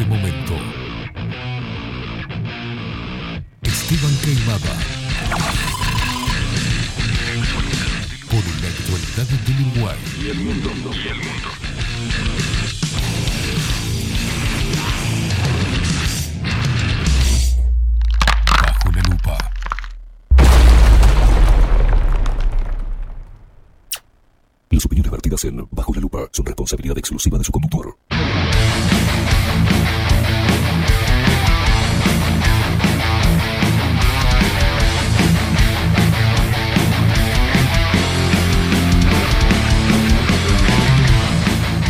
este momento. Esteban Queimada. Por la actualidad del Uruguay. Y el mundo. Y el mundo. Bajo la lupa. Las opiniones vertidas en Bajo la Lupa son responsabilidad exclusiva de su conductor.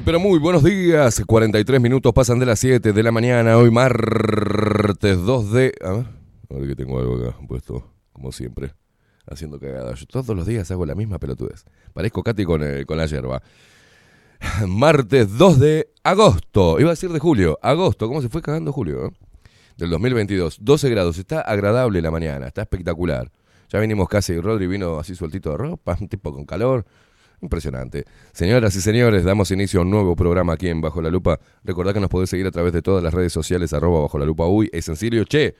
Muy pero muy buenos días. 43 minutos pasan de las 7 de la mañana. Hoy martes 2 de... A ver, a ver que tengo algo acá puesto, como siempre. Haciendo cagadas. Yo todos los días hago la misma pelotudez. Parezco Katy con, eh, con la yerba. Martes 2 de agosto. Iba a decir de julio. Agosto. ¿Cómo se fue cagando julio? eh? Del 2022. 12 grados. Está agradable la mañana. Está espectacular. Ya vinimos casi. Rodri vino así sueltito de ropa. Un tipo con calor. Impresionante. Señoras y señores, damos inicio a un nuevo programa aquí en Bajo la Lupa. Recordad que nos podés seguir a través de todas las redes sociales, arroba Bajo la Lupa Uy. Es sencillo, che.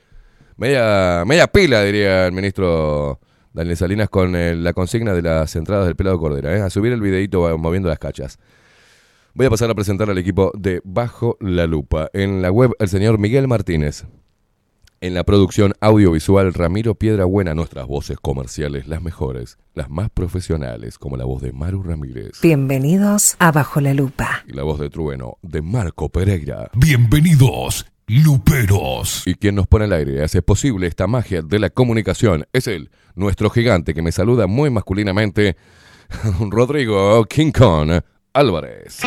Media, media pila, diría el ministro Daniel Salinas con eh, la consigna de las entradas del pelado Cordera, ¿eh? a subir el videito moviendo las cachas. Voy a pasar a presentar al equipo de Bajo la Lupa. En la web, el señor Miguel Martínez. En la producción audiovisual, Ramiro Piedra Buena, nuestras voces comerciales, las mejores, las más profesionales, como la voz de Maru Ramírez Bienvenidos a Bajo la Lupa. y la voz de Trueno de Marco Pereira. Bienvenidos, Luperos. Y quien nos pone al aire y hace posible esta magia de la comunicación es él, nuestro gigante que me saluda muy masculinamente, Rodrigo King Kong Álvarez.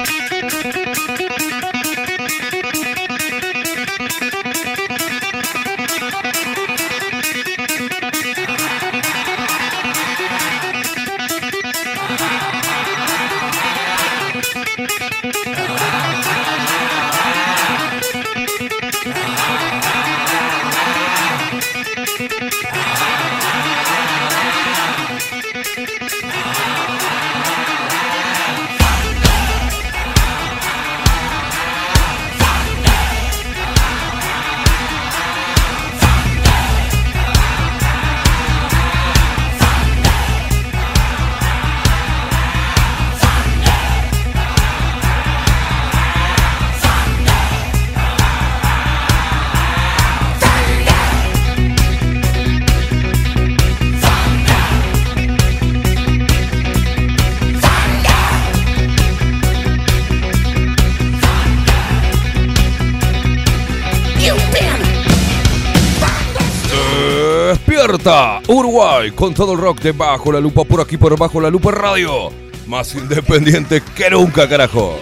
Uruguay con todo el rock de Bajo la Lupa por aquí por Bajo la Lupa Radio. Más independiente que nunca, carajo.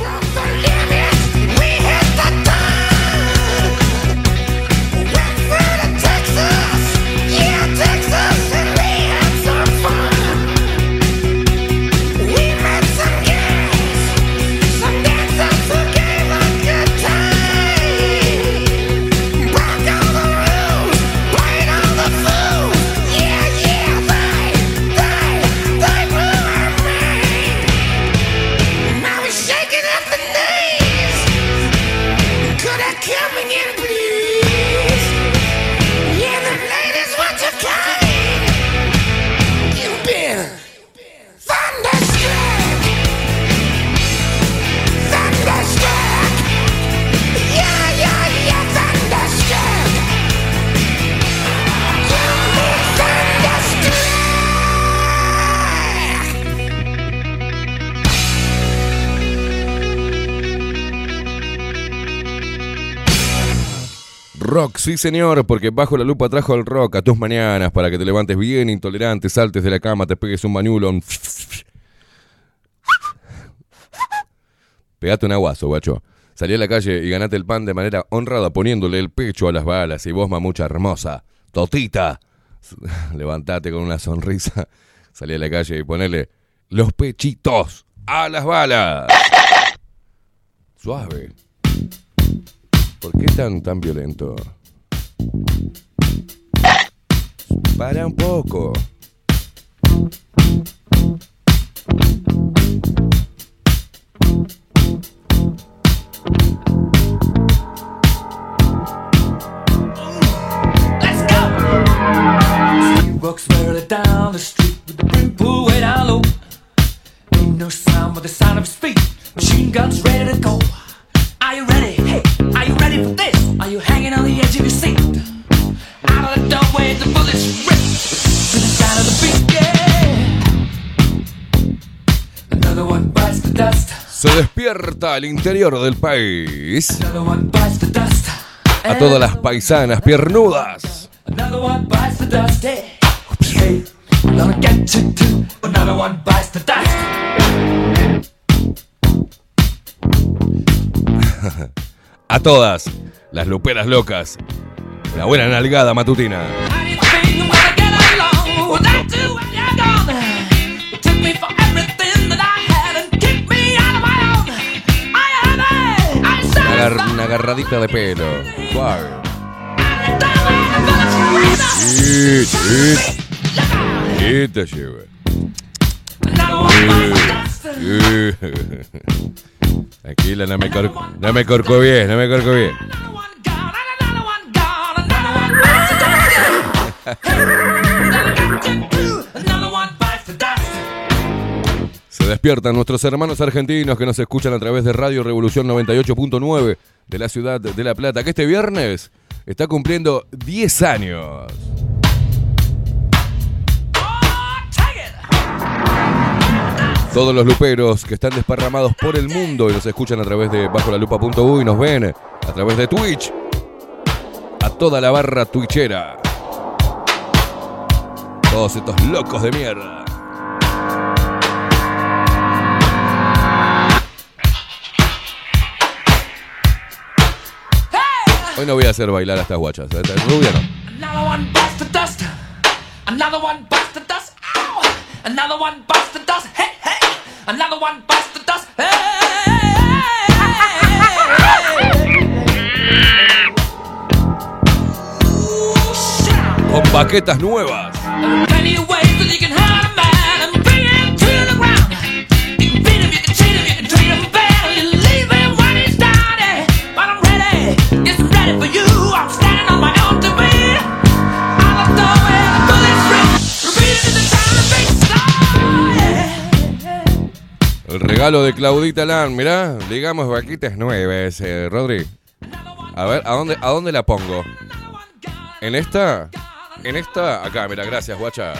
Rock, sí señor, porque Bajo la Lupa trajo el rock a tus mañanas para que te levantes bien intolerante, saltes de la cama, te pegues un mañulo. un Pegate un aguazo, guacho. Salí a la calle y ganate el pan de manera honrada poniéndole el pecho a las balas y vos, mamucha hermosa, totita. Levantate con una sonrisa, salí a la calle y ponele los pechitos a las balas. Suave. ¿Por qué tan, tan violento? Para un poco. Let's go! Steve walks merrily down the street with the brim pulled way down low. Ain't no sound but the sound of his feet. Machine guns ready to go. Are you ready? Hey, are you ready for this? Are you hanging on the edge of your seat? Out of the doorway, the bullets rip to the sound of the beat. Yeah. Another one bites the dust. Se despierta al interior del país. Another one bites the dust. A todas las paisanas piernudas. Another one bites the dust. Hey, hey, gonna get you too. Another one bites the dust. A todas las luperas locas. Una buena nalgada matutina. Una, una agarradita de pelo. ¿Qué te lleva? Tranquila, no me, corco, no me corco bien, no me corco bien. Se despiertan nuestros hermanos argentinos que nos escuchan a través de Radio Revolución 98.9 de la ciudad de La Plata, que este viernes está cumpliendo 10 años. Todos los luperos que están desparramados por el mundo y nos escuchan a través de bajo y nos ven a través de Twitch. A toda la barra twitchera. Todos estos locos de mierda. Hoy no voy a hacer bailar a estas guachas. ¿eh? Rubia no. Another one bust the dust. Another one bust the dust. Ow! Another one bust the dust. Hey, hey. Another one bust the dust. Hey. Ooh, shout. Con baquetas nuevas. Regalo de Claudita Lan, mirá, digamos vaquitas nuevas, eh, Rodri. A ver, ¿a dónde, ¿a dónde la pongo? ¿En esta? ¿En esta? Acá, mira, gracias, guacha.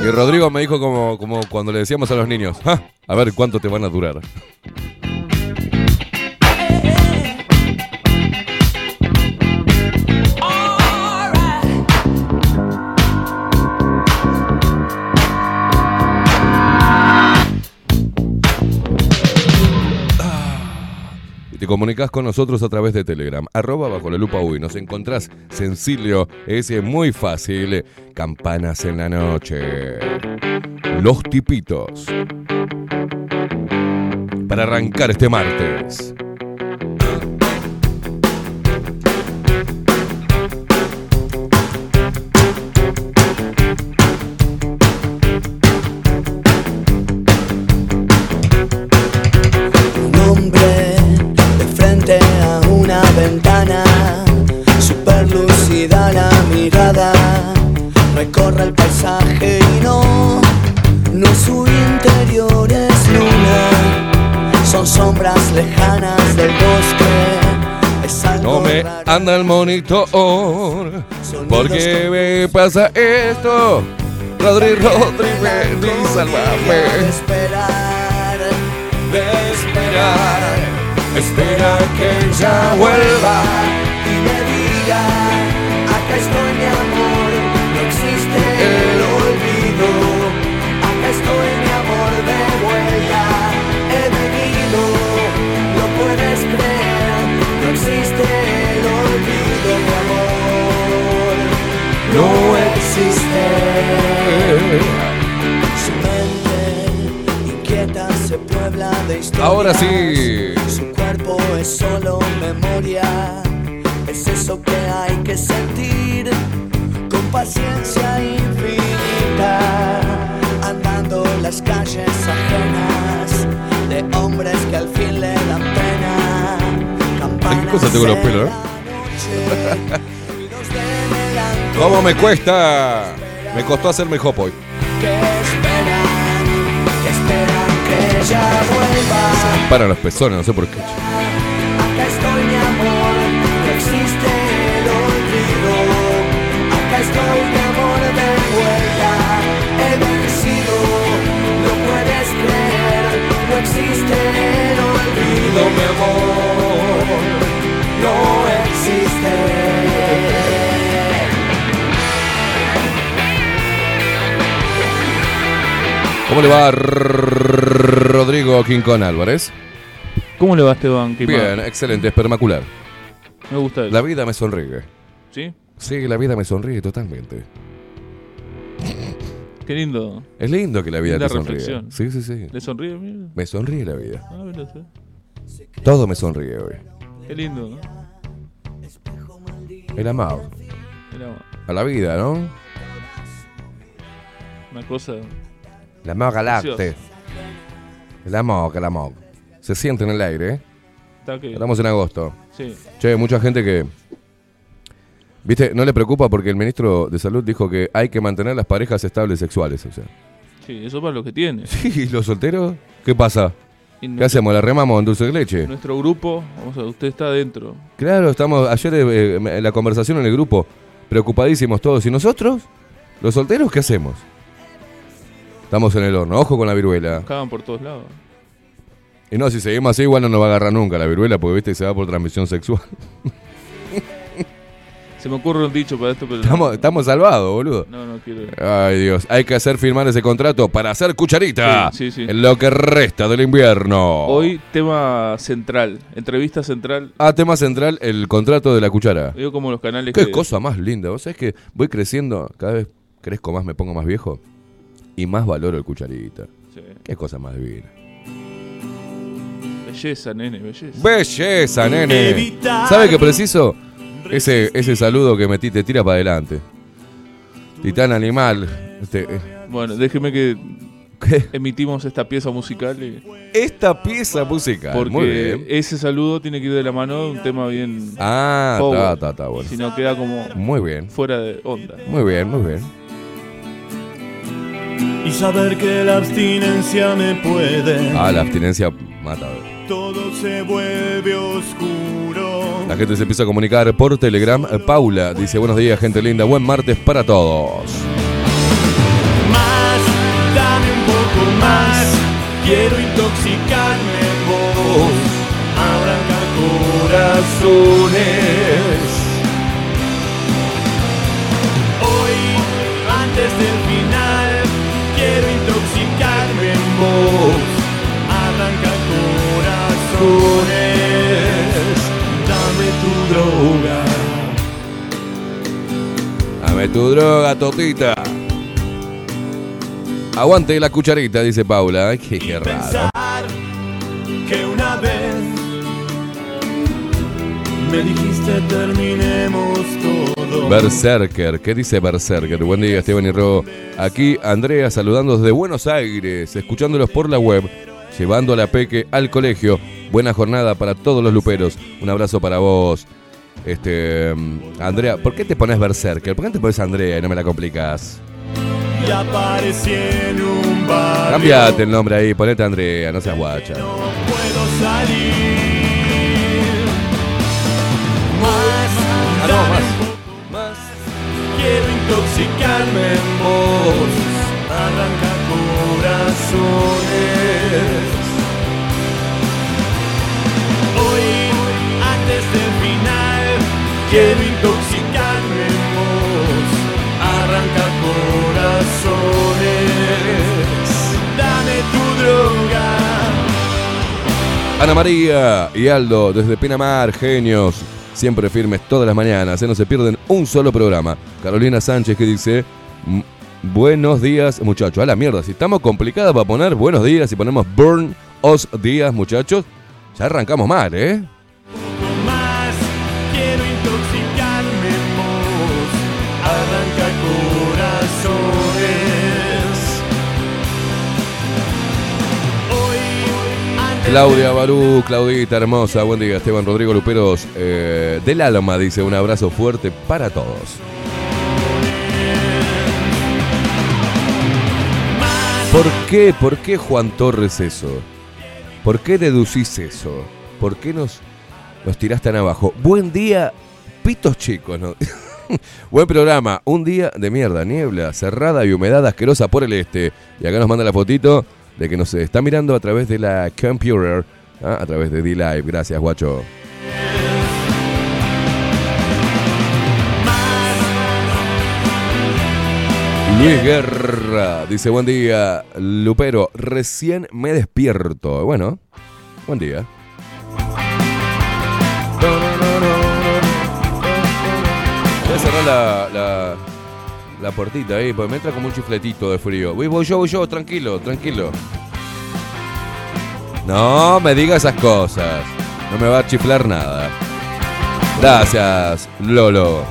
Y Rodrigo me dijo como, como cuando le decíamos a los niños, "Ja, a ver cuánto te van a durar. Te comunicas con nosotros a través de Telegram, arroba bajo la lupa uy. Nos encontrás sencillo, es muy fácil. Campanas en la noche. Los tipitos. Para arrancar este martes. Recorre el paisaje y no, no su interior es luna, son sombras lejanas del bosque. Es algo No me raro. anda el monitor. ¿Por qué me pasa esto? Rodri, Rodri, ven y sálvame. Esperar, De esperar, espera que ella vuelva. Ahora sí. Su cuerpo es solo memoria. Es eso que hay que sentir con paciencia infinita. Andando las calles ajenas de hombres que al fin le dan pena. Campanas cosa tengo los pelos, eh? ¿Cómo me cuesta? Me costó hacerme hop hoy. Para los pezones, no sé por qué. ¿Cómo le va Rodrigo Quincón Álvarez? ¿Cómo le va Esteban? ¿Qué Bien, excelente, espermacular. Me gusta eso. La vida me sonríe. ¿Sí? Sí, la vida me sonríe totalmente. Qué lindo. Es lindo que la vida Linda te sonríe. reflexión. Sí, sí, sí. ¿Le sonríe? Mira. Me sonríe la vida. Ah, mira, sí. Todo me sonríe hoy. Qué lindo, ¿no? El amado. Era A la vida, ¿no? una cosa. El amor al arte. El amor, el amor. Se siente en el aire, ¿eh? Está. Estamos en agosto. Sí. Che, mucha gente que. ¿Viste? No le preocupa porque el ministro de Salud dijo que hay que mantener las parejas estables sexuales. O sea, Sí, eso para lo que tiene. Sí, los solteros, ¿qué pasa? Y ¿Qué nuestro- hacemos? ¿La remamos en dulce de leche? Nuestro grupo, vamos a ver, usted está adentro. Claro, estamos ayer eh, en la conversación en el grupo, preocupadísimos todos. ¿Y nosotros? ¿Los solteros qué hacemos? Estamos en el horno, ojo con la viruela. Cagan por todos lados. Y no, si seguimos así, igual no nos va a agarrar nunca la viruela, porque viste que se va por transmisión sexual. Se me ocurre un dicho para esto, pero. no- Estamos, salvados, boludo. No, no quiero. Ay, Dios. Hay que hacer firmar ese contrato para hacer cucharita. Sí, sí, sí. En lo que resta del invierno. Hoy, tema central, entrevista central. Ah, tema central, el contrato de la cuchara. Veo como los canales Qué que. cosa más linda. Vos sabés que voy creciendo, cada vez crezco más, me pongo más viejo. Y más valoro el cucharita. Sí. Qué cosa más divina. Belleza, nene, belleza. Belleza, nene. ¿Sabe qué preciso? Ese, ese saludo que metí te tira para adelante. Titán animal. Este, eh, Bueno, déjeme que ¿qué? emitimos esta pieza musical y- Esta pieza musical. Muy porque bien. ese saludo tiene que ir de la mano de un tema bien. Ah, Power. está, está, está bueno. Si no queda como Muy bien. fuera de onda. Muy bien, muy bien. Y saber que la abstinencia me puede. Ah, la abstinencia mata. Todo se vuelve oscuro. La gente se empieza a comunicar por Telegram. Paula dice, buenos días, gente linda. Buen martes para todos. Más, dame un poco más. Quiero intoxicarme en vos. Arrancar corazones. Vos. Arrancar corazones. Dame tu droga. Dame tu droga, Totita. Aguante la cucharita, dice Paula. Ay, qué, qué raro. pensar que una vez me dijiste terminemos todo. Berserker, ¿qué dice Berserker? Buen día, Esteban y Ro. Aquí Andrea saludando desde Buenos Aires, escuchándolos por la web, llevando a la peque al colegio. Buena jornada para todos los luperos. Un abrazo para vos. Este, Andrea, ¿por qué te pones Berserker? ¿Por qué te pones Andrea y no me la complicas? Y aparecí en un barrio. Cambiate el nombre ahí, ponete Andrea, no seas guacha. No puedo salir. Intoxicarme en vos. Arranca corazones. Hoy, antes del final, quiero intoxicarme en vos. Arranca corazones. Dame tu droga. Ana María y Aldo desde Pinamar, genios. Siempre firmes todas las mañanas, ¿eh? no se pierden un solo programa. Carolina Sánchez que dice, "Mm, buenos días muchachos. A la mierda, si estamos complicadas para poner buenos días y ponemos burn os días muchachos, ya arrancamos mal, ¿eh? Claudia Barú, Claudita hermosa, buen día. Esteban Rodrigo Luperos, eh, del alma, dice, un abrazo fuerte para todos. ¿Por qué? ¿Por qué Juan Torres eso? ¿Por qué deducís eso? ¿Por qué nos, nos tirás tan abajo? Buen día, pitos chicos, ¿no? Buen programa, un día de mierda, niebla, cerrada y humedad asquerosa por el este. Y acá nos manda la fotito de que nos está mirando a través de la computer, ¿ah? a través de D-Live. Gracias, guacho. Luis Guerra dice, buen día, Lupero, recién me despierto. Bueno, buen día. Voy a la, la puertita ahí, porque me entra como un chifletito de frío. Voy, voy yo, voy yo, tranquilo, tranquilo. No me diga esas cosas. No me va a chiflar nada. Gracias, Lolo.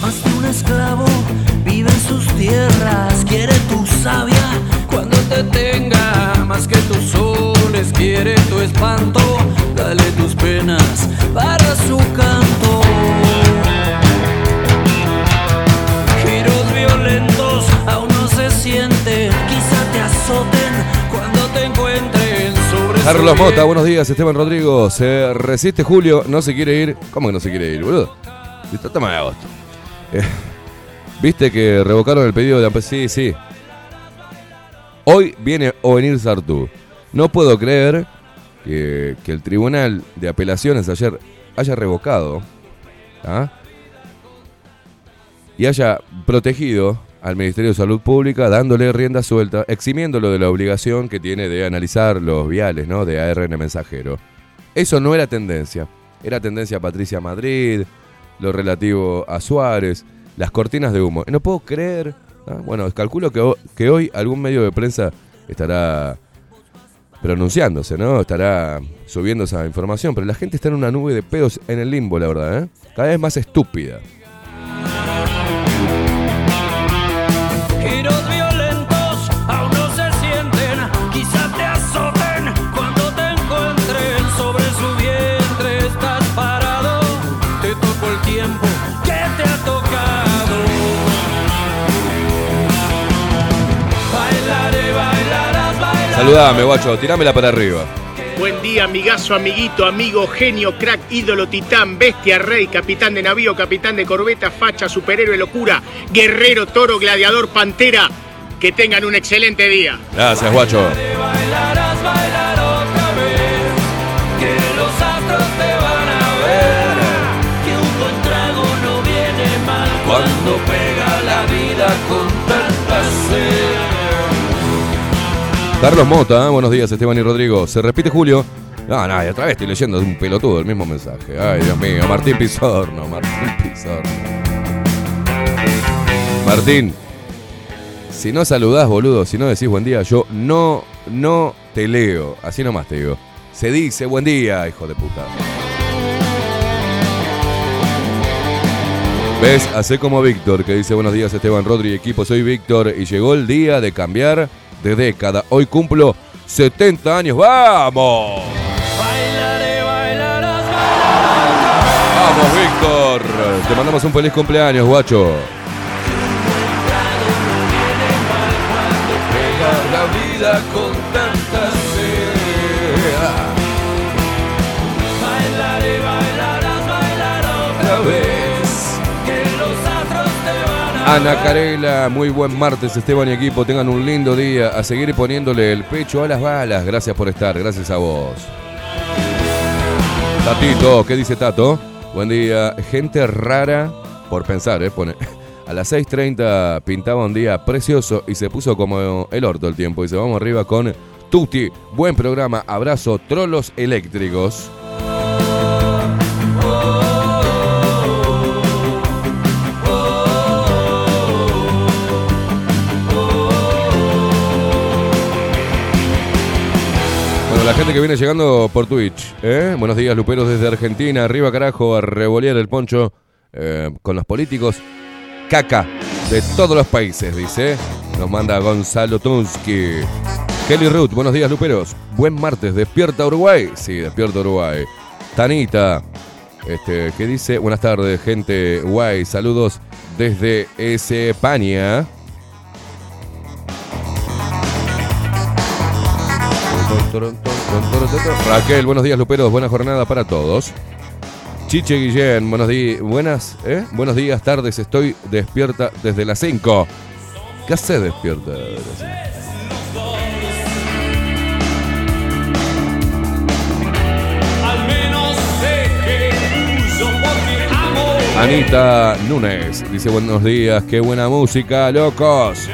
Más de un esclavo vive en sus tierras, quiere tu savia cuando te tenga, más que tus soles, quiere tu espanto, Dale tus penas para su canto. Giros violentos aún no se sienten, quizá te azoten cuando te encuentren sobre Carlos Mota, buenos días, Esteban Rodrigo. Se resiste Julio, no se quiere ir. ¿Cómo que no se quiere ir, boludo? Se trata de agosto. Eh, Viste que revocaron el pedido de Ampes. Sí, sí. Hoy viene Ovenir Sartú. No puedo creer que, el Tribunal de Apelaciones ayer haya revocado ¿ah? y haya protegido al Ministerio de Salud Pública dándole rienda suelta, eximiéndolo de la obligación que tiene de analizar los viales ¿no? de ARN mensajero. Eso no era tendencia. Era tendencia a Patricia Madrid, lo relativo a Suárez, las cortinas de humo. No puedo creer. ¿ah? Bueno, calculo que, que hoy algún medio de prensa estará pronunciándose, ¿no? Estará subiendo esa información, pero la gente está en una nube de pedos en el limbo, la verdad, ¿eh? Cada vez más estúpida. Saludame, guacho, tirámela para arriba. Buen día, amigazo, amiguito, amigo, genio, crack, ídolo, titán, bestia, rey, capitán de navío, capitán de corbeta, facha, superhéroe, locura, guerrero, toro, gladiador, pantera. Que tengan un excelente día. Gracias, guacho. Bailarás, bailar otra vez, que los astros te van a ver, que un buen trago no viene mal cuando pega la vida con Carlos Mota, buenos días, Esteban y Rodrigo. ¿Se repite Julio? No, no, y otra vez estoy leyendo un pelotudo el mismo mensaje. Ay, Dios mío, Martín Pizorno, Martín Pizorno. Martín, si no saludás, boludo, si no decís buen día, yo no, no te leo. Así nomás te digo. Se dice buen día, hijo de puta. ¿Ves? Hacé como Víctor, que dice buenos días Esteban Rodri, equipo, soy Víctor y llegó el día de cambiar de década. Hoy cumplo 70 años. ¡Vamos! Bailaré, bailarás, ¡Vamos, Víctor! Te mandamos un feliz cumpleaños, guacho. la vida Ana Carela, muy buen martes, Esteban y equipo. Tengan un lindo día. A seguir poniéndole el pecho a las balas. Gracias por estar, gracias a vos. Tatito, ¿qué dice Tato? Buen día. Gente rara, por pensar, ¿eh? Pone. A las 6.30 pintaba un día precioso y se puso como el orto el tiempo. Y se vamos arriba con Tuti. Buen programa. Abrazo, trolos eléctricos. Gente que viene llegando por Twitch. ¿eh? Buenos días, Luperos desde Argentina. Arriba, carajo, a revolear el poncho eh, con los políticos. Caca de todos los países, dice. Nos manda Gonzalo Tunsky. Kelly Ruth, buenos días, Luperos. Buen martes, despierta Uruguay. Sí, despierta Uruguay. Tanita, este, ¿qué dice? Buenas tardes, gente guay. Saludos desde España. Raquel, buenos días, Luperos. Buena jornada para todos. Chiche Guillén, buenos días. Buenas, ¿eh? Buenos días, tardes. Estoy despierta desde las 5. ¿Qué hace despierta? Anita Núñez dice buenos días, qué buena música, locos.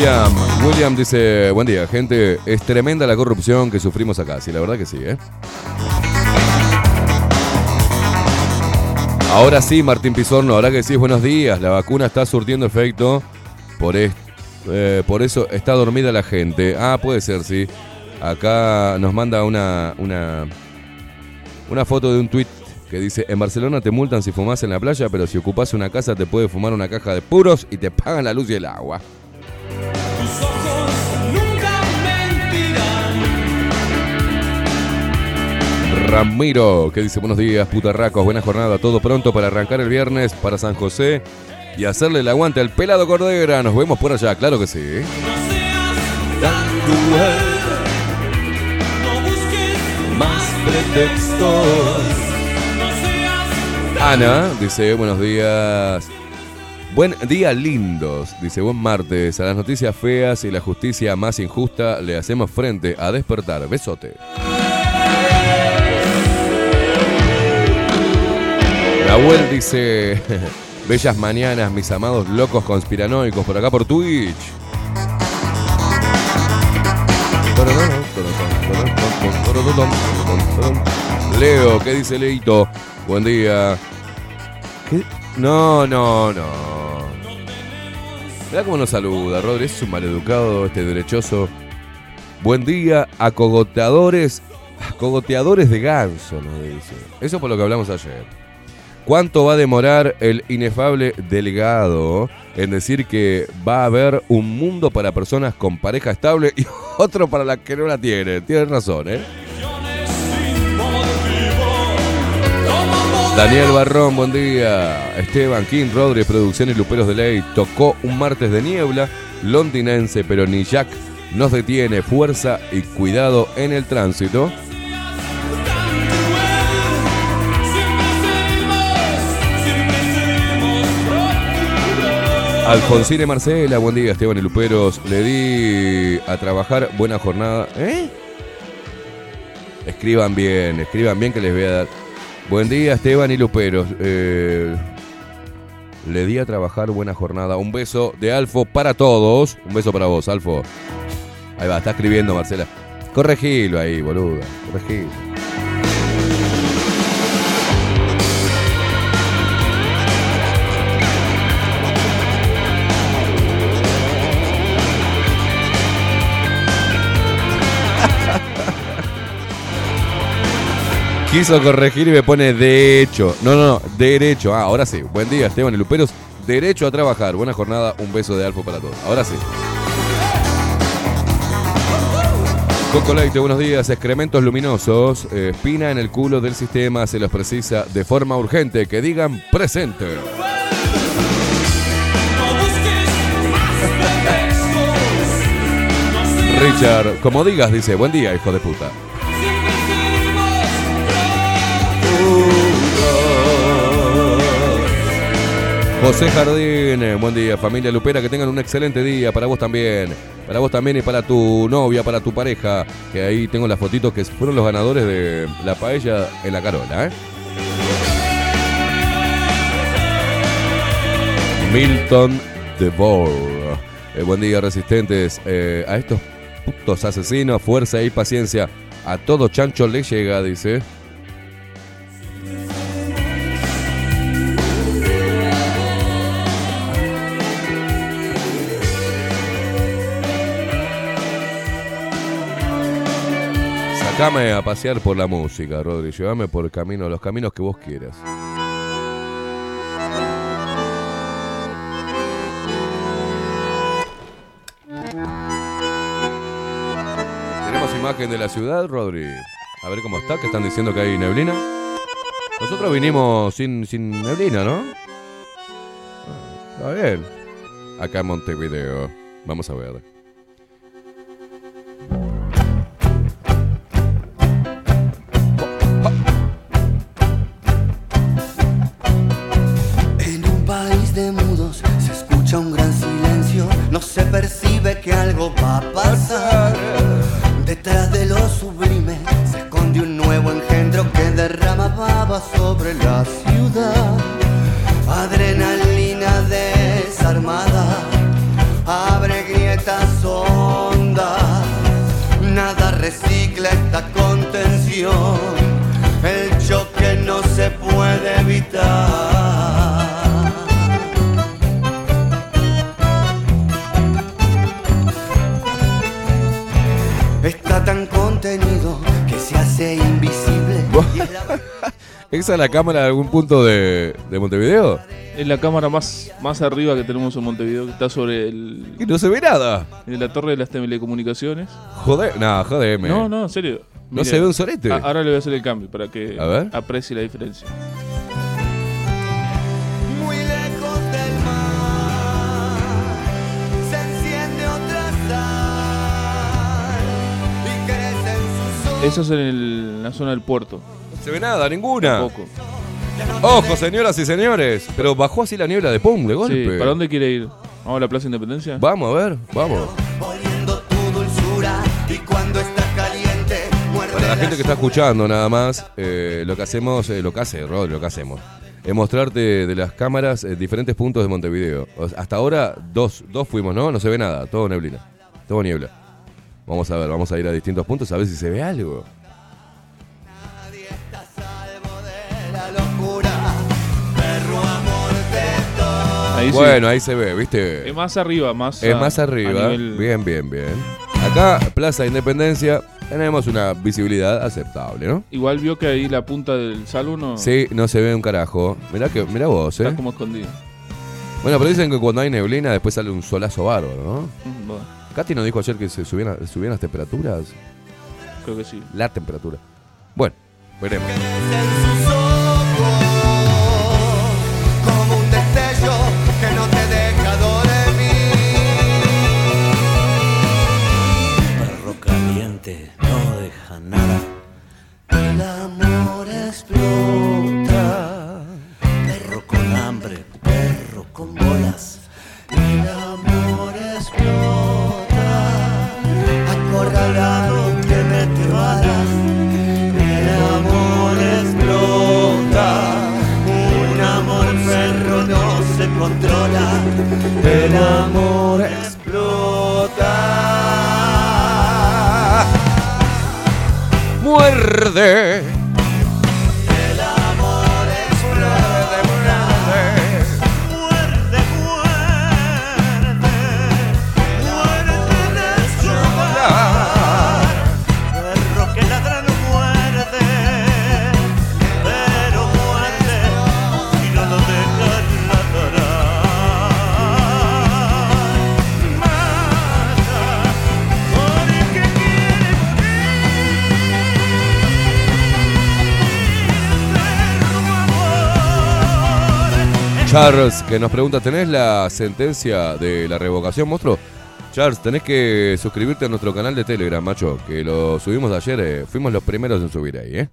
William, William dice, buen día, gente, es tremenda la corrupción que sufrimos acá, sí, la verdad que sí, ¿eh? Ahora sí, Martín Pizorno, ahora que sí, buenos días, la vacuna está surtiendo efecto, por, eh, por eso está dormida la gente. Ah, puede ser, sí. Acá nos manda una, una, una foto de un tweet que dice, en Barcelona te multan si fumas en la playa, pero si ocupas una casa te puede fumar una caja de puros y te pagan la luz y el agua. Ramiro, que dice buenos días, putarracos, buena jornada, todo pronto para arrancar el viernes para San José y hacerle el aguante al pelado Cordera. Nos vemos por allá, claro que sí. Más pretextos. Ana dice buenos días. Buen día lindos, dice buen martes. A las noticias feas y la justicia más injusta le hacemos frente a despertar. Besote. Nahuel dice, bellas mañanas, mis amados locos conspiranoicos por acá por Twitch. Leo, ¿qué dice Leito? Buen día. No, no, no. Mira cómo nos saluda, Rodri. Es un maleducado, este derechoso. Buen día, acogoteadores, acogoteadores de ganso, nos dice. Eso por lo que hablamos ayer. ¿Cuánto va a demorar el inefable Delgado en decir que va a haber un mundo para personas con pareja estable y otro para las que no la tienen? Tienes razón, ¿eh? Daniel Barrón, buen día. Esteban King, Rodri, Producciones Luperos de Ley. Tocó un martes de niebla londinense, pero ni Jack nos detiene. Fuerza y cuidado en el tránsito. Alfonsine Marcela, buen día, Esteban y Luperos. Le di a trabajar, buena jornada. ¿Eh? Escriban bien, escriban bien que les voy a dar. Buen día, Esteban y Luperos. Eh, le di a trabajar, buena jornada. Un beso de Alfo para todos. Un beso para vos, Alfo. Ahí va, está escribiendo Marcela. Corregilo ahí, boluda. Corregilo. Quiso corregir y me pone de hecho. No, no, no, derecho. Ah, ahora sí. Buen día, Esteban y Luperos. Derecho a trabajar. Buena jornada. Un beso de Alfo para todos. Ahora sí. Coco Leite, buenos días. Excrementos luminosos. eh, espina en el culo del sistema. Se los precisa de forma urgente. Que digan presente. Richard, como digas, dice, buen día, hijo de puta. José Jardín, eh, buen día, familia Lupera, que tengan un excelente día, para vos también, para vos también y para tu novia, para tu pareja, que ahí tengo las fotitos que fueron los ganadores de la paella en la Carola, ¿eh? Milton DeVore. Eh, buen día, resistentes. Eh, a estos putos asesinos, fuerza y paciencia. A todo chancho le llega, dice. Sacame a pasear por la música, Rodri. Llévame por camino, los caminos que vos quieras. Tenemos imagen de la ciudad, Rodri. A ver cómo está, que están diciendo que hay neblina. Nosotros vinimos sin, sin neblina, ¿no? Ah, Está bien. Acá en Montevideo. Vamos a ver. ¿Esa es la cámara de algún punto de, de Montevideo? Es la cámara más, más arriba que tenemos en Montevideo, que está sobre el, Y no se ve nada. en la torre de las telecomunicaciones. Joder, no, jodeme. No, no, en serio. No se ve un sorete. a- ahora le voy a hacer el cambio para que A ver. aprecie la diferencia. Muy lejos del mar se enciende otra sal y crece en sus ojos. Eso es en, el- en la zona del puerto. No se ve nada, ninguna. Tampoco. Ojo, señoras y señores. Pero bajó así la niebla de pum, de golpe. Sí, ¿Para dónde quiere ir? ¿Vamos a la Plaza Independencia? Vamos a ver, vamos. Oliendo tu dulzura y cuando está caliente muerde Para la gente que está escuchando nada más, eh, lo que hacemos, eh, lo que hace Rod, lo que hacemos, es mostrarte de las cámaras eh, diferentes puntos de Montevideo. O sea, hasta ahora dos, dos fuimos, ¿no? No se ve nada, todo neblina, todo niebla. Vamos a ver, vamos a ir a distintos puntos a ver si se ve algo. Sí. Bueno, ahí se ve, ¿viste? Es más arriba, más. Es a- más arriba. nivel- Bien, bien, bien. Acá, Plaza Independencia, tenemos una visibilidad aceptable, ¿no? Igual vio que ahí la punta del salvo no Sí, no se ve un carajo. Mirá, que, mirá vos, ¿eh? está como escondido. Bueno, pero dicen que cuando hay neblina después sale un solazo bárbaro, ¿no? Mm, bueno, Katy nos dijo ayer que se subían, subían las temperaturas. creo que sí. La temperatura. Bueno, veremos. ¡Muerde! Charles, que nos pregunta, ¿tenés la sentencia de la revocación, monstruo? Charles, tenés que suscribirte a nuestro canal de Telegram, macho, que lo subimos ayer, eh, fuimos los primeros en subir ahí, ¿eh?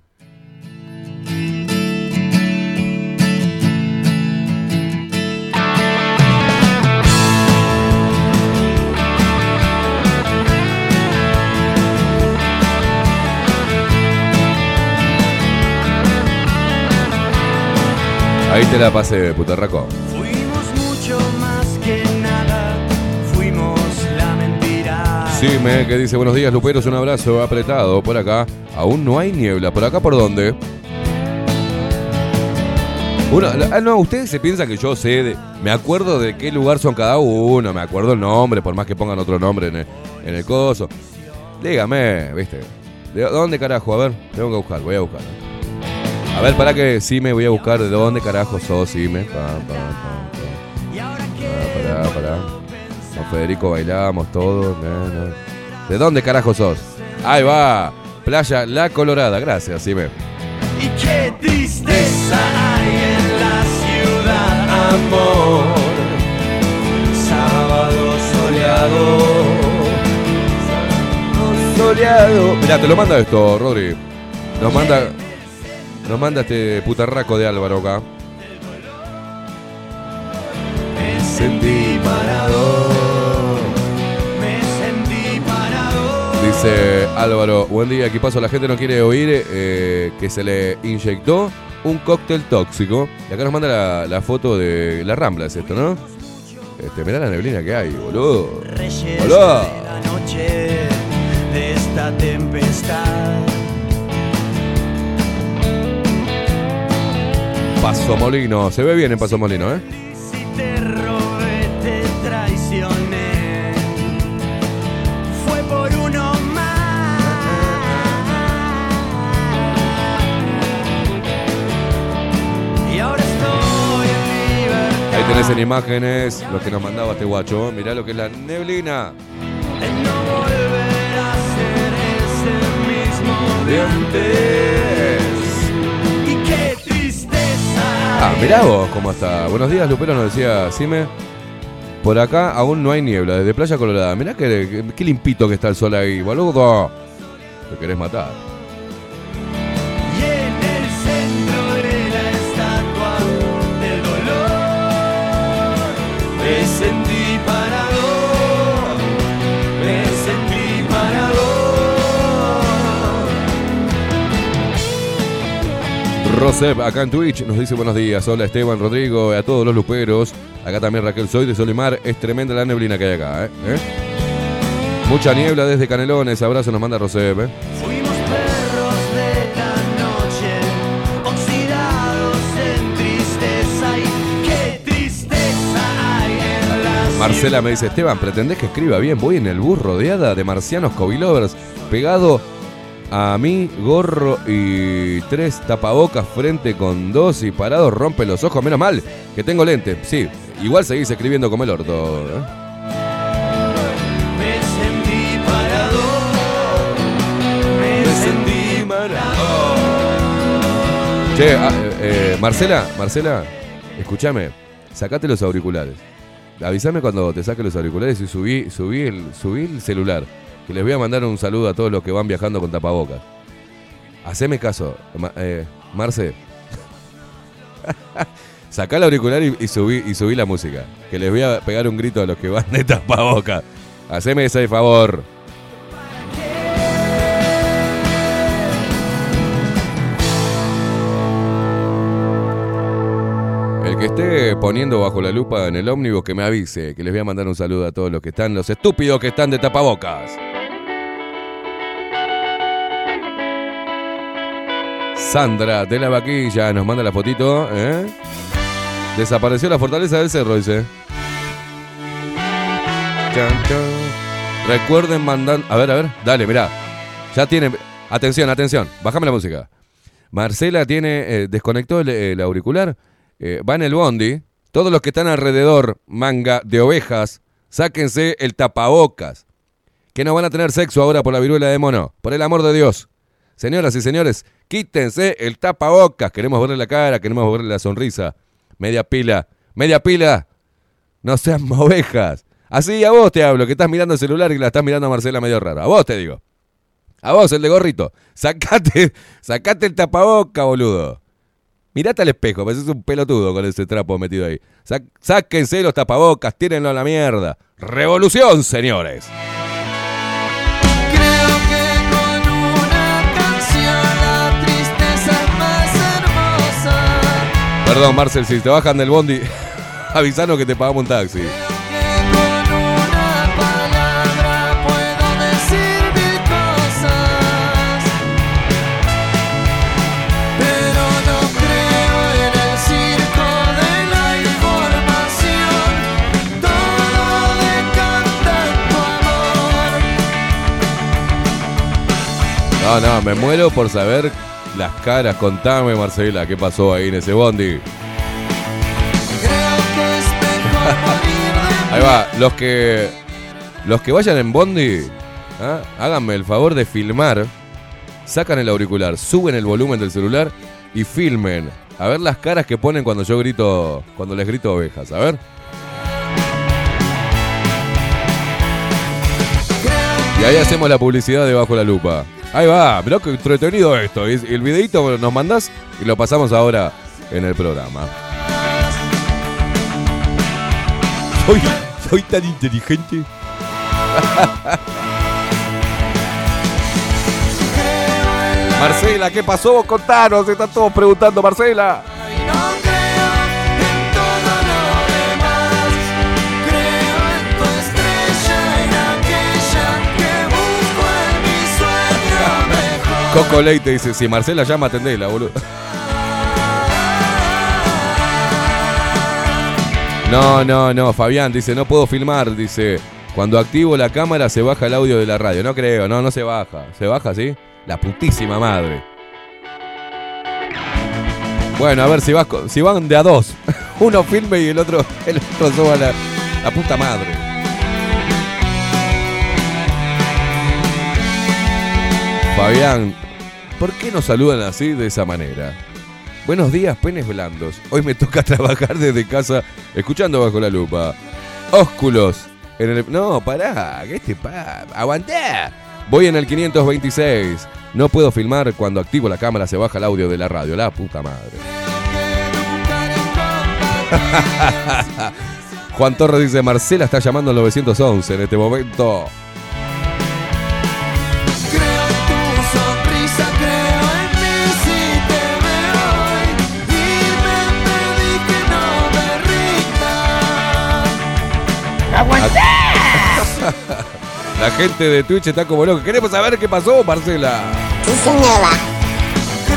Te la pasé, putarraco. Fuimos mucho más que nada, fuimos la mentira. Sí, me que dice buenos días, Luperos, un abrazo apretado por acá. Aún no hay niebla. ¿Por acá por dónde? Uno, ah, no, ustedes se piensan que yo sé, de- me acuerdo de qué lugar son cada uno, me acuerdo el nombre, por más que pongan otro nombre en el, en el coso. Dígame, ¿viste? ¿De dónde carajo? A ver, tengo que buscar, voy a buscar. A ver, para que sí me voy a buscar de dónde carajo sos, sí me. Pa, pa, pa, pa. Pará, pará, pará. Con Federico bailamos todos. ¿De dónde carajo sos? Ahí va. Playa La Colorada. Gracias, sí me. Y qué tristeza hay en la ciudad, amor. Sábado soleado. Soleado. Mirá, te lo manda esto, Rodri. Nos manda. Nos manda este putarraco de Álvaro acá. Me sentí parado. Me sentí parado. Dice Álvaro, buen día, ¿qué pasó? La gente no quiere oír eh, que se le inyectó un cóctel tóxico. Y acá nos manda la, la foto de la Rambla, es esto, ¿no? Este, mirá la neblina que hay, boludo. Reyes Hola. de la noche de esta tempestad. Paso Molino, se ve bien en Paso Molino, ¿eh? Si te robé, te traicioné. Fue por uno más. Y ahora estoy en libertad. Ahí tenés en imágenes lo que nos mandaba este guacho. Mirá lo que es la neblina. En no volver a ser ese mismo mirá vos cómo está. Buenos días, Lupero, nos decía Sime. Por acá aún no hay niebla, desde Playa Colorada. Mirá que, qué limpito que está el sol ahí, boludo. Te querés matar. Y Rosep, acá en Twitch, nos dice buenos días. Hola Esteban, Rodrigo, a todos los luperos. Acá también Raquel Soy de Solimar. Es tremenda la neblina que hay acá, ¿eh? ¿Eh? Mucha niebla desde Canelones. Abrazo nos manda Rosep, ¿eh? Fuimos perros de la noche, oxidados en tristeza y qué tristeza hay en las Marcela me dice, Esteban, ¿pretendés que escriba bien? Voy en el bus rodeada de marcianos covilovers, pegado a mí, gorro y tres tapabocas frente con dos y parados rompe los ojos. Menos mal que tengo lente. Sí, igual seguís escribiendo como el orto. ¿eh? Me sentí parado, me sentí parado. Che, ah, eh, eh, Marcela, Marcela, escúchame, sacate los auriculares. Avísame cuando te saques los auriculares y subí, subí, el, subí el celular. Que les voy a mandar un saludo a todos los que van viajando con tapabocas. Haceme caso, eh, Marce. Sacá el auricular y, y subí, y subí la música. Que les voy a pegar un grito a los que van de tapabocas. Haceme ese favor. El que esté poniendo bajo la lupa en el ómnibus que me avise, que les voy a mandar un saludo a todos los que están, los estúpidos que están de tapabocas. Sandra de la Vaquilla nos manda la fotito, ¿eh? Desapareció la fortaleza del cerro, dice. Recuerden mandar. A ver, a ver, dale, mirá. Ya tiene. Atención, atención. Bájame la música. Marcela tiene. eh, desconectó el, el auricular. eh, va en el bondi. Todos los que están alrededor, manga de ovejas, sáquense el tapabocas. Que no van a tener sexo ahora por la viruela de mono. Por el amor de Dios. Señoras y señores, quítense el tapabocas. Queremos verle la cara, queremos verle la sonrisa. Media pila, media pila. No sean ovejas. Así a vos te hablo, que estás mirando el celular y la estás mirando a Marcela medio raro. A vos te digo. A vos, el de gorrito. Sacate, sacate el tapaboca, boludo. Mirate al espejo, pareces un pelotudo con ese trapo metido ahí. Sáquense los tapabocas, tírenlo a la mierda. ¡Revolución, señores! Perdón, Marcel, si te bajan del bondi, avisanos que te pagamos un taxi. No, no, me muero por saber las caras. Contame, Marcela, qué pasó ahí en ese bondi. Ahí va, los que los que vayan en bondi, ¿ah? háganme el favor de filmar, sacan el auricular, suben el volumen del celular y filmen. A ver las caras que ponen cuando yo grito, cuando les grito ovejas, a ver. Y ahí hacemos la publicidad de Bajo la Lupa. Ahí va, mirá que entretenido esto. El videito nos mandás y lo pasamos ahora en el programa. Soy, soy tan inteligente. Marcela, ¿qué pasó? Contanos, están todos preguntando, Marcela. Coco Leite dice, si Marcela llama, atendela, boludo. No, no, no, Fabián dice, no puedo filmar, dice, cuando activo la cámara se baja el audio de la radio. No creo, no, no se baja. ¿Se baja, sí? La putísima madre. Bueno, a ver si, vas si van de a dos. Uno filme y el otro, el otro suba la, la puta madre. Fabián, ¿por qué nos saludan así de esa manera? Buenos días, penes blandos. Hoy me toca trabajar desde casa escuchando bajo la lupa. Ósculos. No, pará, ¿qué te pasa? Aguantá. Voy en el 526. No puedo filmar cuando activo la cámara, se baja el audio de la radio. La puta madre. Juan Torres dice, Marcela está llamando al 911 en este momento. La gente de Twitch está como loca. Queremos saber qué pasó, Marcela.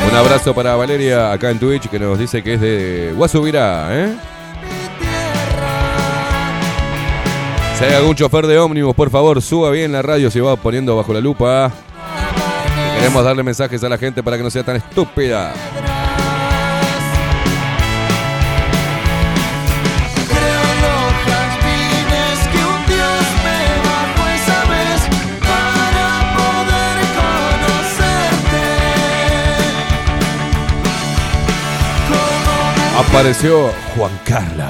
Un abrazo para Valeria acá en Twitch que nos dice que es de Guasubirá, ¿eh? Si hay algún chofer de ómnibus, por favor, suba bien la radio, se va poniendo bajo la lupa. Queremos darle mensajes a la gente para que no sea tan estúpida. Apareció Juan Carlos.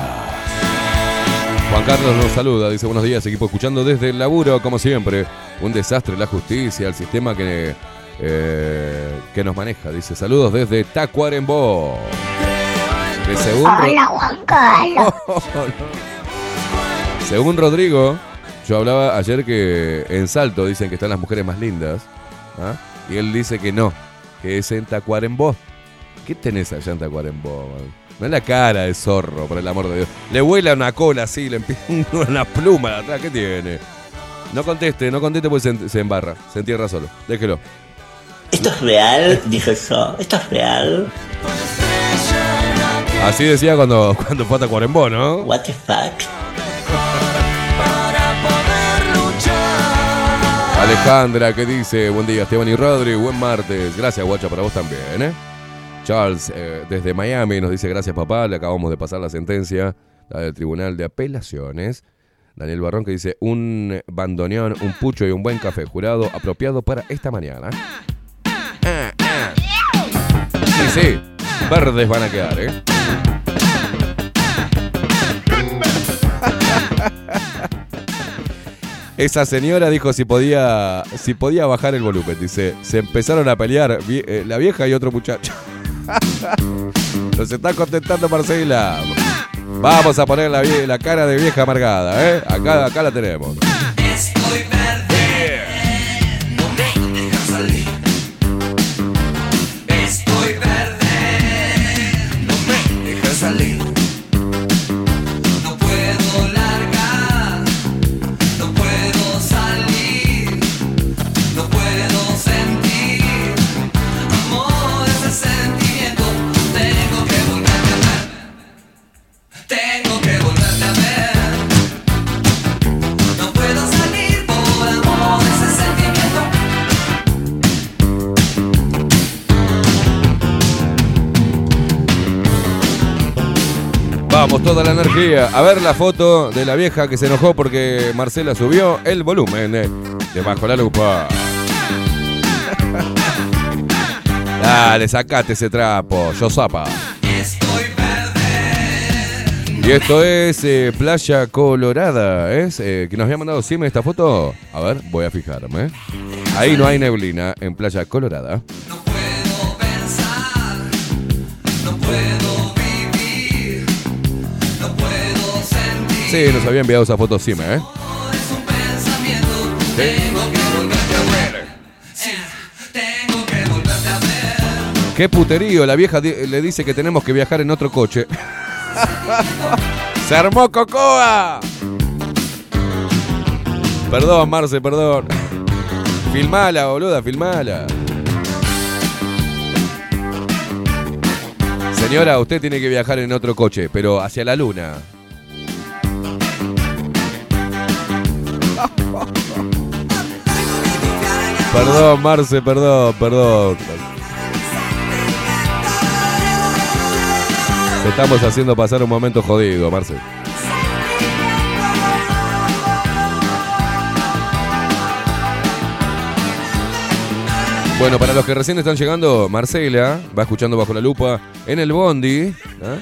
Juan Carlos nos saluda, dice buenos días, equipo escuchando desde el laburo, como siempre. Un desastre la justicia, el sistema que, eh, que nos maneja. Dice saludos desde Tacuarembó. Que según, Ro- Juan Carlos. según Rodrigo, yo hablaba ayer que en Salto dicen que están las mujeres más lindas. ¿ah? Y él dice que no, que es en Tacuarembó. ¿Qué tenés allá en Tacuarembó? man? No es la cara de zorro, por el amor de Dios. Le vuela una cola así, le empieza una pluma de atrás. ¿Qué tiene? No conteste, no conteste porque se, se embarra, se entierra solo. Déjelo. ¿Esto es real? Dije yo. ¿Esto es real? Así decía cuando, cuando fue a Tacuarembó, ¿no? What the fuck? Alejandra, ¿qué dice? Buen día, Esteban y Rodri. Buen martes. Gracias, guacha, para vos también, ¿eh? Charles, eh, desde Miami, nos dice gracias, papá. Le acabamos de pasar la sentencia la del Tribunal de Apelaciones. Daniel Barrón que dice un bandoneón, un pucho y un buen café jurado apropiado para esta mañana. Sí, sí, verdes van a quedar, ¿eh? Esa señora dijo si podía, si podía bajar el volumen. Dice, se empezaron a pelear eh, la vieja y otro muchacho. Nos está contentando Marcela. Vamos a poner la, cara de vieja amargada, ¿eh? Acá, acá la tenemos. Estoy verde, Vamos, toda la energía. A ver la foto de la vieja que se enojó porque Marcela subió el volumen eh, de bajo la lupa. Dale, sacate ese trapo, yo zapa. Y esto es eh, Playa Colorada, ¿es? Eh, que nos había mandado Sime esta foto. A ver, voy a fijarme. Ahí no hay neblina en Playa Colorada. No puedo vivir, Sí, nos había enviado esa foto Sime, ¿eh? Qué puterío, la vieja le dice que tenemos que viajar en otro coche. ¡Se armó Cocoa! Perdón, Marce, perdón. Filmala, boluda, filmala. Señora, usted tiene que viajar en otro coche, pero hacia la luna. Perdón, Marce, perdón, perdón. Te estamos haciendo pasar un momento jodido, Marce. Bueno, para los que recién están llegando, Marcela va escuchando bajo la lupa en el bondi. ¿ah?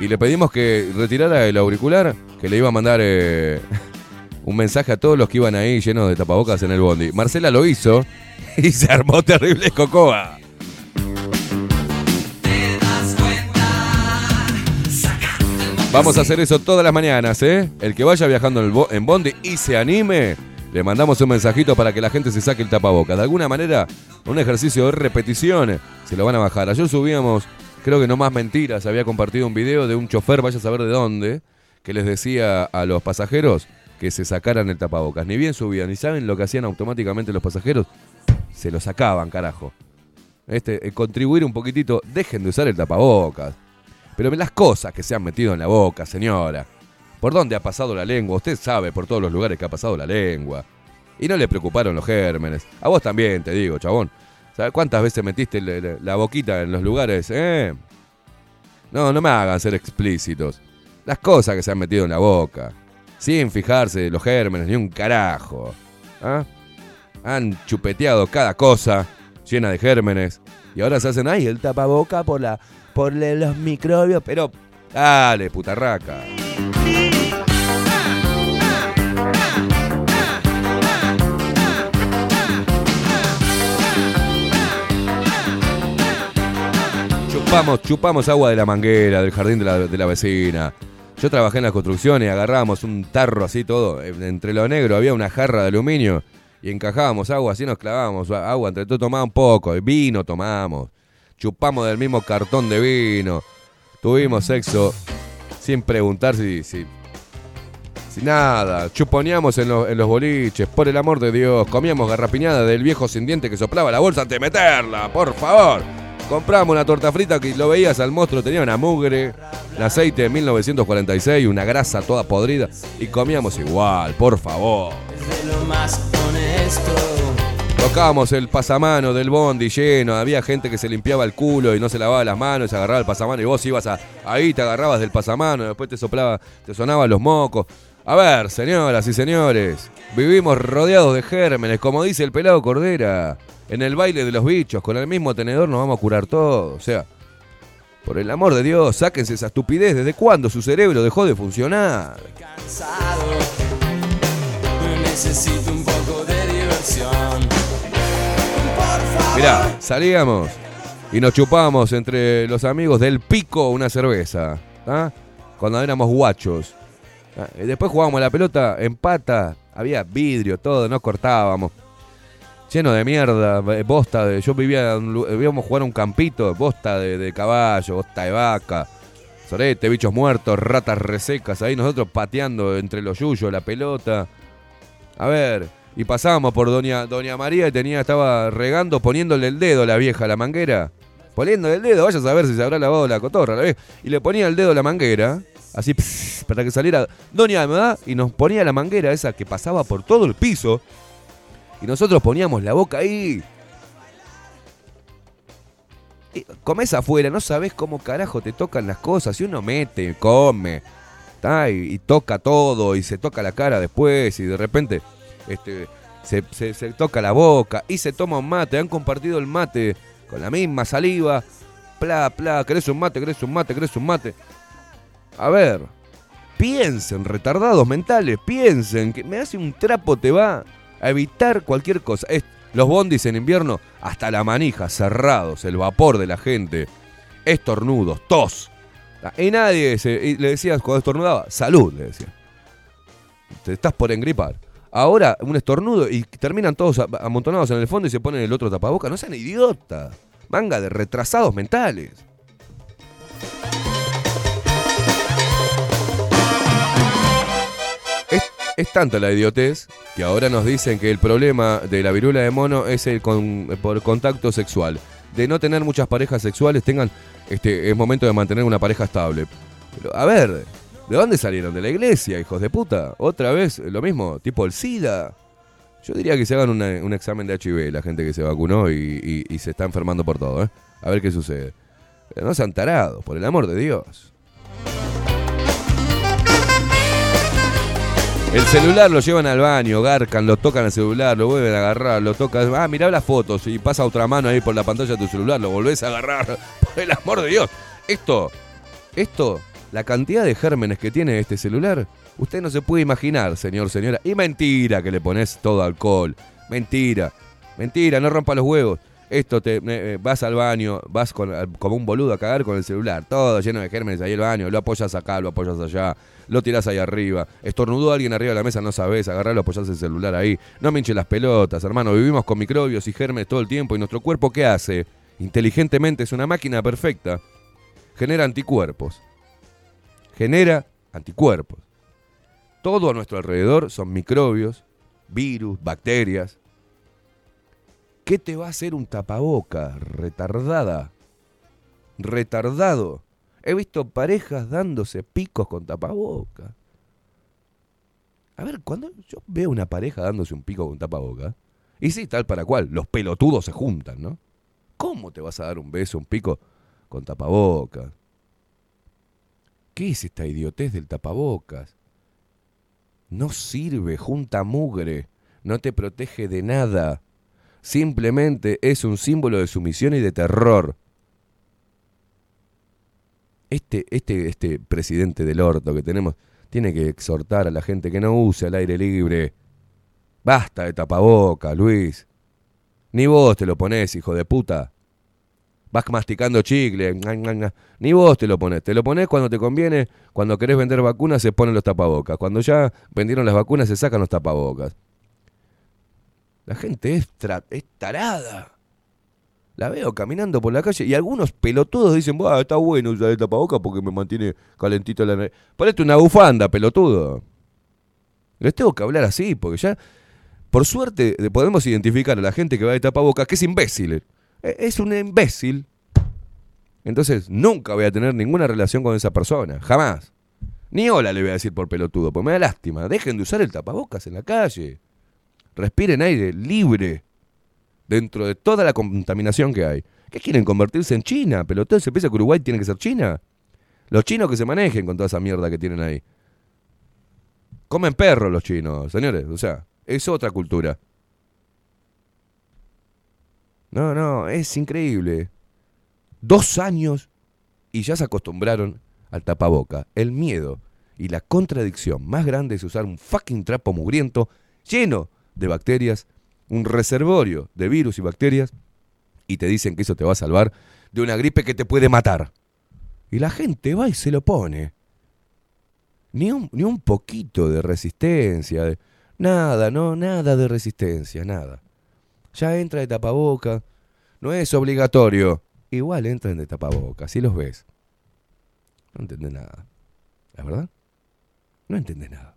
Y le pedimos que retirara el auricular, que le iba a mandar eh, un mensaje a todos los que iban ahí llenos de tapabocas en el bondi. Marcela lo hizo y se armó terrible cocoa. Vamos a hacer eso todas las mañanas, ¿eh? El que vaya viajando en, bondi y se anime, le mandamos un mensajito para que la gente se saque el tapabocas. De alguna manera, un ejercicio de repetición, se lo van a bajar. Ayer subíamos, creo que no más mentiras, había compartido un video de un chofer, vaya a saber de dónde, que les decía a los pasajeros que se sacaran el tapabocas. Ni bien subían, ¿y saben lo que hacían automáticamente los pasajeros? Se lo sacaban, carajo. Este, eh, contribuir un poquitito, dejen de usar el tapabocas. Pero las cosas que se han metido en la boca, señora. ¿Por dónde ha pasado la lengua? Usted sabe por todos los lugares que ha pasado la lengua. Y no le preocuparon los gérmenes. A vos también, te digo, chabón. ¿Sabes cuántas veces metiste la, la- boquita en los lugares? Eh? No, no me hagan ser explícitos. Las cosas que se han metido en la boca. Sin fijarse los gérmenes ni un carajo. ¿Ah? Han chupeteado cada cosa llena de gérmenes. Y ahora se hacen ahí el tapaboca por la por los microbios. Pero dale, putarraca. Chupamos, chupamos agua de la manguera, del jardín de la, de la vecina. Yo trabajé en la construcción y agarrábamos un tarro así todo. eh, Entre lo negro había una jarra de aluminio y encajábamos agua, así nos clavábamos agua. Entre todo tomábamos poco, vino tomamos. Chupamos del mismo cartón de vino. Tuvimos sexo sin preguntar si, si, nada. Chuponeamos en, en los boliches, por el amor de Dios. Comíamos garrapiñada del viejo sin diente que soplaba la bolsa antes de meterla, por favor. Compramos una torta frita que lo veías al monstruo, tenía una mugre, un aceite de 1946, una grasa toda podrida. Y comíamos igual, por favor. lo más honesto. Tocábamos el pasamano del bondi lleno, había gente que se limpiaba el culo y no se lavaba las manos, se agarraba el pasamano y vos ibas ahí, te agarrabas del pasamano, después te soplaba, te sonaban los mocos. A ver, señoras y señores, vivimos rodeados de gérmenes, como dice el pelado Cordera, en el baile de los bichos, con el mismo tenedor nos vamos a curar todo, o sea, por el amor de Dios, sáquense esa estupidez, ¿desde cuándo su cerebro dejó de funcionar? Cansado. Necesito un poco de diversión. Mirá, salíamos y nos chupábamos entre los amigos del pico una cerveza. ¿ah? Cuando éramos guachos. Y después jugábamos la pelota en pata. Había vidrio, todo, nos cortábamos. Lleno de mierda, eh, bosta de. Yo vivía íbamos a jugar un campito, bosta de, de caballo, bosta de vaca, sorete, bichos muertos, ratas resecas, ahí nosotros pateando entre los yuyos la pelota. A ver, y pasábamos por Doña, Doña María y tenía, estaba regando, poniéndole el dedo a la vieja a la manguera. Poniéndole el dedo, vaya a saber si se habrá lavado la cotorra. la vieja. Y le ponía el dedo a la manguera, así, para que saliera. Doña, ¿me da? Y nos ponía la manguera esa que pasaba por todo el piso. Y nosotros poníamos la boca ahí. Y comés afuera, no sabés cómo carajo te tocan las cosas. Si uno mete, come, y, y toca todo, y se toca la cara después, y de repente este, se, se- se toca la boca, y se toma un mate. Han compartido el mate con la misma saliva. Pla, pla, ¿querés un mate? ¿Querés un mate? ¿Querés un mate? A ver, piensen, retardados mentales, piensen, que me hace un trapo te va a evitar cualquier cosa. Los bondis en invierno, hasta la manija, cerrados, el vapor de la gente, estornudos, tos. Y nadie se- le decías cuando estornudaba, salud, le decía. Te estás por engripar. Ahora, un estornudo y terminan todos amontonados en el fondo y se ponen el otro tapaboca. No sean idiotas. Manga de retrasados mentales. Es, tanta la idiotez que ahora nos dicen que el problema de la viruela de mono es el con- por contacto sexual. De no tener muchas parejas sexuales, tengan este, es momento de mantener una pareja estable. Pero, a ver, ¿de dónde salieron? ¿De la iglesia, hijos de puta? Otra vez, lo mismo, tipo el SIDA. Yo diría que se hagan un examen de HIV la gente que se vacunó y se está enfermando por todo, ¿eh? A ver qué sucede. Pero no sean tarados, por el amor de Dios. El celular lo llevan al baño, garcan, lo tocan al celular, lo vuelven a agarrar, lo tocan. Ah, mirá las fotos y pasa otra mano ahí por la pantalla de tu celular, lo volvés a agarrar. Por el amor de Dios. Esto, esto, la cantidad de gérmenes que tiene este celular, usted no se puede imaginar, señor, señora. Y mentira que le pones todo alcohol. Mentira. Mentira, no rompa los huevos. Esto te eh, vas al baño, vas con- al- como un boludo a cagar con el celular, todo lleno de gérmenes ahí el baño, lo apoyas acá, lo apoyas allá, lo tirás ahí arriba, estornudó alguien arriba de la mesa, no sabés, agarralo, apoyás el celular ahí. No me hinche las pelotas, hermano, vivimos con microbios y gérmenes todo el tiempo y nuestro cuerpo ¿qué hace? Inteligentemente es una máquina perfecta. Genera anticuerpos. Genera anticuerpos. Todo a nuestro alrededor son microbios, virus, bacterias. ¿Qué te va a hacer un tapaboca? Retardada. Retardado. He visto parejas dándose picos con tapaboca. A ver, cuando yo veo una pareja dándose un pico con tapaboca, y sí, tal para cual, los pelotudos se juntan, ¿no? ¿Cómo te vas a dar un beso, un pico con tapabocas? ¿Qué es esta idiotez del tapabocas? No sirve, junta mugre, no te protege de nada. Simplemente es un símbolo de sumisión y de terror. Este, este, este presidente del orto que tenemos tiene que exhortar a la gente que no use el aire libre. Basta de tapaboca, Luis. Ni vos te lo ponés, hijo de puta. Vas masticando chicle. Ni vos te lo ponés. Te lo ponés cuando te conviene. Cuando querés vender vacunas se ponen los tapabocas. Cuando ya vendieron las vacunas se sacan los tapabocas. La gente es, es tarada. La veo caminando por la calle y algunos pelotudos dicen, Buah, está bueno usar el tapabocas porque me mantiene calentito la nariz. Ponete una bufanda, pelotudo. Les tengo que hablar así, porque ya, por suerte, podemos identificar a la gente que va de tapabocas que es imbécil. Eh, Es un imbécil. Entonces, nunca voy a tener ninguna relación con esa persona. Jamás. Ni hola le voy a decir por pelotudo, porque me da lástima. Dejen de usar el tapabocas en la calle. Respiren aire libre. Dentro de toda la contaminación que hay. ¿Qué quieren convertirse en China? Pelotudo, ¿se piensa que Uruguay tiene que ser China? Los chinos que se manejen con toda esa mierda que tienen ahí. Comen perros los chinos, señores. O sea, es otra cultura. No, no, es increíble. Dos años y ya se acostumbraron al tapaboca. El miedo y la contradicción más grande es usar un fucking trapo mugriento lleno de bacterias, un reservorio de virus y bacterias, y te dicen que eso te va a salvar de una gripe que te puede matar. Y la gente va y se lo pone. Ni un, ni un poquito de resistencia, nada, no, nada de resistencia, nada. Ya entra de tapaboca, no es obligatorio. Igual entran de tapaboca, si los ves. No entendés nada. ¿La verdad? No entendés nada.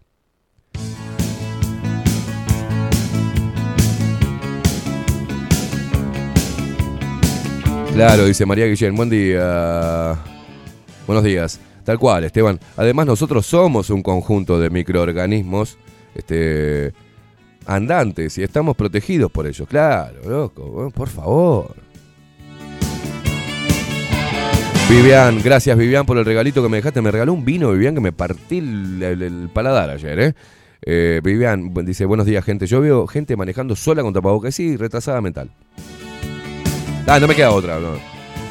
Claro, dice María Guillén, buen día. Buenos días. Tal cual, Esteban. Además, nosotros somos un conjunto de microorganismos este, andantes y estamos protegidos por ellos. Claro, loco, por favor. Vivian, gracias Vivian por el regalito que me dejaste. Me regaló un vino, Vivian, que me partí el, paladar ayer, ¿eh? Eh, Vivian dice, buenos días, gente. Yo veo gente manejando sola con tapabocas. Sí, retrasada mental. Ah, no me queda otra.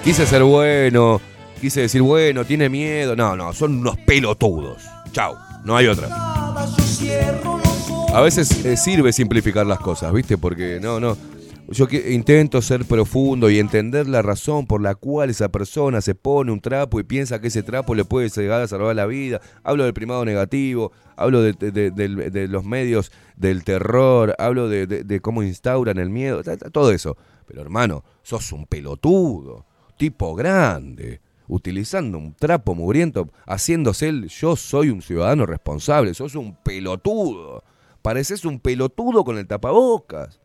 Quise ser bueno, quise decir, bueno, tiene miedo. No, no, son unos pelotudos. Chau, no hay otra. A veces eh, sirve simplificar las cosas, ¿viste? Porque no, no. Yo intento ser profundo y entender la razón por la cual esa persona se pone un trapo y piensa que ese trapo le puede llegar a salvar la vida. Hablo del primado negativo, hablo de, de- los medios del terror, hablo de, cómo instauran el miedo, todo eso. Pero hermano, sos un pelotudo, tipo grande, utilizando un trapo mugriento, haciéndose el yo soy un ciudadano responsable, sos un pelotudo. Pareces un pelotudo con el tapabocas.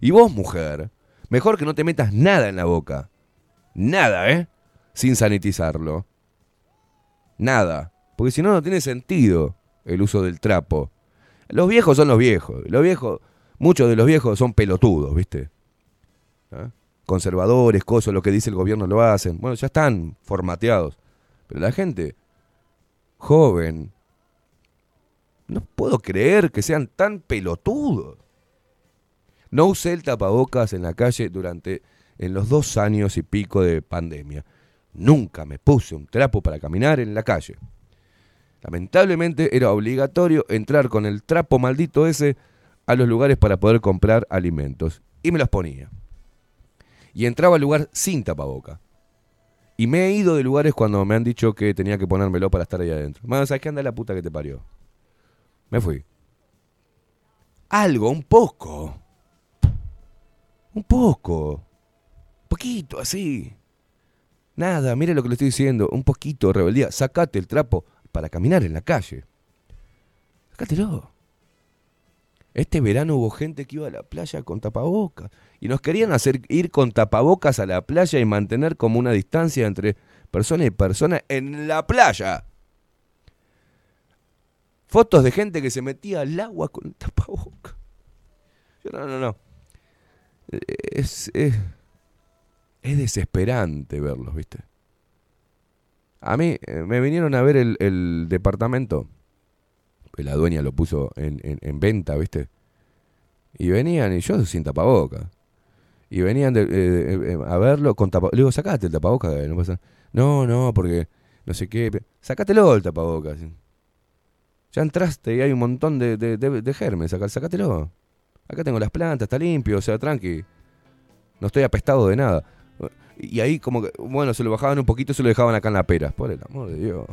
Y vos, mujer, mejor que no te metas nada en la boca. Nada, ¿eh? Sin sanitizarlo. Nada. Porque si no, no tiene sentido el uso del trapo. Los viejos son los viejos. Los viejos, muchos de los viejos son pelotudos, ¿viste? ¿Ah? Conservadores, cosas, lo que dice el gobierno lo hacen. Bueno, ya están formateados. Pero la gente joven, No puedo creer que sean tan pelotudos. No usé el tapabocas en la calle durante en los dos años y pico de pandemia. Nunca me puse un trapo para caminar en la calle. Lamentablemente era obligatorio entrar con el trapo maldito ese a los lugares para poder comprar alimentos. Y me los ponía. Y entraba al lugar sin tapaboca. Y me he ido de lugares cuando me han dicho que tenía que ponérmelo para estar ahí adentro. Más, ¿sabes qué anda la puta que te parió? Me fui. Algo, un poco. Un poco. Poquito, así. Nada, mire lo que le estoy diciendo. Un poquito, rebeldía. Sacate el trapo para caminar en la calle. Sácatelo. Este verano hubo gente que iba a la playa con tapabocas. Y nos querían hacer ir con tapabocas a la playa y mantener como una distancia entre persona y persona en la playa. Fotos de gente que se metía al agua con tapabocas. Yo, no, no, no. Es, es, es desesperante verlos, ¿viste? A mí eh, me vinieron a ver el, el departamento. La dueña lo puso en, en- en venta, ¿viste? Y venían, y yo sin tapabocas. Y venían de- eh, eh, a verlo con tapabocas. Le digo, sacate el tapabocas. No, pasa. no, no, porque no sé qué. Sacátelo el tapabocas. Ya entraste y hay un montón de, de, de- de germes. Acá. Acá tengo las plantas, está limpio, o sea, tranqui. No estoy apestado de nada. Y ahí como que, bueno, se lo bajaban un poquito, se lo dejaban acá en la pera. Por el amor de Dios.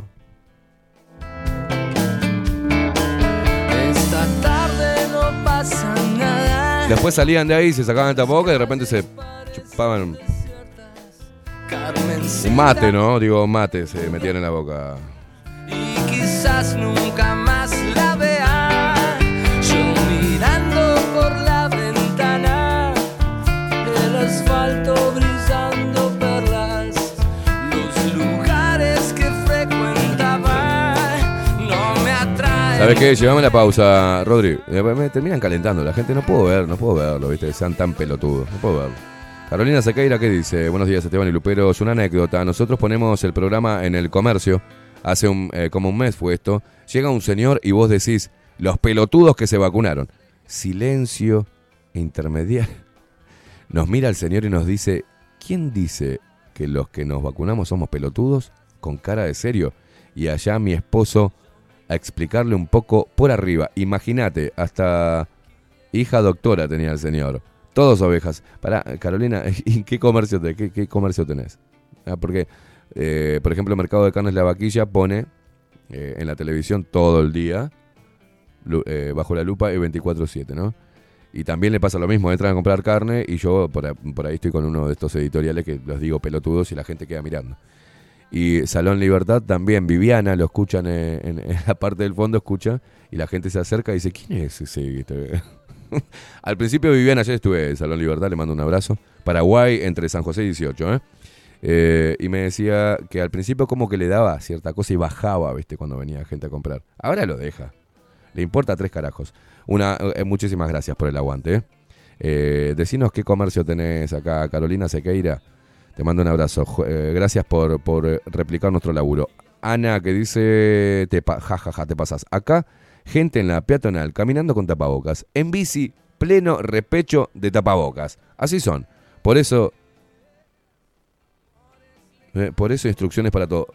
Después salían de ahí, se sacaban el tapabocas y de repente se chupaban un mate, ¿no? Digo, mate, se metían en la boca. Y quizás nunca más ¿Sabes qué? Llevame la pausa, Rodri. Eh, Me terminan calentando. La gente no puedo ver, no puedo verlo, ¿viste? Sean tan pelotudos. No puedo verlo. Carolina Sequeira, ¿qué dice? Buenos días, Esteban y Lupero. Es una anécdota. Nosotros ponemos el programa en el comercio. Hace eh, como un mes fue esto. Llega un señor y vos decís, los pelotudos que se vacunaron. Silencio intermediario. Nos mira el señor y nos dice, ¿quién dice que los que nos vacunamos somos pelotudos? Con cara de serio. Y allá mi esposo a explicarle un poco por arriba. Imagínate, hasta hija doctora tenía el señor. Todos ovejas. Para Carolina, ¿y qué comercio, te- qué, comercio tenés? Ah, porque, eh, por ejemplo, el mercado de carnes La Vaquilla pone eh, en la televisión todo el día, eh, bajo la lupa y 24-7, ¿no? Y también le pasa lo mismo, entran a comprar carne y yo por, por ahí estoy con uno de estos editoriales que los digo pelotudos y la gente queda mirando. Y Salón Libertad también, Viviana, lo escuchan en, en- en la parte del fondo, escucha, y la gente se acerca y dice, ¿quién es ese? Al principio Viviana, ayer estuve en Salón Libertad, le mando un abrazo. Paraguay, entre San José y 18, ¿eh? Eh, y me decía que al principio como que le daba cierta cosa y bajaba, ¿viste? Cuando venía gente a comprar. Ahora lo deja. Le importa tres carajos. Una, eh, muchísimas gracias por el aguante, ¿eh? Eh, decinos qué comercio tenés acá, Carolina Sequeira. Te mando un abrazo. Eh, gracias por, por eh, replicar nuestro laburo. Ana, que dice, te pa- ja, ja, ja, te pasas. Acá, gente en la peatonal caminando con tapabocas. En bici, pleno repecho de tapabocas. Así son. Por eso, eh, por eso instrucciones para todo.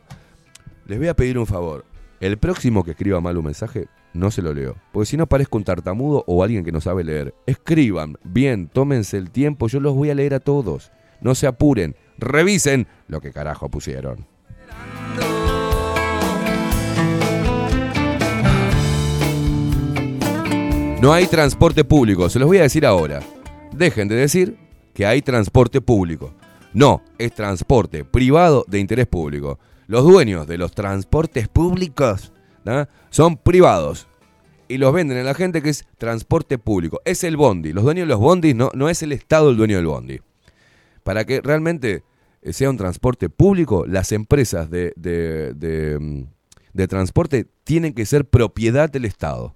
Les voy a pedir un favor. El próximo que escriba mal un mensaje, no se lo leo. Porque si no parezco un tartamudo o alguien que no sabe leer. Escriban, bien, tómense el tiempo, yo los voy a leer a todos. No se apuren, revisen lo que carajo pusieron. No hay transporte público, se los voy a decir ahora. Dejen de decir que hay transporte público. No, es transporte privado de interés público. Los dueños de los transportes públicos son privados y los venden a la gente que es transporte público. Es el bondi. Los dueños de los bondis no, no es el Estado el dueño del bondi. Para que realmente sea un transporte público, las empresas de, mm, de transporte tienen que ser propiedad del Estado.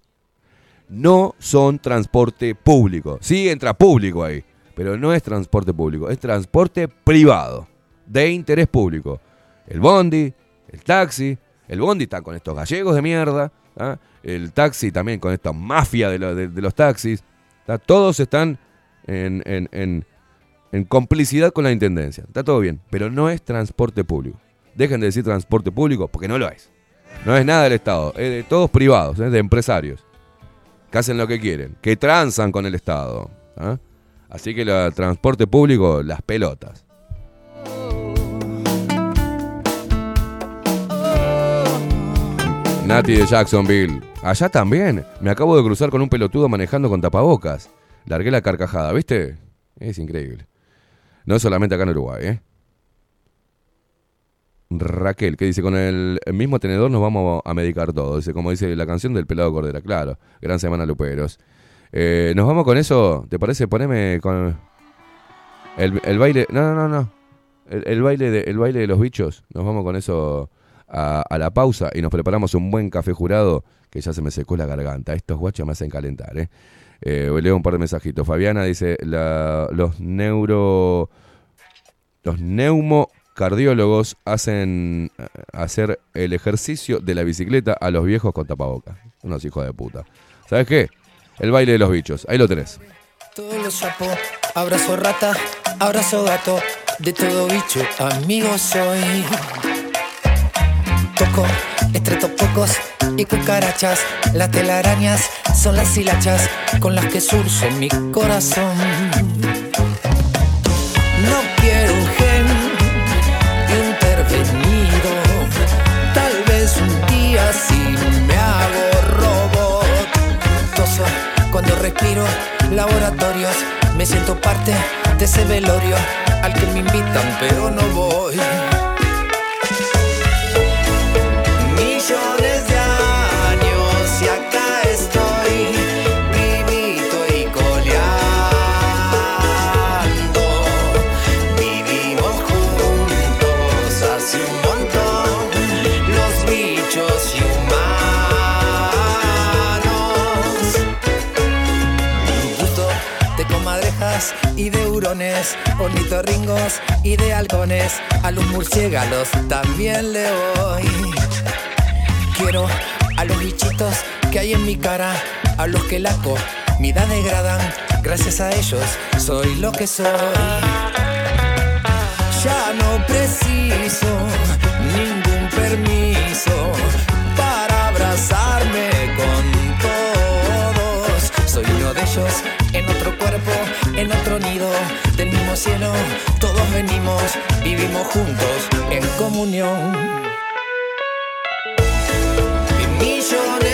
No son transporte público. Sí entra público ahí, pero no es transporte público, es transporte privado, de interés público. El bondi, el taxi, el bondi está con estos gallegos de mierda, ¿ah? el taxi también con esta mafia de, lo- de- de los taxis. Todos están en- en complicidad con la intendencia. Está todo bien, pero no es transporte público. Dejen de decir transporte público porque no lo es. No es nada del Estado, es de todos privados, es de empresarios que hacen lo que quieren, que transan con el Estado. ¿ah? Así que el transporte público, las pelotas. Nati de Jacksonville. Allá también. Me acabo de cruzar con un pelotudo manejando con tapabocas. Largué la carcajada, ¿viste? Es increíble. No solamente acá en Uruguay, ¿eh? Raquel, que dice, con el mismo tenedor nos vamos a medicar todos. Dice, como dice la canción del pelado Cordera, claro. Gran semana, Luperos. Eh, nos vamos con eso, ¿te parece? Poneme con el, el baile. No, no, no, no. El, el baile de, el baile de los bichos. Nos vamos con eso a, a la pausa y nos preparamos un buen café jurado que ya se me secó la garganta. Estos guachos me hacen calentar, ¿eh? Eh, leo un par de mensajitos. Fabiana dice, los neuro... Los neumocardiólogos hacen eh, hacer el ejercicio de la bicicleta a los viejos con tapabocas. Unos hijos de puta. ¿Sabes qué? El baile de los bichos. Ahí lo tenés. Los sapos, abrazo rata, abrazo gato, de todo bicho, amigo soy. Toco entre pocos y cucarachas, las telarañas son las hilachas con las que surce mi corazón. No quiero un gen intervenido, tal vez un día sí me hago robot. Toso cuando respiro laboratorios, me siento parte de ese velorio al que me invitan pero no voy. Hurones, ornitorringos y de halcones, a los murciélagos también le voy. Quiero a los bichitos que hay en mi cara, a los que la comida degradan, gracias a ellos soy lo que soy. Ya no preciso ningún permiso para abrazarme con todos. Soy uno de ellos en otro cuerpo, en otro Todos venimos, vivimos juntos en comunión. Millones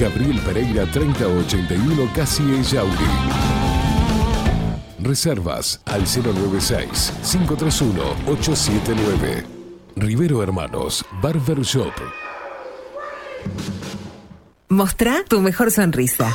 Gabriel Pereira 3081 Casi Yauri. Reservas al 096-531-879. Rivero Hermanos, Barber Shop. Mostrá tu mejor sonrisa.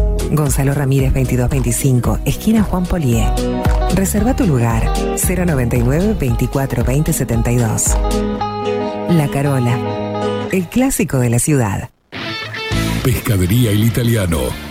Gonzalo Ramírez 2225, esquina Juan Polié. Reserva tu lugar 099 24 20 72. La Carola, el clásico de la ciudad. Pescadería El Italiano.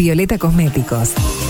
Violeta Cosméticos.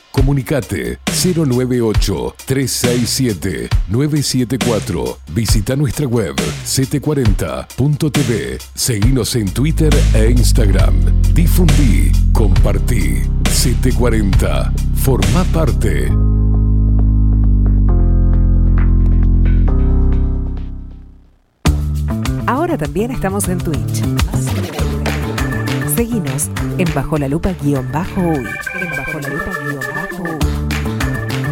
Comunicate 098-367-974. Visita nuestra web ct40.tv. Seguinos en Twitter e Instagram. Difundí, compartí. CT40. Forma parte. Ahora también estamos en Twitch. Seguinos en Bajo la Lupa guion bajo uy. En Bajo la Lupa guion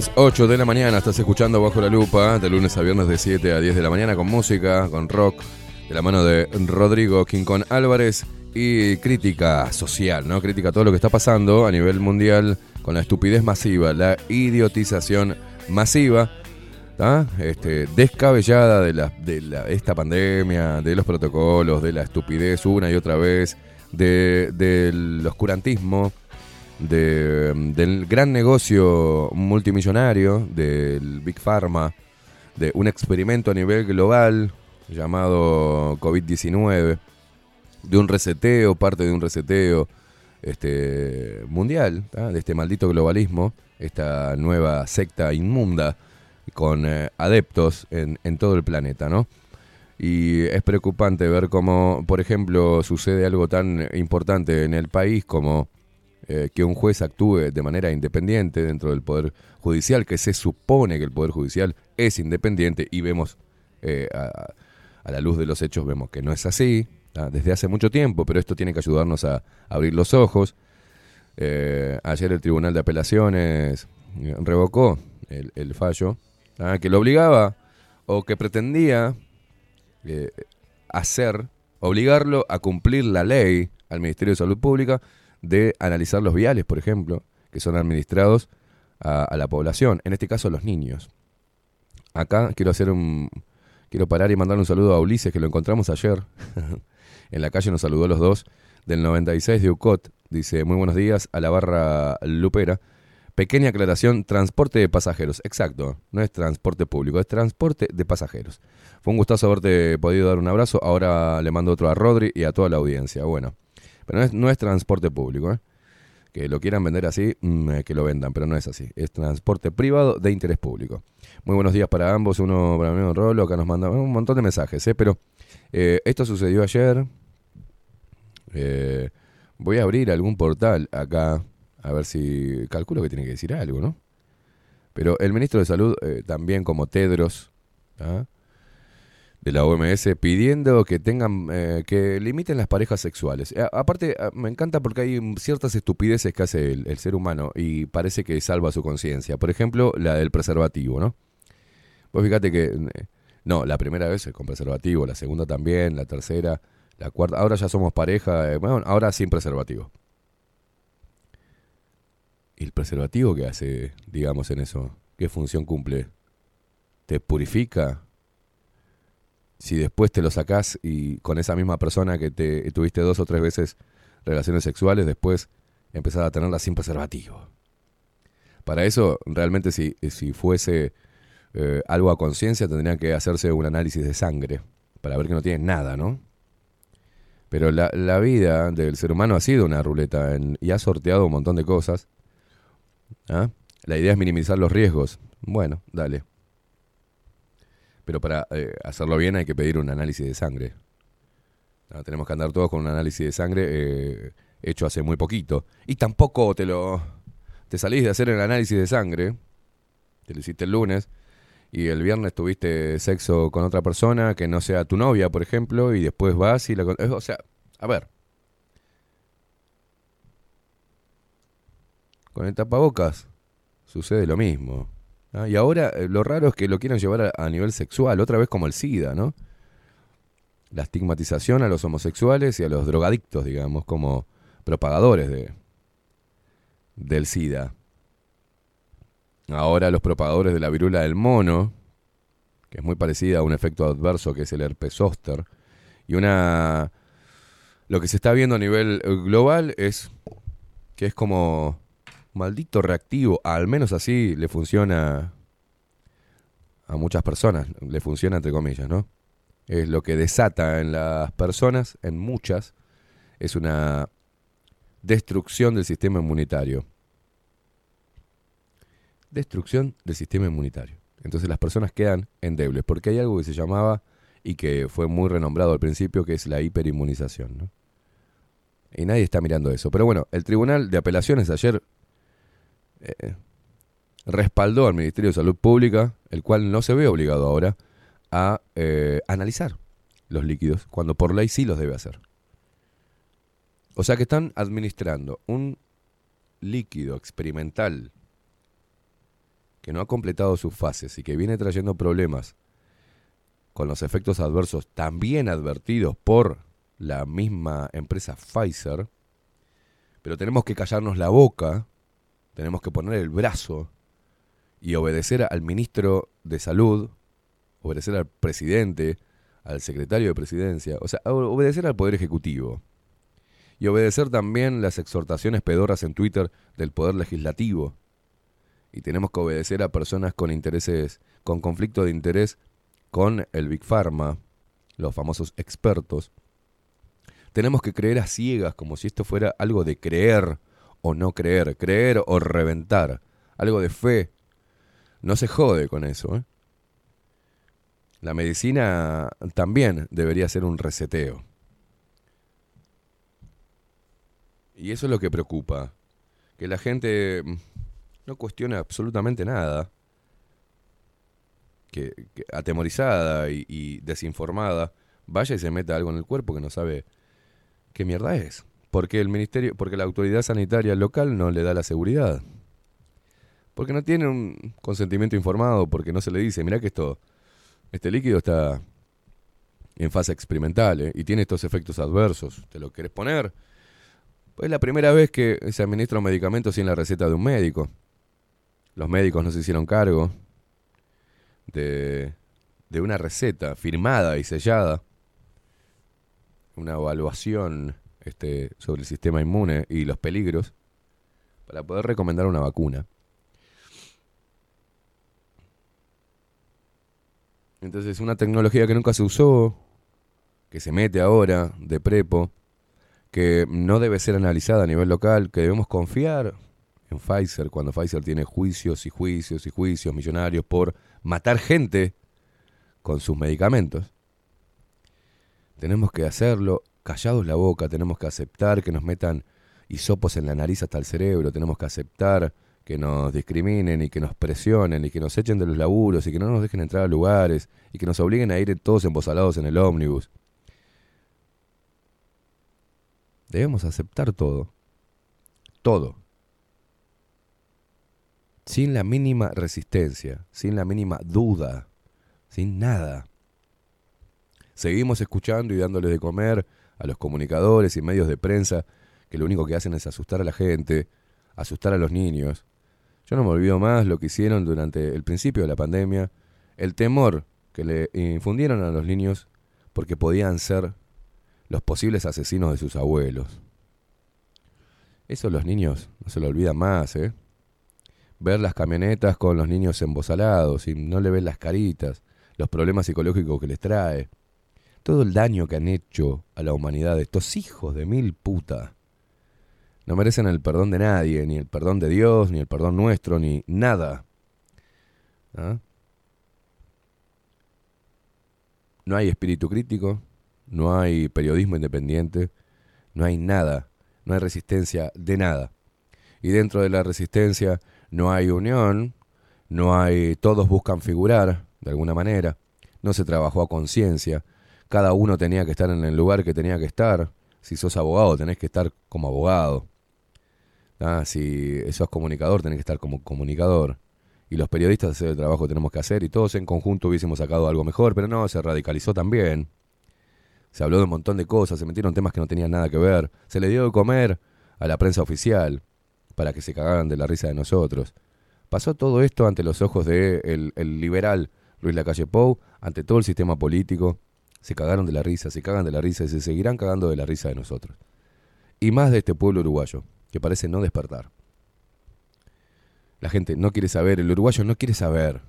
Las 8 de la mañana. Estás escuchando Bajo la Lupa de lunes a viernes de 7 a 10 de la mañana con música, con rock, de la mano de Rodrigo Quincón Álvarez y crítica social, ¿no? Crítica a todo lo que está pasando a nivel mundial con la estupidez masiva, la idiotización masiva, ¿tá? este, descabellada de, la, de la- esta pandemia, de los protocolos, de la estupidez una y otra vez, de- del oscurantismo, de- del gran negocio multimillonario, del Big Pharma, de un experimento a nivel global llamado COVID-19, de un reseteo, parte de un reseteo este, mundial, de este maldito globalismo, esta nueva secta inmunda con eh, adeptos en, en todo el planeta, ¿no? Y es preocupante ver cómo, por ejemplo, sucede algo tan importante en el país como eh, que un juez actúe de manera independiente dentro del Poder Judicial, que se supone que el Poder Judicial es independiente y vemos, eh, a, la luz de los hechos, vemos que no es así, ¿ah? desde hace mucho tiempo, pero esto tiene que ayudarnos a abrir los ojos. Eh, ayer el Tribunal de Apelaciones revocó el, fallo ¿ah? que lo obligaba o que pretendía hacer, obligarlo a cumplir la ley al Ministerio de Salud Pública de analizar los viales, por ejemplo, que son administrados a, la población, en este caso a los niños. Acá quiero hacer un. Quiero parar y mandar un saludo a Ulises, que lo encontramos ayer. en la calle nos saludó los dos. Del 96 de UCOT. Dice: Muy buenos días a la barra Lupera. Pequeña aclaración: transporte de pasajeros. Exacto, no es transporte público, es transporte de pasajeros. Fue un gustazo haberte podido dar un abrazo. Ahora le mando otro a Rodri y a toda la audiencia. Bueno, pero no es, no es transporte público, ¿eh? Que lo quieran vender así, mm, eh, que lo vendan, pero no es así. Es transporte privado de interés público. Muy buenos días para ambos, uno para mí, un rolo, acá nos manda un montón de mensajes, ¿eh? Pero eh, esto sucedió ayer. Eh, voy a abrir algún portal acá, a ver si calculo que tiene que decir algo, ¿no? Pero el ministro de Salud, también como Tedros, ¿ah? De la OMS pidiendo que tengan eh, que limiten las parejas sexuales. A- aparte, a- me encanta porque hay ciertas estupideces que hace el, ser humano y parece que salva su conciencia. Por ejemplo, la del preservativo, ¿no? Vos fíjate que eh, no, la primera vez con preservativo, la segunda también, la tercera, la cuarta, ahora ya somos pareja, eh, bueno, ahora sin preservativo. ¿Y el preservativo qué hace, digamos, en eso? ¿Qué función cumple? ¿Te purifica? Si después te lo sacás y con esa misma persona que te tuviste dos o tres veces relaciones sexuales, después empezás a tenerla sin preservativo. Para eso, realmente si, si fuese eh, algo a conciencia, tendrían que hacerse un análisis de sangre para ver que no tienen nada, ¿no? Pero la, la vida del ser humano ha sido una ruleta y ha sorteado un montón de cosas. ¿ah? La idea es minimizar los riesgos. Bueno, dale. Pero para eh, hacerlo bien hay que pedir un análisis de sangre. Ah, tenemos que andar todos con un análisis de sangre eh, hecho hace muy poquito. Y tampoco te lo te salís de hacer el análisis de sangre. Te lo hiciste el lunes. Y el viernes tuviste sexo con otra persona que no sea tu novia, por ejemplo, y después vas y la... eh, O sea, a ver. Con el tapabocas sucede lo mismo. ¿Ah? Y ahora eh, lo raro es que lo quieren llevar a, nivel sexual, otra vez como el SIDA, ¿no? La estigmatización a los homosexuales y a los drogadictos, digamos, como propagadores de, del SIDA. Ahora los propagadores de la viruela del mono, que es muy parecida a un efecto adverso que es el herpes zóster, y una... Lo que se está viendo a nivel eh, global es que es como maldito reactivo, al menos así le funciona a muchas personas, le funciona entre comillas, ¿no? Es lo que desata en las personas, en muchas, es una destrucción del sistema inmunitario. Destrucción del sistema inmunitario. Entonces las personas quedan endebles, porque hay algo que se llamaba y que fue muy renombrado al principio, que es la hiperinmunización, ¿no? Y nadie está mirando eso. Pero bueno, el Tribunal de Apelaciones ayer eh, respaldó al Ministerio de Salud Pública, el cual no se ve obligado ahora a eh, analizar los líquidos, cuando por ley sí los debe hacer. O sea que están administrando un líquido experimental que no ha completado sus fases y que viene trayendo problemas con los efectos adversos también advertidos por la misma empresa Pfizer, pero tenemos que callarnos la boca, tenemos que poner el brazo y obedecer al ministro de Salud, obedecer al presidente, al secretario de presidencia, o sea, obedecer al Poder Ejecutivo. Y obedecer también las exhortaciones pedoras en Twitter del Poder Legislativo. Y tenemos que obedecer a personas con intereses, con conflicto de interés con el Big Pharma, los famosos expertos. Tenemos que creer a ciegas, como si esto fuera algo de creer o no creer, creer o reventar, algo de fe. No se jode con eso. ¿eh? La medicina también debería ser un reseteo. Y eso es lo que preocupa, que la gente mm, no cuestione absolutamente nada, que, atemorizada y desinformada vaya y se meta algo en el cuerpo que no sabe qué mierda es. Porque el ministerio, porque la autoridad sanitaria local no le da la seguridad. Porque no tiene un consentimiento informado, porque no se le dice, mira que esto, este líquido está en fase experimental ¿eh? y tiene estos efectos adversos. ¿Te lo querés poner? Pues es la primera vez que se administra un medicamento sin la receta de un médico. Los médicos no se hicieron cargo de, de una receta firmada y sellada, una evaluación este, sobre el sistema inmune y los peligros para poder recomendar una vacuna. Entonces, una tecnología que nunca se usó, que se mete ahora de prepo, que no debe ser analizada a nivel local, que debemos confiar en Pfizer cuando Pfizer tiene juicios y juicios y juicios millonarios por matar gente con sus medicamentos. Tenemos que hacerlo callados la boca, tenemos que aceptar que nos metan hisopos en la nariz hasta el cerebro, tenemos que aceptar que nos discriminen y que nos presionen y que nos echen de los laburos y que no nos dejen entrar a lugares y que nos obliguen a ir todos embosalados en el ómnibus. Debemos aceptar todo. Todo. Sin la mínima resistencia, sin la mínima duda, sin nada. Seguimos escuchando y dándoles de comer a los comunicadores y medios de prensa que lo único que hacen es asustar a la gente, asustar a los niños. Yo no me olvido más lo que hicieron durante el principio de la pandemia, el temor que le infundieron a los niños porque podían ser los posibles asesinos de sus abuelos. Eso los niños no se lo olvidan más, ¿eh? Ver las camionetas con los niños embosalados y no le ven las caritas, los problemas psicológicos que les trae, todo el daño que han hecho a la humanidad estos hijos de mil puta. No merecen el perdón de nadie, ni el perdón de Dios, ni el perdón nuestro, ni nada. ¿Ah? No hay espíritu crítico, no hay periodismo independiente, no hay nada, no hay resistencia de nada. Y dentro de la resistencia no hay unión, no hay, todos buscan figurar de alguna manera, no se trabajó a conciencia, cada uno tenía que estar en el lugar que tenía que estar. Si sos abogado, tenés que estar como abogado. Ah, si sos comunicador, tenés que estar como comunicador. Y los periodistas hacer el trabajo que tenemos que hacer y todos en conjunto hubiésemos sacado algo mejor, pero no, se radicalizó también. Se habló de un montón de cosas, se metieron temas que no tenían nada que ver. Se le dio de comer a la prensa oficial para que se cagaran de la risa de nosotros. Pasó todo esto ante los ojos de el, el liberal Luis Lacalle Pou, ante todo el sistema político. Se cagaron de la risa, se cagan de la risa y se seguirán cagando de la risa de nosotros. Y más de este pueblo uruguayo, que parece no despertar. La gente no quiere saber, el uruguayo no quiere saber.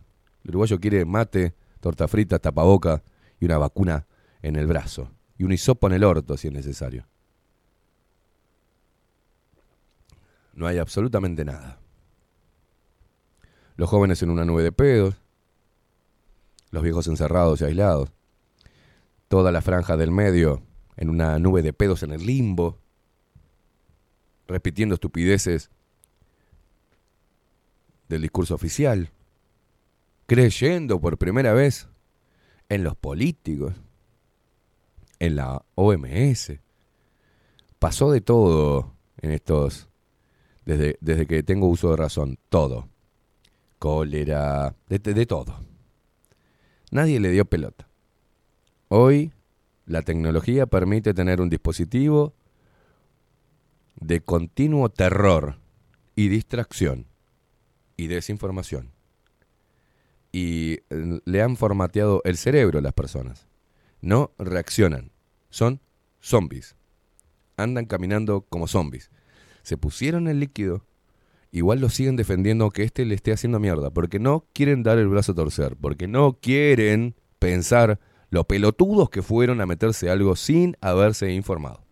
El uruguayo quiere mate, torta frita, tapaboca y una vacuna en el brazo. Y un hisopo en el orto si es necesario. No hay absolutamente nada. Los jóvenes en una nube de pedos. Los viejos encerrados y aislados. Toda la franja del medio en una nube de pedos en el limbo. Repitiendo estupideces del discurso oficial. Creyendo por primera vez en los políticos. En la OMS. Pasó de todo en estos desde, desde que tengo uso de razón, todo. cólera, de, de- de todo. Nadie le dio pelota. Hoy la tecnología permite tener un dispositivo de continuo terror y distracción y desinformación. Y eh, le han formateado el cerebro a las personas. No reaccionan. Son zombies. Andan caminando como zombies. Se pusieron el líquido. Igual lo siguen defendiendo que este le esté haciendo mierda. Porque no quieren dar el brazo a torcer. Porque no quieren pensar lo pelotudos que fueron a meterse algo sin haberse informado.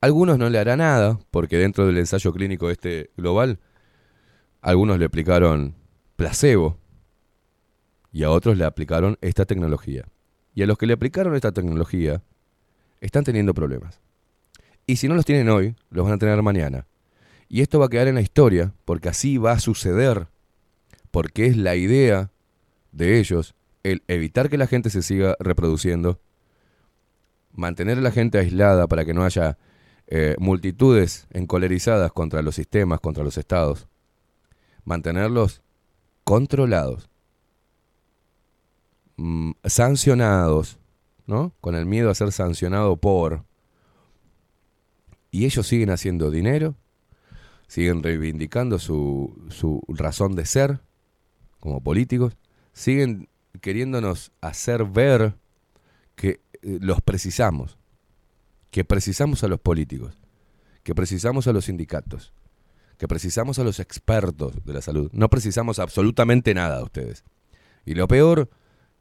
Algunos no le hará nada, porque dentro del ensayo clínico este global, algunos le aplicaron placebo y a otros le aplicaron esta tecnología. Y a los que le aplicaron esta tecnología están teniendo problemas. Y si no los tienen hoy, los van a tener mañana. Y esto va a quedar en la historia, porque así va a suceder, porque es la idea de ellos, el evitar que la gente se siga reproduciendo, mantener a la gente aislada para que no haya eh, multitudes encolerizadas contra los sistemas, contra los estados, mantenerlos controlados, mm, sancionados, ¿no? Con el miedo a ser sancionado por... Y ellos siguen haciendo dinero, siguen reivindicando su, su razón de ser como políticos, siguen queriéndonos hacer ver que eh, los precisamos, que precisamos a los políticos, que precisamos a los sindicatos, que precisamos a los expertos de la salud. No precisamos absolutamente nada de ustedes. Y lo peor,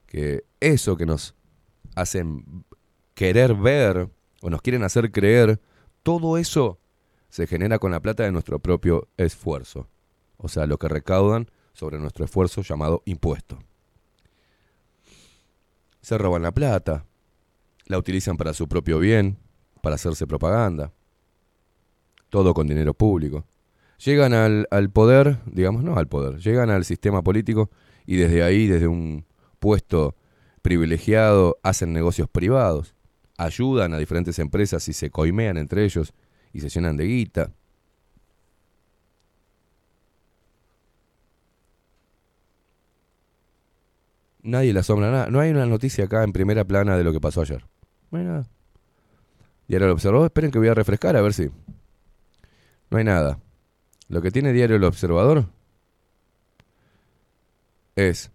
que eso que nos hacen querer ver o nos quieren hacer creer, todo eso se genera con la plata de nuestro propio esfuerzo. O sea, lo que recaudan sobre nuestro esfuerzo llamado impuesto. Se roban la plata, la utilizan para su propio bien, para hacerse propaganda, todo con dinero público. Llegan al, al poder, digamos, no al poder, llegan al sistema político y desde ahí, desde un puesto privilegiado, hacen negocios privados, ayudan a diferentes empresas y se coimean entre ellos y se llenan de guita. Nadie le asombra nada. No hay una noticia acá en primera plana de lo que pasó ayer. No hay nada. Diario El Observador, esperen que voy a refrescar a ver si. No hay nada. Lo que tiene Diario El Observador es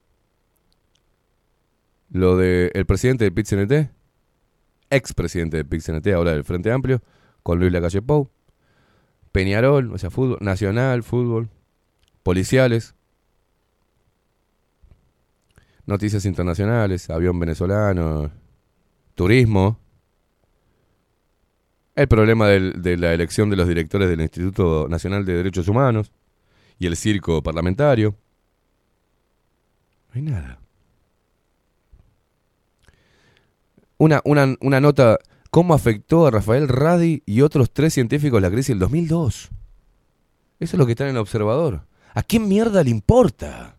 lo del el presidente del PIT-CNT, ex presidente del PIT-CNT, ahora del Frente Amplio, con Luis Lacalle Pou, Peñarol, o sea, fútbol, nacional, fútbol, policiales, noticias internacionales, avión venezolano, turismo, el problema de la elección de los directores del Instituto Nacional de Derechos Humanos y el circo parlamentario. No hay nada. Una, una, una nota, ¿cómo afectó a Rafael Radi y otros tres científicos la crisis del 2002? Eso es lo que está en el observador. ¿A quién mierda le importa?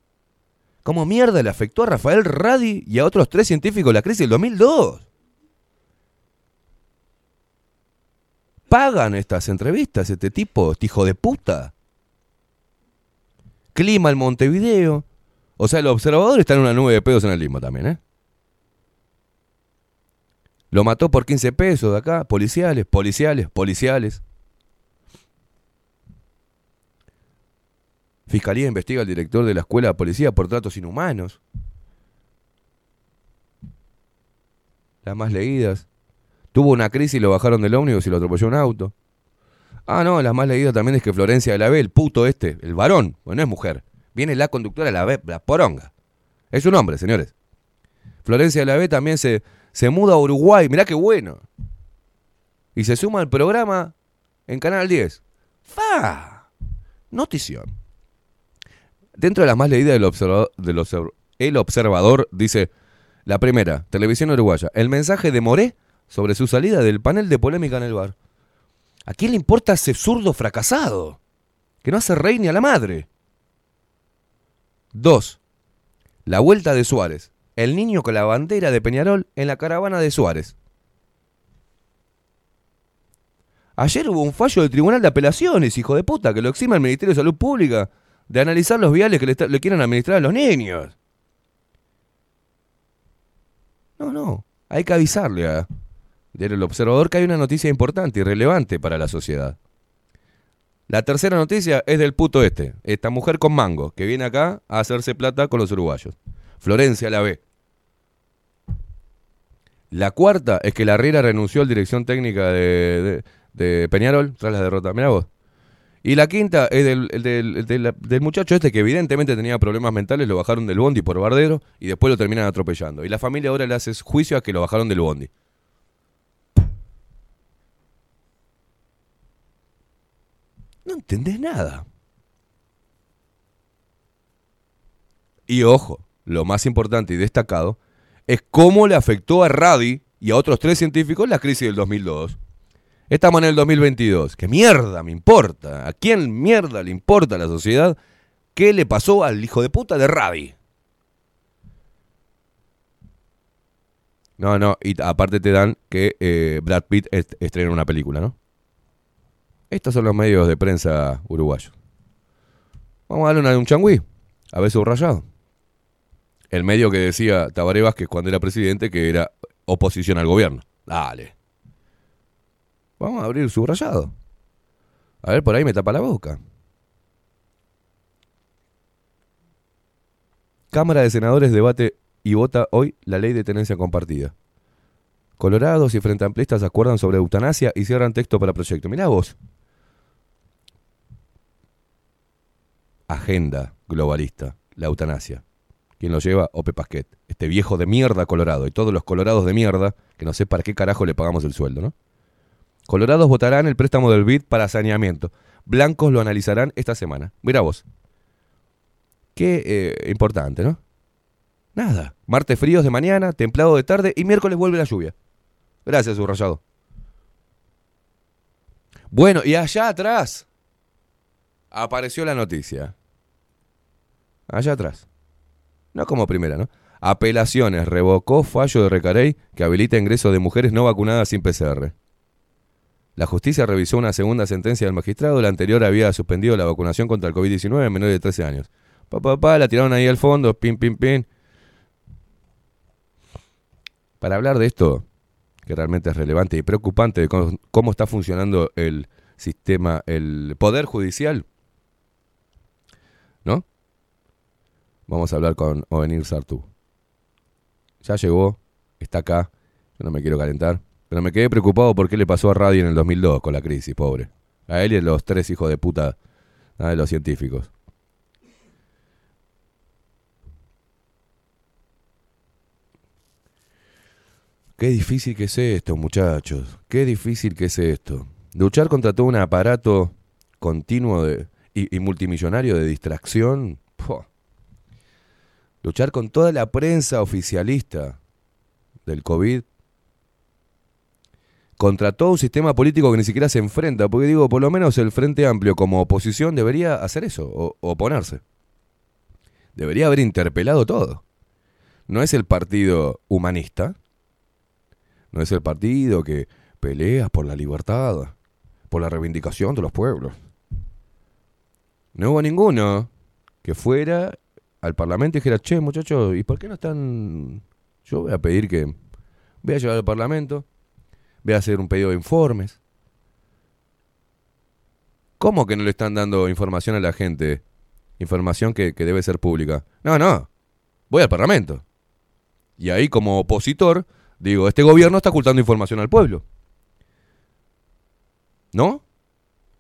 ¿Cómo mierda le afectó a Rafael Radi y a otros tres científicos la crisis del 2002? Pagan estas entrevistas este tipo, este hijo de puta. Clima en Montevideo. O sea, el observador está en una nube de pedos en el limbo también, ¿eh? Lo mató por 15 pesos de acá, policiales, policiales, policiales. Fiscalía investiga al director de la escuela de policía por tratos inhumanos. Las más leídas. Tuvo una crisis y lo bajaron del ómnibus y lo atropelló un auto. Ah, no, la más leída también es que Florencia de la B, el puto este, el varón, bueno, no es mujer. Viene la conductora de la B, la poronga. Es un hombre, señores. Florencia de la B también se, se muda a Uruguay, mirá qué bueno. Y se suma al programa en Canal 10. ¡Fa! Notición. Dentro de las más leídas del observador, El Observador dice, la primera, televisión uruguaya, el mensaje de Moré sobre su salida del panel de polémica en el bar. ¿A quién le importa ese zurdo fracasado? Que no hace rey ni a la madre. Dos, la vuelta de Suárez. El niño con la bandera de Peñarol en la caravana de Suárez. Ayer hubo un fallo del Tribunal de Apelaciones, hijo de puta, que lo exima el Ministerio de Salud Pública de analizar los viales que le, quieren administrar a los niños. No, no. Hay que avisarle a del observador que hay una noticia importante y relevante para la sociedad. La tercera noticia es del puto este, esta mujer con mango, que viene acá a hacerse plata con los uruguayos. Florencia la ve. La cuarta es que la Riera renunció al dirección técnica de Peñarol tras la derrota. Mirá vos. Y la quinta es del, el del- el del- del muchacho este que evidentemente tenía problemas mentales, lo bajaron del bondi por bardero y después lo terminan atropellando. Y la familia ahora le hace juicio a que lo bajaron del bondi. No entendés nada. Y ojo, lo más importante y destacado es cómo le afectó a Radi y a otros tres científicos la crisis del 2002. Estamos en el 2022. ¿Qué mierda me importa? ¿A quién mierda le importa a la sociedad qué le pasó al hijo de puta de Radi? No, no, y aparte te dan que eh, Brad Pitt est- estrena una película, ¿no? Estos son los medios de prensa uruguayos. Vamos a darle una de un changüí, a ver subrayado. El medio que decía Tabaré Vázquez cuando era presidente que era oposición al gobierno. Dale. Vamos a abrir subrayado. A ver, por ahí me tapa la boca. Cámara de Senadores debate y vota hoy la ley de tenencia compartida. Colorados y Frente acuerdan sobre eutanasia y cierran texto para proyecto. Mirá vos. Agenda globalista, la eutanasia. ¿Quién lo lleva? Ope Pasquet. Este viejo de mierda colorado. Y todos los colorados de mierda, que no sé para qué carajo le pagamos el sueldo, ¿no? Colorados votarán el préstamo del BID para saneamiento. Blancos lo analizarán esta semana. Mira vos. Qué eh, importante, ¿no? Nada. Martes fríos de mañana, templado de tarde y miércoles vuelve la lluvia. Gracias, subrayado. Bueno, y allá atrás apareció la noticia. Allá atrás. No como primera, ¿no? Apelaciones. Revocó fallo de Recarey que habilita ingreso de mujeres no vacunadas sin PCR. La justicia revisó una segunda sentencia del magistrado. La anterior había suspendido la vacunación contra el COVID-19 en menores de 13 años. Pa, pa, pa, la tiraron ahí al fondo. Pin, pin, pin. Para hablar de esto, que realmente es relevante y preocupante de cómo, cómo está funcionando el sistema, el poder judicial, ¿no? Vamos a hablar con Ovenir Sartú. Ya llegó, está acá, yo no me quiero calentar, pero me quedé preocupado por qué le pasó a Radio en el 2002 con la crisis, pobre. A él y a los tres hijos de puta de los científicos. Qué difícil que es esto, muchachos. Qué difícil que es esto. Luchar contra todo un aparato continuo y, multimillonario de distracción. Luchar con toda la prensa oficialista del COVID. Contra todo un sistema político que ni siquiera se enfrenta. Porque digo, por lo menos el Frente Amplio como oposición debería hacer eso, o, oponerse. Debería haber interpelado todo. No es el partido humanista, no es el partido que pelea por la libertad, por la reivindicación de los pueblos. No hubo ninguno que fuera al Parlamento y dijera, che, muchachos, ¿y por qué no están...? Yo voy a pedir que... Voy a llevar al Parlamento, voy a hacer un pedido de informes. ¿Cómo que no le están dando información a la gente? Información que, que debe ser pública. No, no. Voy al Parlamento. Y ahí como opositor digo, este gobierno está ocultando información al pueblo. ¿No?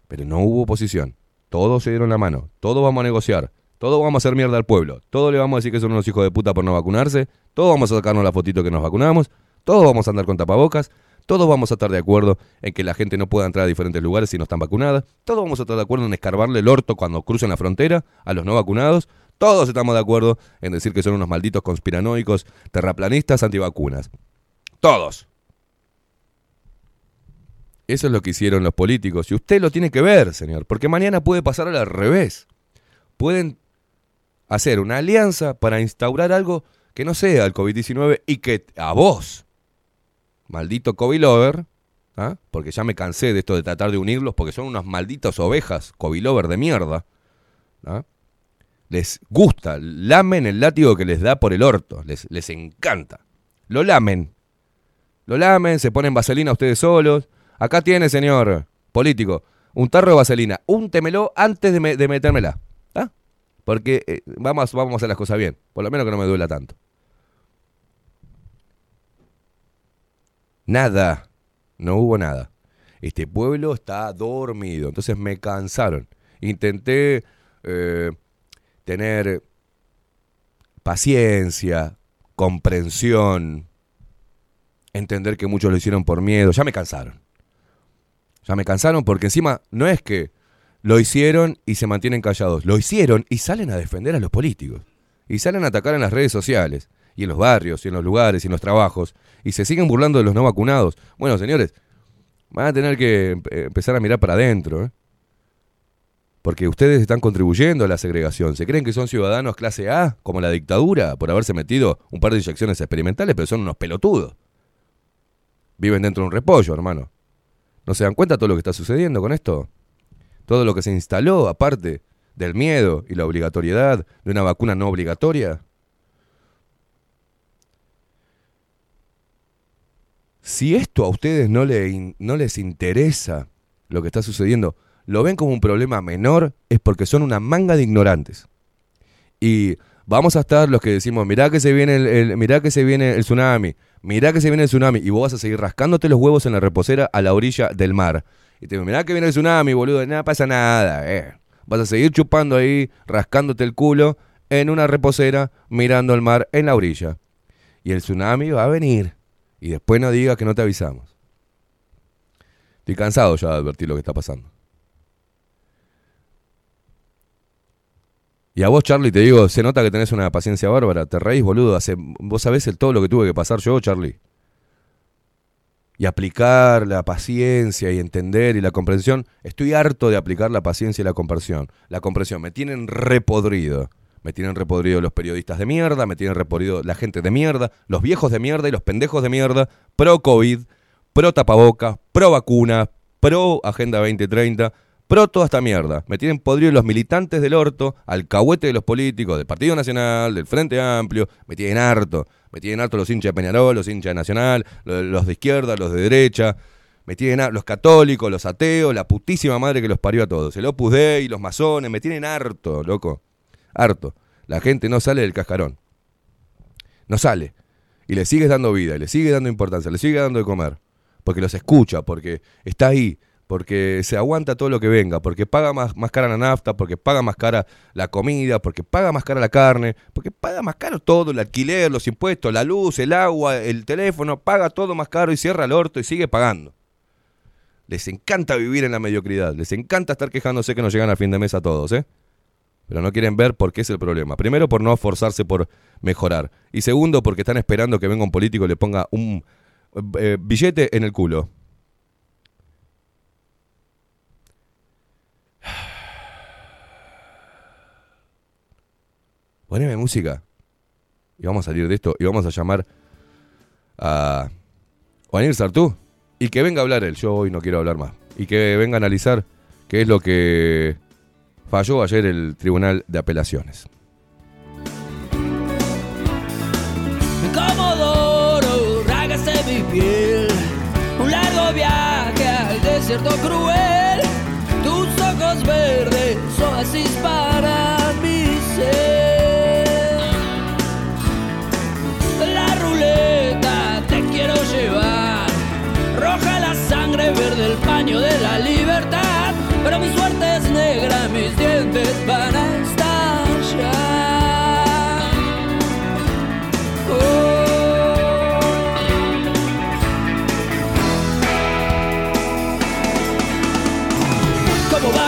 Pero no hubo oposición. Todos se dieron la mano. Todos vamos a negociar. Todos vamos a hacer mierda al pueblo. Todos le vamos a decir que son unos hijos de puta por no vacunarse. Todos vamos a sacarnos la fotito que nos vacunamos. Todos vamos a andar con tapabocas. Todos vamos a estar de acuerdo en que la gente no pueda entrar a diferentes lugares si no están vacunadas. Todos vamos a estar de acuerdo en escarbarle el orto cuando crucen la frontera a los no vacunados. Todos estamos de acuerdo en decir que son unos malditos conspiranoicos, terraplanistas, antivacunas. Todos. Eso es lo que hicieron los políticos. Y usted lo tiene que ver, señor, porque mañana puede pasar al revés. Pueden hacer una alianza para instaurar algo que no sea el COVID-19 y que a vos, maldito COVID lover, ¿ah? porque ya me cansé de esto de tratar de unirlos porque son unas malditas ovejas COVID lover de mierda, ¿ah? Les gusta, lamen el látigo que les da por el orto, les, les encanta. Lo lamen. Lo lamen, se ponen vaselina ustedes solos. Acá tiene, señor político, un tarro de vaselina. Úntemelo antes de, de metérmela. ¿ah? Porque eh, vamos, vamos a hacer las cosas bien. Por lo menos que no me duela tanto. Nada. No hubo nada. Este pueblo está dormido. Entonces me cansaron. Intenté eh, tener paciencia, comprensión, entender que muchos lo hicieron por miedo. Ya me cansaron. Ya me cansaron porque encima no es que lo hicieron y se mantienen callados. Lo hicieron y salen a defender a los políticos. Y salen a atacar en las redes sociales. Y en los barrios, y en los lugares, y en los trabajos. Y se siguen burlando de los no vacunados. Bueno, señores, van a tener que em- empezar a mirar para adentro. ¿eh? Porque ustedes están contribuyendo a la segregación. Se creen que son ciudadanos clase A, como la dictadura, por haberse metido un par de inyecciones experimentales, pero son unos pelotudos. Viven dentro de un repollo, hermano. ¿No se dan cuenta todo lo que está sucediendo con esto? Todo lo que se instaló, aparte del miedo y la obligatoriedad de una vacuna no obligatoria. Si esto a ustedes no, le no les interesa lo que está sucediendo, lo ven como un problema menor, es porque son una manga de ignorantes. Y vamos a estar los que decimos, mirá que se viene el, el- mirá que se viene el tsunami, mirá que se viene el tsunami, y vos vas a seguir rascándote los huevos en la reposera a la orilla del mar. Y te digo, mirá que viene el tsunami, boludo, nada pasa nada, eh. Vas a seguir chupando ahí, rascándote el culo en una reposera, mirando el mar en la orilla. Y el tsunami va a venir. Y después no digas que no te avisamos. Estoy cansado ya de advertir lo que está pasando. Y a vos, Charlie, te digo, se nota que tenés una paciencia bárbara. Te reís, boludo. Hace, vos sabés el, todo lo que tuve que pasar yo, Charlie. Y aplicar la paciencia y entender y la comprensión. Estoy harto de aplicar la paciencia y la comprensión. La comprensión. Me tienen repodrido. Me tienen repodrido los periodistas de mierda, me tienen repodrido la gente de mierda, los viejos de mierda y los pendejos de mierda, pro COVID, pro tapabocas, pro vacuna, pro Agenda 2030, pro toda esta mierda. Me tienen podrido los militantes del orto, alcahuete de los políticos, del Partido Nacional, del Frente Amplio, me tienen harto. Me tienen harto los hinchas de Peñarol, los hinchas de Nacional, lo- los de izquierda, los de derecha. Me tienen har- los católicos, los ateos, la putísima madre que los parió a todos. El Opus Dei, los masones, me tienen harto, loco. Harto. La gente no sale del cascarón. No sale. Y le sigues dando vida, y le sigue dando importancia, le sigue dando de comer. Porque los escucha, porque está ahí, porque se aguanta todo lo que venga, porque paga más, más cara la nafta, porque paga más cara la comida, porque paga más cara la carne, porque paga más caro todo, el alquiler, los impuestos, la luz, el agua, el teléfono, paga todo más caro y cierra el orto y sigue pagando. Les encanta vivir en la mediocridad, les encanta estar quejándose que no llegan a fin de mes a todos, ¿eh? Pero no quieren ver por qué es el problema. Primero, por no esforzarse por mejorar. Y segundo, porque están esperando que venga un político y le ponga un eh, billete en el culo. Poneme música. Y vamos a salir de esto y vamos a llamar a Juanir Sartú. Y que venga a hablar él. Yo hoy no quiero hablar más. Y que venga a analizar qué es lo que falló ayer el Tribunal de Apelaciones. Comodoro, rágase mi piel. Un largo viaje al desierto cruel. Tus ojos verdes, oasis para mi ser. La ruleta te quiero llevar. Roja la sangre, verde el paño de la libertad.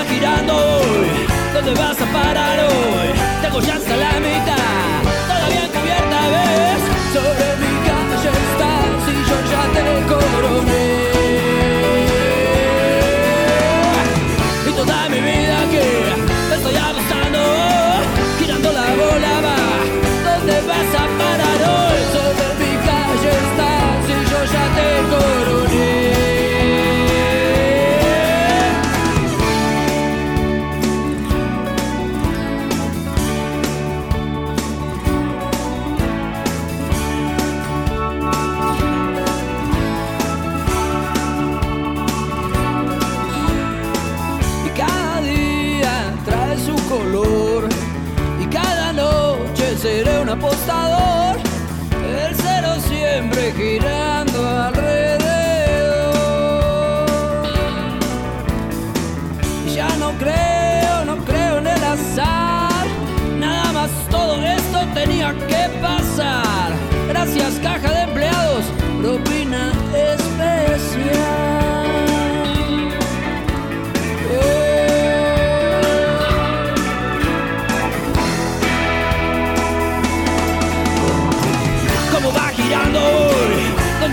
¿Cómo va girando hoy? ¿Dónde vas a parar hoy? Tengo ya hasta la mitad, todavía cubierta ves. Sobre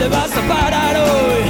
¿Dónde vas a parar hoy?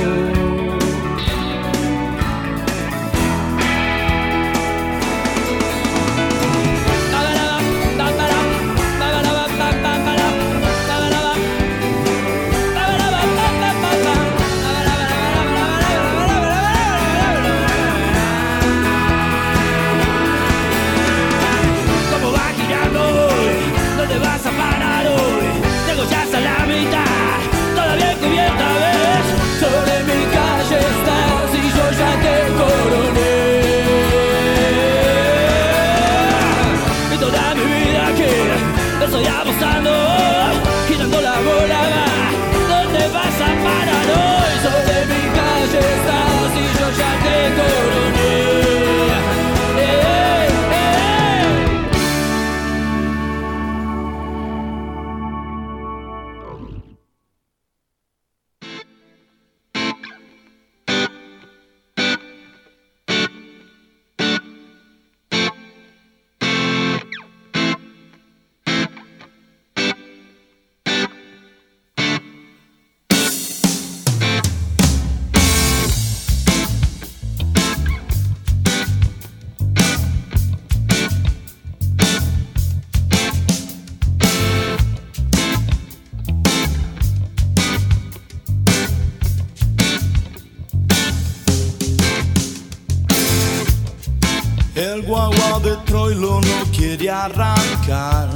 Arrancar.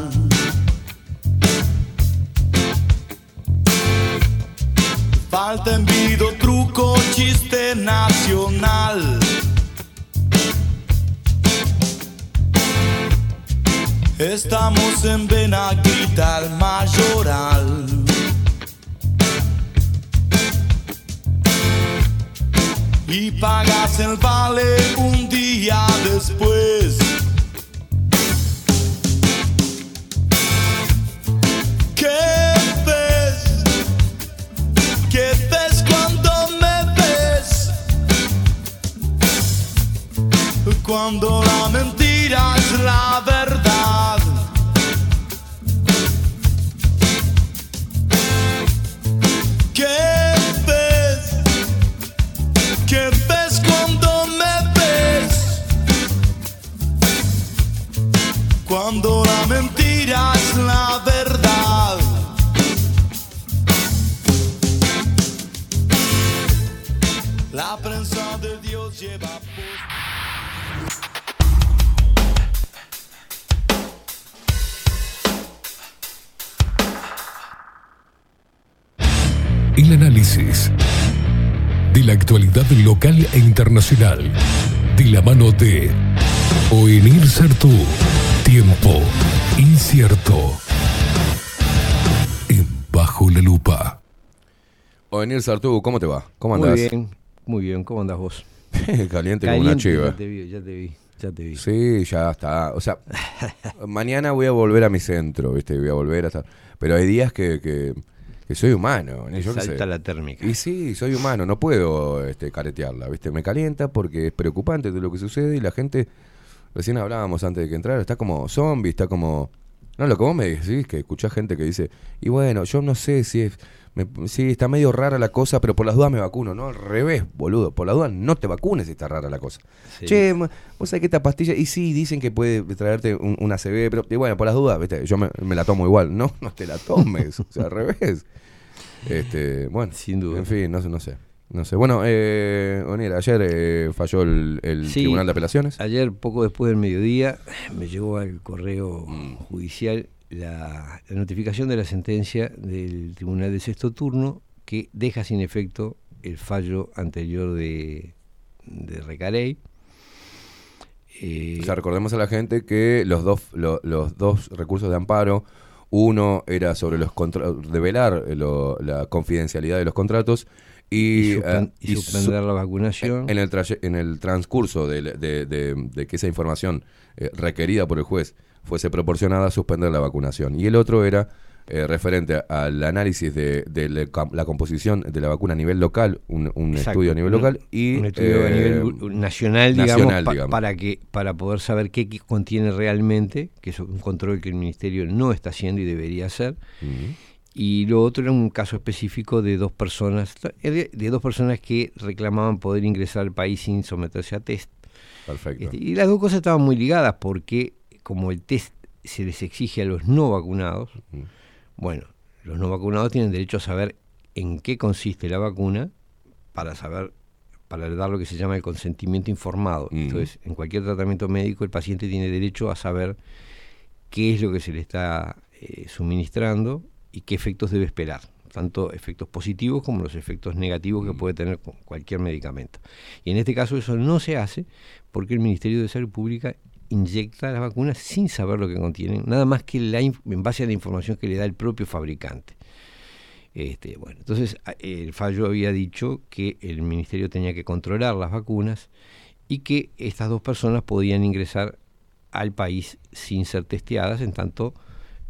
Falta envido, truco, chiste nacional. Estamos en Benaguita, el mayoral. Y pagas el vale internacional. De la mano de Oenir Sartú. Tiempo incierto. En Bajo la Lupa. Ovenir Sartú, ¿cómo te va? ¿Cómo Muy andás? bien, muy bien. ¿Cómo andás vos? Caliente como una chiva. Ya te vi, ya te vi. Ya te vi. Sí, ya está. O sea, mañana voy a volver a mi centro, ¿viste? Voy a volver hasta. Pero hay días que, que, que soy humano. ¿no? Yo Salta sé. la térmica. Y sí, soy humano, no puedo este, caretearla, ¿viste? Me calienta porque es preocupante de lo que sucede y la gente, recién hablábamos antes de que entrara, está como zombie, está como... No, lo que vos me decís, que escuchás gente que dice, y bueno, yo no sé si es... me- sí, está medio rara la cosa, pero por las dudas me vacuno. No, al revés, boludo. Por las dudas no te vacunes si está rara la cosa. Sí. Che, vos sabés que esta pastilla, y sí, dicen que puede traerte un, una CB, pero y bueno, por las dudas, ¿viste? Yo me, me la tomo igual. No, no te la tomes, o sea, al revés. Este, bueno, Sin duda. En fin, no sé, no sé. No sé. Bueno, eh, ayer eh, falló el, el Sí, Tribunal de Apelaciones. Ayer, poco después del mediodía, me llegó al correo Mm. judicial la, la notificación de la sentencia del Tribunal de Sexto Turno que deja sin efecto el fallo anterior de, de Recarey. Eh, O sea, recordemos a la gente que los dos, lo- los dos recursos de amparo, uno era sobre los contra- de velar eh, lo- la confidencialidad de los contratos y, eh, y su- suspender la vacunación. En el, en el transcurso de, de- de- de que esa información eh, requerida por el juez fuese proporcionada, suspender la vacunación. Y el otro era eh, referente al análisis de, de la, composición de la vacuna a nivel local, un, estudio a nivel local y un estudio a eh, nivel u- nacional, digamos, nacional, pa- digamos. para que para poder saber qué contiene realmente, que es un control que el ministerio no está haciendo y debería hacer. Y lo otro era un caso específico de dos personas, de de dos personas que reclamaban poder ingresar al país sin someterse a test. Perfecto. Este, y las dos cosas estaban muy ligadas porque como el test se les exige a los no vacunados, bueno, los no vacunados tienen derecho a saber en qué consiste la vacuna para saber, para dar lo que se llama el consentimiento informado. Entonces, en cualquier tratamiento médico el paciente tiene derecho a saber qué es lo que se le está eh, suministrando y qué efectos debe esperar, tanto efectos positivos como los efectos negativos que puede tener cu- cualquier medicamento. Y en este caso eso no se hace porque el Ministerio de Salud Pública inyecta las vacunas sin saber lo que contienen, nada más que la en base a la información que le da el propio fabricante. Este, bueno, entonces el fallo había dicho que el ministerio tenía que controlar las vacunas y que estas dos personas podían ingresar al país sin ser testeadas, en tanto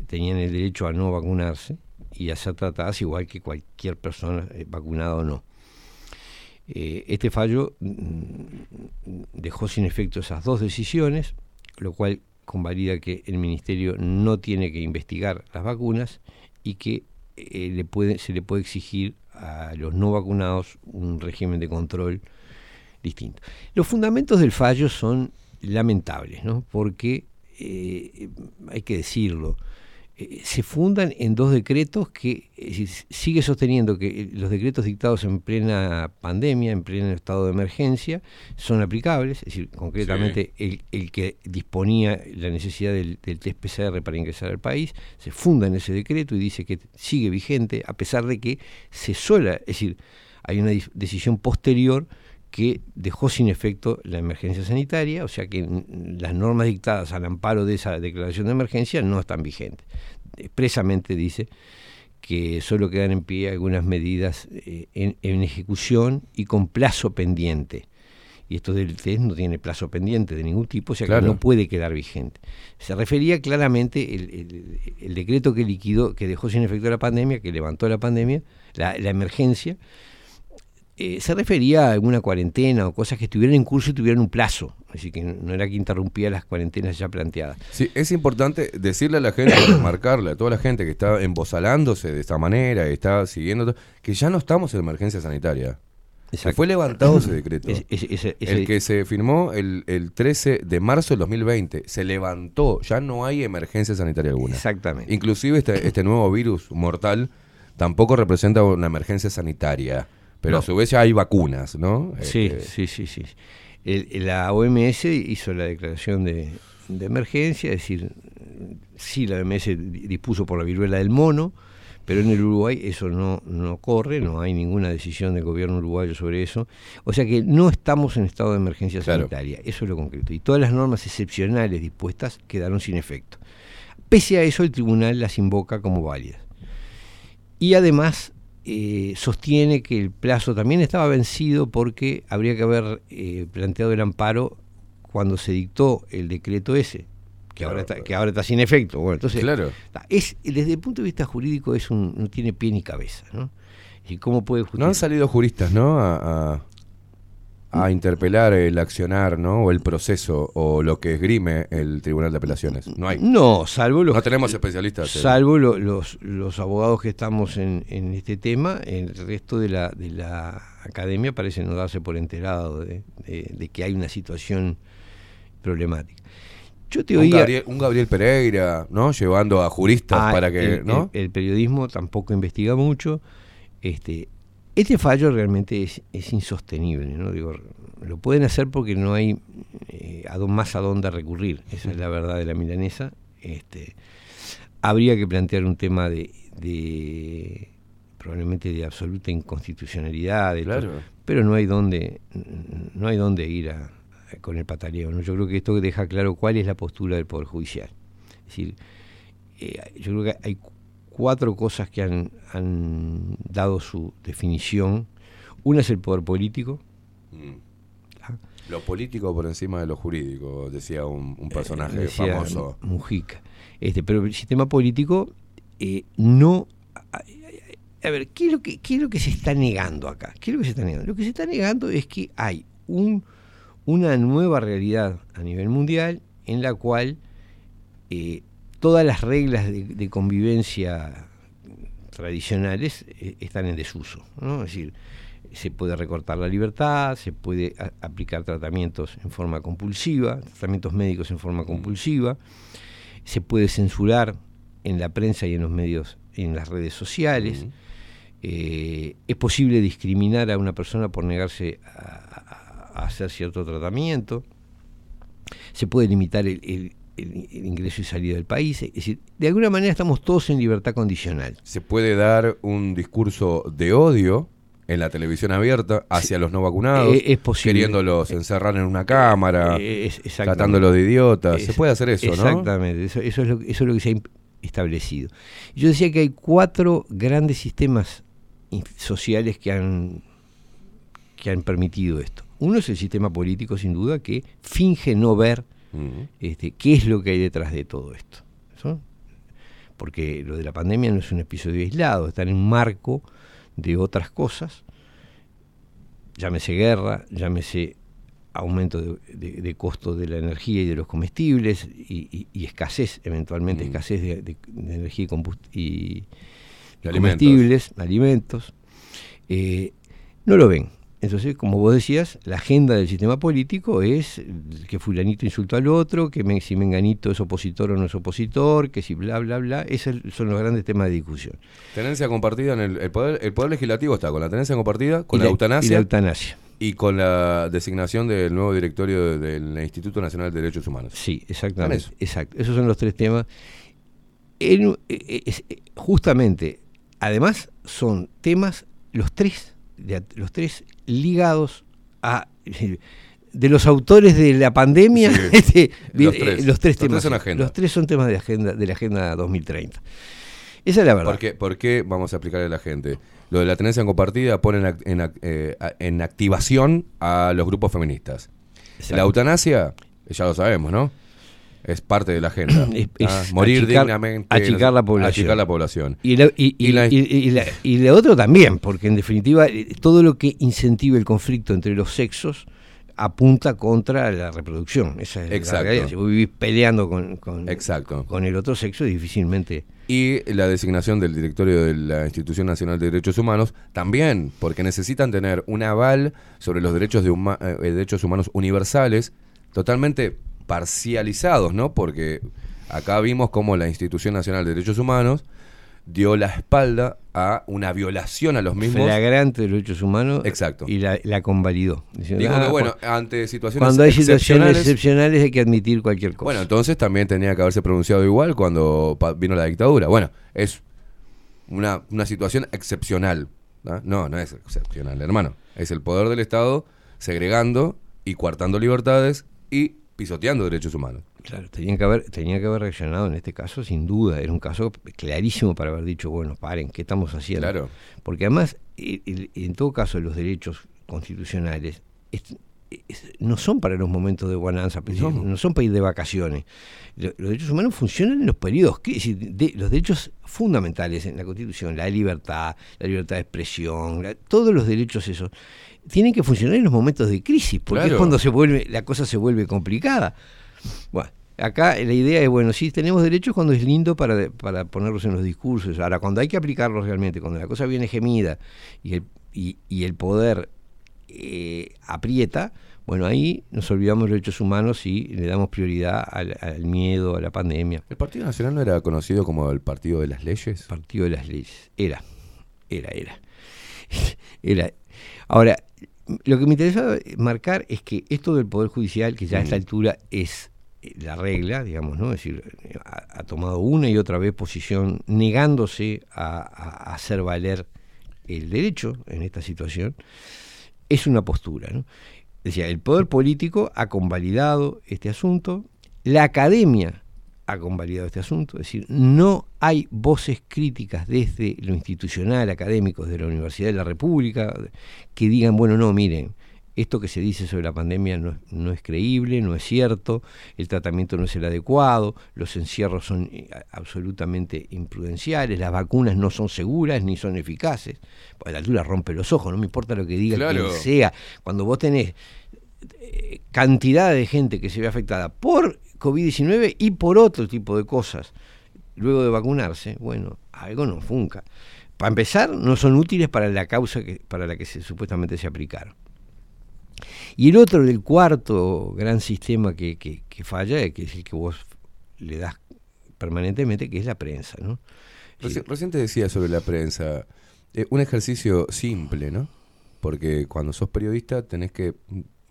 tenían el derecho a no vacunarse y a ser tratadas igual que cualquier persona eh, vacunada o no. Eh, este fallo mm, dejó sin efecto esas dos decisiones, lo cual convalida que el ministerio no tiene que investigar las vacunas y que eh, le puede, se le puede exigir a los no vacunados un régimen de control distinto. Los fundamentos del fallo son lamentables, ¿no? porque eh, hay que decirlo, eh, se fundan en dos decretos que decir, sigue sosteniendo que eh, los decretos dictados en plena pandemia, en pleno estado de emergencia, son aplicables, es decir, concretamente el, el que disponía la necesidad del, del test PCR para ingresar al país, se funda en ese decreto y dice que sigue vigente, a pesar de que se sola, es decir, hay una decisión posterior que dejó sin efecto la emergencia sanitaria, o sea que las normas dictadas al amparo de esa declaración de emergencia no están vigentes. Expresamente dice que solo quedan en pie algunas medidas eh, en, en ejecución y con plazo pendiente. Y esto del test no tiene plazo pendiente de ningún tipo, o sea Claro. que no puede quedar vigente. Se refería claramente el, el- el decreto que liquidó, que dejó sin efecto la pandemia, que levantó la pandemia, la, la emergencia, eh, se refería a alguna cuarentena o cosas que estuvieran en curso y tuvieran un plazo. Así que no era que interrumpía las cuarentenas ya planteadas. Sí, es importante decirle a la gente, remarcarle a toda la gente que está embozalándose de esta manera, y está siguiendo, que ya no estamos en emergencia sanitaria. Se fue levantado ese decreto. El que se firmó el, el 13 de marzo del 2020. Se levantó, ya no hay emergencia sanitaria alguna. Exactamente. Inclusive este, este nuevo virus mortal tampoco representa una emergencia sanitaria. Pero No. a su vez ya hay vacunas, ¿no? Sí, Este, sí, sí, sí. El- la OMS hizo la declaración de, de emergencia, es decir, sí, la OMS di- dispuso por la viruela del mono, pero en el Uruguay eso no, no corre, no hay ninguna decisión del gobierno uruguayo sobre eso. O sea que no estamos en estado de emergencia Claro. sanitaria, eso es lo concreto. Y todas las normas excepcionales dispuestas quedaron sin efecto. Pese a eso, el tribunal las invoca como válidas. Y además eh, sostiene que el plazo también estaba vencido porque habría que haber eh, planteado el amparo cuando se dictó el decreto ese, que, ahora, está, que ahora está sin efecto. Bueno, entonces, Claro. es, desde el punto de vista jurídico es un, no tiene pie ni cabeza. ¿no? ¿Y cómo puede No han salido juristas, ¿no? A, a- a interpelar el accionar, ¿no? O el proceso, o lo que esgrime el Tribunal de Apelaciones. No hay. No, salvo los No tenemos especialistas. eh. Salvo lo- los, los abogados que estamos en, en este tema, el resto de la, de la academia parece no darse por enterado de, de- de que hay una situación problemática. Yo te un, oía... Gabriel, un Gabriel Pereira, ¿no? Llevando a juristas Ah, para que, el, ¿no? el- el periodismo tampoco investiga mucho. Este, este fallo realmente es, es insostenible, ¿no? Digo, lo pueden hacer porque no hay eh, más a dónde recurrir. Esa es la verdad de la milanesa. Este, habría que plantear un tema de, de probablemente de absoluta inconstitucionalidad, Claro. pero no hay dónde, no hay dónde ir a- con el pataleo. ¿no? Yo creo que esto deja claro cuál es la postura del Poder Judicial. Es decir, eh, yo creo que hay cuatro cosas que han, han dado su definición. Una es el poder político. Mm. Lo político por encima de lo jurídico, decía un, un personaje Eh, decía famoso. Mujica. Este, pero el sistema político eh, no... A, a- a ver, ¿qué es, lo que, ¿qué es lo que se está negando acá? ¿Qué es lo que se está negando? Lo que se está negando es que hay un, una nueva realidad a nivel mundial en la cual eh, todas las reglas de, de convivencia tradicionales eh, están en desuso. ¿no? Es decir, se puede recortar la libertad, se puede aplicar tratamientos en forma compulsiva, tratamientos médicos en forma compulsiva, se puede censurar en la prensa y en los medios, en las redes sociales. Eh, es posible discriminar a una persona por negarse a, a- a hacer cierto tratamiento. Se puede limitar el, el- el- el ingreso y salida del país. Es decir, de alguna manera estamos todos en libertad condicional. Se puede dar un discurso de odio en la televisión abierta hacia los no vacunados, Eh, es posible. queriéndolos encerrar en una cámara, Eh, es- exactamente. tratándolos de idiotas. Se puede hacer eso, ¿no? Exactamente, eso, eso es lo, que- eso es lo que se ha establecido. Yo decía que hay cuatro grandes sistemas sociales que han, que han permitido esto. Uno es el sistema político, sin duda, que finge no ver Este, qué es lo que hay detrás de todo esto. ¿so? Porque lo de la pandemia no es un episodio aislado, está en un marco de otras cosas, llámese guerra, llámese aumento de, de- de costo de la energía y de los comestibles y, y- y escasez, eventualmente escasez de, energía y, y- comestibles, alimentos. Eh, no lo ven. Entonces, como vos decías, la agenda del sistema político es que fulanito insultó al otro, que si menganito es opositor o no es opositor, que si bla, bla, bla. Esos son los grandes temas de discusión. Tenencia compartida en el, el poder, el poder legislativo está con la tenencia compartida, con Y la, la- eutanasia y la eutanasia. y con la designación del nuevo directorio de- del Instituto Nacional de Derechos Humanos. Sí, exactamente. eso. Exacto. Esos son los tres temas. En- eh, es- eh, justamente, además, son temas, los tres, de los tres ligados a de los autores de la pandemia, Sí, este, los eh, tres. los Los tres temas. son. Los tres son temas de agenda de la agenda 2030. Esa es la verdad. ¿Por qué, por qué vamos a explicarle a la gente? Lo de la tenencia compartida pone en, en eh, en activación a los grupos feministas. La eutanasia, ya lo sabemos, ¿no? Es parte de la agenda. Es- Ah, es morir achicar- dignamente. achicar la población. Achicar la población. Y, la- y, y- Y la- y otro también, porque en definitiva eh, todo lo que incentive el conflicto entre los sexos apunta contra la reproducción. Esa es la realidad. Si vos vivís peleando con, con, Exacto. con el otro sexo, difícilmente. Y la designación del directorio de la Institución Nacional de Derechos Humanos también, porque necesitan tener un aval sobre los derechos, de huma- eh, derechos humanos universales totalmente parcializados, ¿no? Porque acá vimos cómo la Institución Nacional de Derechos Humanos dio la espalda a una violación a los mismos. Flagrante de derechos humanos Exacto. y la, la convalidó. Diciendo, Dijo que, "Ah, bueno, cu- ante situaciones cuando hay situaciones excepcionales- hay que admitir cualquier cosa. Bueno, entonces también tenía que haberse pronunciado igual cuando vino la dictadura. Bueno, es una, una situación excepcional. ¿no? no, no es excepcional, hermano. Es el poder del Estado segregando y coartando libertades y pisoteando derechos humanos. Claro, tenía que haber, tenía que haber reaccionado en este caso, sin duda. Era un caso clarísimo para haber dicho, bueno, paren, ¿qué estamos haciendo? Claro. Porque además, en todo caso, los derechos constitucionales, es- es- no son para los momentos de bonanza, no, son para ir de vacaciones. Lo- Los derechos humanos funcionan en los periodos, que- de- los derechos fundamentales en la Constitución, la libertad, la libertad de expresión, la- todos los derechos esos, tienen que funcionar en los momentos de crisis, porque Claro. es cuando se vuelve, la cosa se vuelve complicada. Bueno, acá la idea es, bueno, sí, tenemos derechos cuando es lindo para, para ponerlos en los discursos. Ahora, cuando hay que aplicarlos realmente, cuando la cosa viene gemida y el, y, y el poder eh, aprieta, bueno, ahí nos olvidamos de los derechos humanos y le damos prioridad al, al miedo, a la pandemia. ¿El Partido Nacional no era conocido como el Partido de las Leyes? Partido de las Leyes. Era, era, era. era. Ahora, lo que me interesaba marcar es que esto del Poder Judicial, que ya a esta altura es eh, la regla, digamos, ¿no? Es decir, ha, ha tomado una y otra vez posición negándose a, a- a hacer valer el derecho en esta situación, es una postura, ¿no? Decía, el poder político ha convalidado este asunto, la academia ha convalidado este asunto, es decir, no hay voces críticas desde lo institucional, académicos de la Universidad de la República, que digan, bueno, no, miren, esto que se dice sobre la pandemia no, es- no es creíble, no es cierto, el tratamiento no es el adecuado, los encierros son eh, absolutamente imprudenciales, las vacunas no son seguras ni son eficaces. Pues a la altura rompe los ojos, no me importa lo que diga Claro. quien sea. Cuando vos tenés eh, cantidad de gente que se ve afectada por COVID-19 y por otro tipo de cosas luego de vacunarse, bueno, algo no funca. Para empezar, no son útiles para la causa que, para la que se, supuestamente se aplicaron. Y el otro, el cuarto gran sistema que, que- que falla, que es el que vos le das permanentemente, que es la prensa, ¿no? Reci- Recién te decía sobre la prensa, eh, un ejercicio simple, ¿no? Porque cuando sos periodista tenés que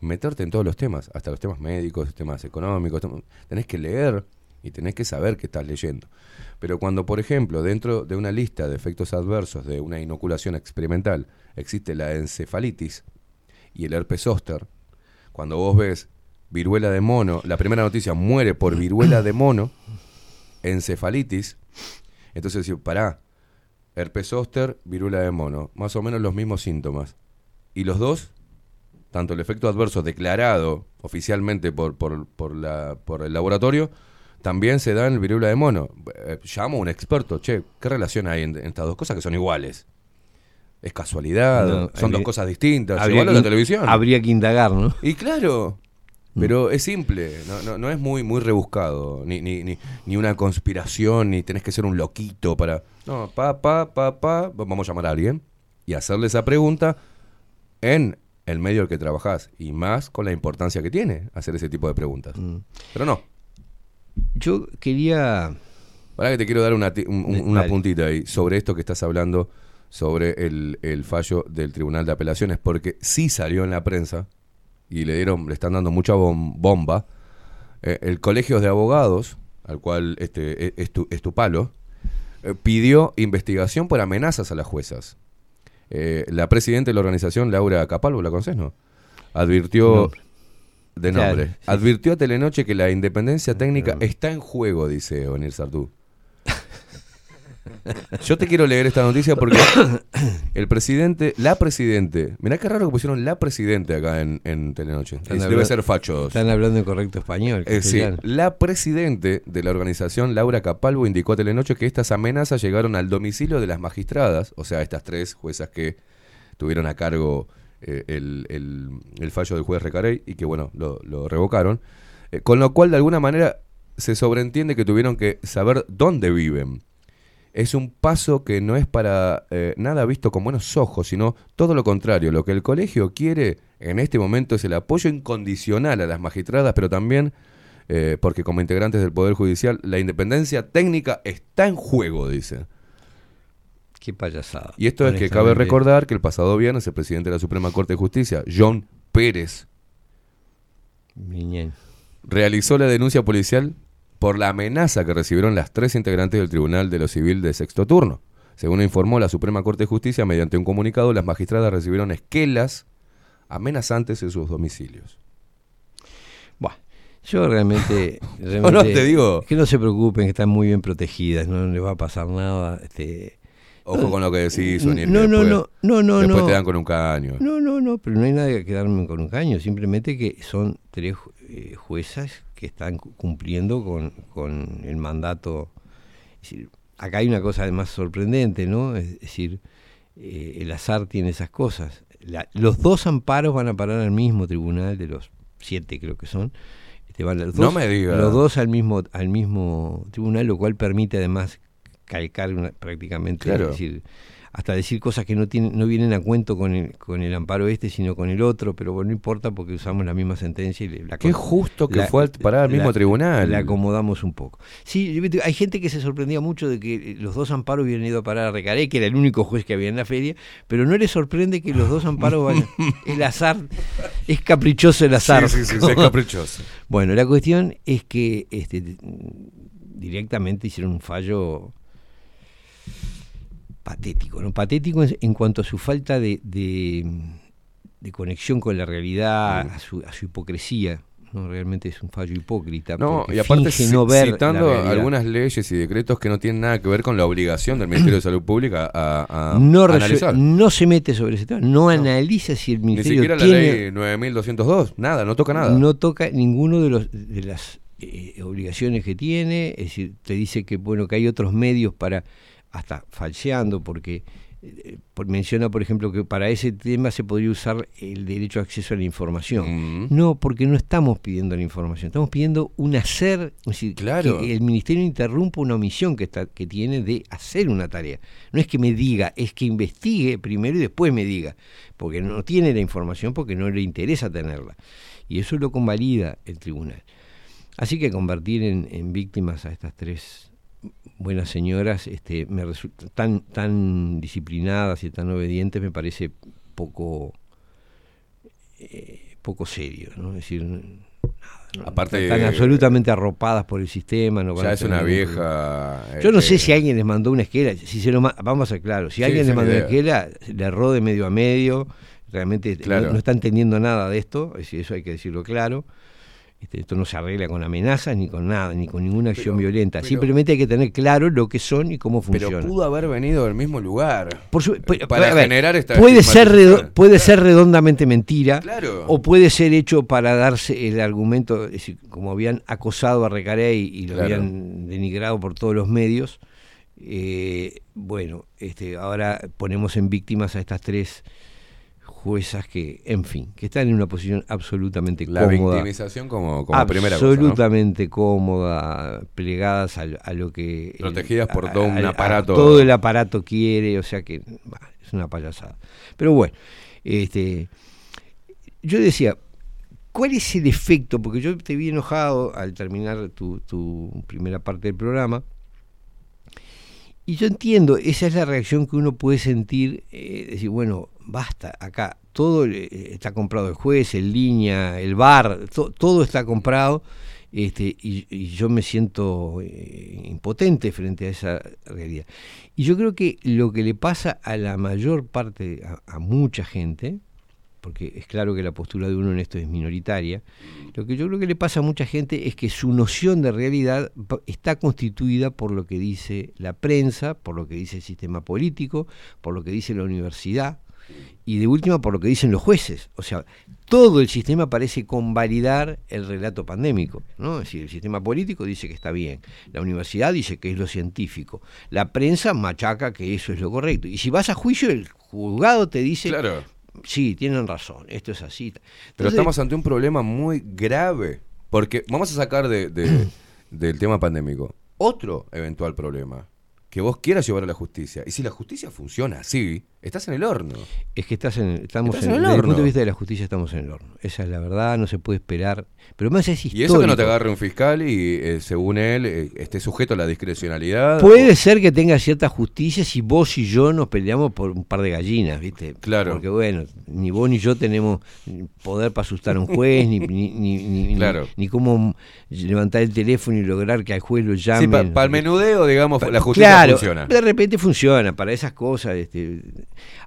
meterte en todos los temas, hasta los temas médicos, temas económicos, tenés que leer y tenés que saber qué estás leyendo. Pero cuando, por ejemplo, dentro de una lista de efectos adversos de una inoculación experimental existe la encefalitis y el herpes zóster, cuando vos ves viruela de mono, la primera noticia muere por viruela de mono, encefalitis, entonces decís, pará, herpes zóster, viruela de mono, más o menos los mismos síntomas. Y los dos, tanto el efecto adverso declarado oficialmente por, por, por, la, por el laboratorio, también se da en viruela de mono. Eh, llamo a un experto, che, ¿qué relación hay en, en estas dos cosas que son iguales? ¿Es casualidad? No, ¿Son habría- dos cosas distintas? habría Igual a la televisión. habría que indagar, ¿no? Y claro, pero es simple, no, no, no es muy, muy rebuscado, ni, ni, ni, ni una conspiración, ni tenés que ser un loquito para... No, pa, pa, pa, pa, vamos a llamar a alguien y hacerle esa pregunta en el medio al que trabajás, y más con la importancia que tiene hacer ese tipo de preguntas. Pero no. Yo quería... Para que te quiero dar una, un- un- una puntita ahí sobre esto que estás hablando, sobre el, el fallo del Tribunal de Apelaciones, porque sí salió en la prensa y le dieron, le están dando mucha bom- bomba. eh, el Colegio de Abogados, al cual este e- es tu, es tu palo, eh, pidió investigación por amenazas a las juezas. Eh, la presidenta de la organización, Laura Capalvo, ¿la conoces, no? Advirtió Nombre. de Claro, nombre. sí. Advirtió a Telenoche que la independencia técnica está en juego, dice Onir Sartú. Yo te quiero leer esta noticia porque el presidente, la presidente, mirá qué raro que pusieron la presidente acá en, en Telenoche. Están Es- habla- debe ser fachos. Están hablando en correcto español. Eh, sí, la presidente de la organización, Laura Capalvo, indicó a Telenoche que estas amenazas llegaron al domicilio de las magistradas, o sea, estas tres juezas que tuvieron a cargo eh, el, el- el fallo del juez Recarey y que, bueno, lo, lo revocaron. Eh, con lo cual, de alguna manera, se sobreentiende que tuvieron que saber dónde viven. Es un paso que no es para eh, nada visto con buenos ojos, sino todo lo contrario. Lo que el colegio quiere en este momento es el apoyo incondicional a las magistradas, pero también eh, porque como integrantes del Poder Judicial, la independencia técnica está en juego, dice. Qué payasada. Y esto es que cabe recordar que el pasado viernes el presidente de la Suprema Corte de Justicia, John Pérez, realizó la denuncia policial por la amenaza que recibieron las tres integrantes del Tribunal de lo Civil de sexto turno. Según informó la Suprema Corte de Justicia, mediante un comunicado, las magistradas recibieron esquelas amenazantes en sus domicilios. Buah, yo realmente, realmente no, te digo. que no se preocupen, que están muy bien protegidas, no les va a pasar nada. Este, Ojo con lo que decís, Soniel. No, no, no, no, no, Después no. te dan con un caño. No, no, no, pero no hay nada que quedarme con un caño, simplemente que son tres eh, juezas que están cu- cumpliendo con, con el mandato. Es decir, acá hay una cosa además sorprendente, ¿no? Es decir, eh, el azar tiene esas cosas. La- los dos amparos van a parar al mismo tribunal de los siete, creo que son. Este, van los No dos- me diga. Los dos al mismo, al mismo tribunal, lo cual permite además calcar una- prácticamente, Claro. es decir, hasta decir cosas que no tienen, no vienen a cuento con el, con el amparo este, sino con el otro, pero bueno, no importa porque usamos la misma sentencia y la Qué justo que la- fue al parar al mismo la- tribunal. La acomodamos un poco. Sí, hay gente que se sorprendía mucho de que los dos amparos hubieran ido a parar a Recaré, que era el único juez que había en la feria, pero no le sorprende que los dos amparos vayan. El azar, es caprichoso el azar. Sí, sí, sí, es caprichoso. Bueno, la cuestión es que este, directamente hicieron un fallo patético, ¿no? Patético en, en cuanto a su falta de, de- de conexión con la realidad, a, su, a su hipocresía. ¿no? Realmente es un fallo hipócrita. No, y aparte no ver la citando algunas leyes y decretos que no tienen nada que ver con la obligación del Ministerio de Salud Pública a, a no, analizar. no se mete sobre ese tema, no, analiza si el Ni ministerio siquiera la tiene, ley 9202, nada, no toca nada. No toca ninguno de los de las eh, obligaciones que tiene, es decir, te dice que bueno que hay otros medios para hasta falseando porque eh, por- menciona por ejemplo que para ese tema se podría usar el derecho a acceso a la información. No, porque no estamos pidiendo la información, estamos pidiendo un hacer, es decir, Claro. que el ministerio interrumpa una omisión que está que tiene de hacer una tarea. No es que me diga, es que investigue primero y después me diga, porque no tiene la información porque no le interesa tenerla. Y eso lo convalida el tribunal. Así que convertir en, en víctimas a estas tres buenas señoras este, me resulta tan, tan disciplinadas y tan obedientes me parece poco eh, poco serio, ¿no? Es decir, nada, no, Aparte, están absolutamente arropadas por el sistema. No Ya es una vieja. Yo no este- sé si alguien les mandó una esquela. Si se lo ma- vamos a ser claros. Si Sí, alguien les mandó una esquela, le erró de medio a medio. Realmente no- Claro. no, está entendiendo nada de esto. es decir, eso hay que decirlo claro. Este, esto no se arregla con amenazas ni con nada, ni con ninguna acción Pero- violenta. pero- Simplemente hay que tener claro lo que son y cómo Pero funcionan. pudo haber venido del mismo lugar. Por su- pu- para ver, generar esta puede ser redo- puede ser redondamente mentira Claro. o puede ser hecho para darse el argumento es decir, como habían acosado a Recarey y lo Claro. habían denigrado por todos los medios eh, bueno este ahora ponemos en víctimas a estas tres juezas que en fin que están en una posición absolutamente La cómoda victimización como, como primera cosa. ¿no? absolutamente cómoda plegadas a, a lo que Protegidas por todo un a- aparato. todo el aparato quiere, o sea que bah, es una payasada. Pero bueno, este, yo decía, ¿cuál es el efecto? Porque yo te vi enojado al terminar tu, tu primera parte del programa. Y yo entiendo, esa es la reacción que uno puede sentir, eh, decir, bueno, basta, acá todo eh, está comprado el juez, en línea, el bar, to- todo está comprado, este, y, y yo me siento eh, impotente frente a esa realidad. Y yo creo que lo que le pasa a la mayor parte, a, a mucha gente, porque es claro que la postura de uno en esto es minoritaria, lo que yo creo que le pasa a mucha gente es que su noción de realidad está constituida por lo que dice la prensa, por lo que dice el sistema político, por lo que dice la universidad y de última por lo que dicen los jueces. O sea, todo el sistema parece convalidar el relato pandémico. ¿no? Es decir, el sistema político dice que está bien, la universidad dice que es lo científico, la prensa machaca que eso es lo correcto. Y si vas a juicio, el juzgado te dice, Claro. Sí, tienen razón, esto es así. Pero estamos ante un problema muy grave. Porque vamos a sacar de, de- del tema pandémico otro eventual problema. Que vos quieras llevar a la justicia. Y si la justicia funciona así, estás en el horno. Es que estás en, estamos Estás en, en el desde el horno. punto de vista de la justicia estamos en el horno. Esa es la verdad, no se puede esperar. Pero más es histórico. Y eso que no te agarre un fiscal y, eh, según él, eh, esté sujeto a la discrecionalidad. Puede ser que tenga cierta justicia si vos y yo nos peleamos por un par de gallinas, ¿viste? Claro. Porque bueno, ni vos ni yo tenemos poder para asustar a un juez, ni, ni, ni, ni- ni- Claro. ni cómo levantar el teléfono y lograr que al juez lo Sí, llamen. para el menudeo, digamos, Pa- la justicia claro, funciona. De repente funciona para esas cosas. Este.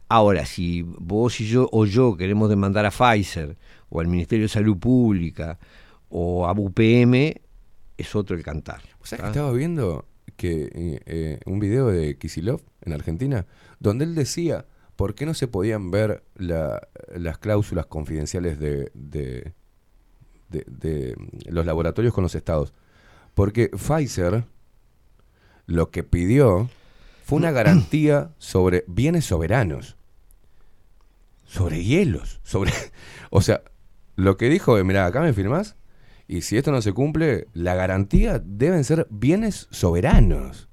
Ahora, si vos y yo o yo queremos demandar a Pfizer o al Ministerio de Salud Pública o a UPM, es otro el cantar. ¿Sabes que estaba viendo? que eh, eh, un video de Kisilov en Argentina, donde él decía por qué no se podían ver la- las cláusulas confidenciales de, de, de- de los laboratorios con los estados. Porque Pfizer lo que pidió fue una garantía sobre bienes soberanos, sobre hielos, sobre... O sea, lo que dijo, mira, acá me firmás, y si esto no se cumple, la garantía deben ser bienes soberanos.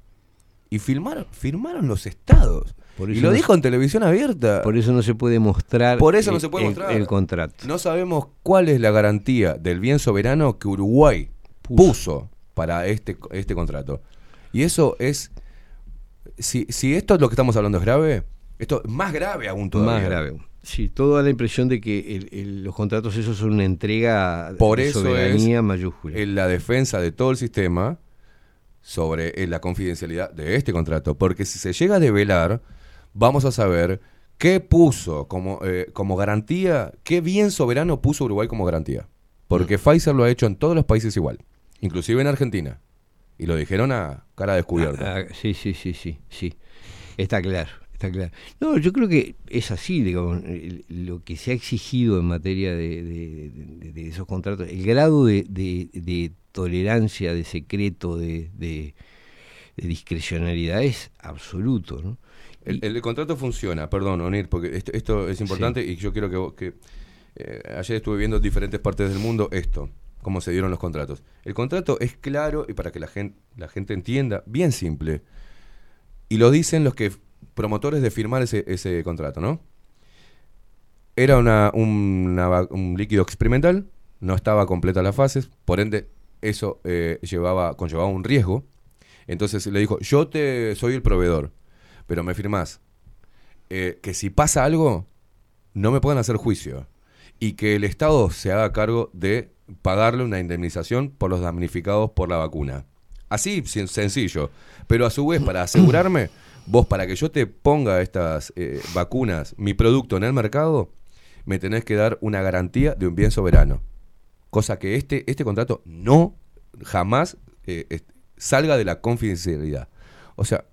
Y firmaron, firmaron los estados. Por y lo no dijo se- en televisión abierta. Por eso no se puede mostrar, Por eso no el- se puede mostrar. el contrato. No sabemos cuál es la garantía del bien soberano que Uruguay puso, para este, este contrato. Y eso es. Si, si esto es lo que estamos hablando es grave, esto es más grave aún todavía. Más grave. Sí, todo da la impresión de que el- el- los contratos esos son una entrega Por de eso soberanía es mayúscula. en la defensa de todo el sistema sobre eh, la confidencialidad de este contrato. Porque si se llega a develar, vamos a saber qué puso como, eh, como garantía, qué bien soberano puso Uruguay como garantía. Porque Pfizer lo ha hecho en todos los países igual, inclusive en Argentina. Y lo dijeron a cara descubierta. Ah, ah, sí, sí, sí, sí, sí. Está claro, está claro. No, yo creo que es así, digamos, lo que se ha exigido en materia de, de- de- de esos contratos, el grado de, tolerancia, de secreto, de, discrecionalidad es absoluto, ¿no? El, el contrato funciona, perdón, Onir, porque esto, esto es importante y yo quiero que, vos- que eh, ayer estuve viendo en diferentes partes del mundo esto, cómo se dieron los contratos. El contrato es claro y para que la gente, la gente entienda, bien simple. Y lo dicen los que promotores de firmar ese, ese contrato, ¿no? Era una, un líquido experimental, no estaba completa las fases, por ende eso eh, llevaba, conllevaba un riesgo. Entonces le dijo, yo te soy el proveedor, pero me firmás eh, que si pasa algo, no me puedan hacer juicio. Y que el Estado se haga cargo de pagarle una indemnización por los damnificados por la vacuna. Así, sen- sencillo. Pero a su vez, para asegurarme, vos para que yo te ponga estas eh, vacunas, mi producto en el mercado, me tenés que dar una garantía de un bien soberano. Cosa que este, este contrato no jamás eh, est- salga de la confidencialidad. O sea,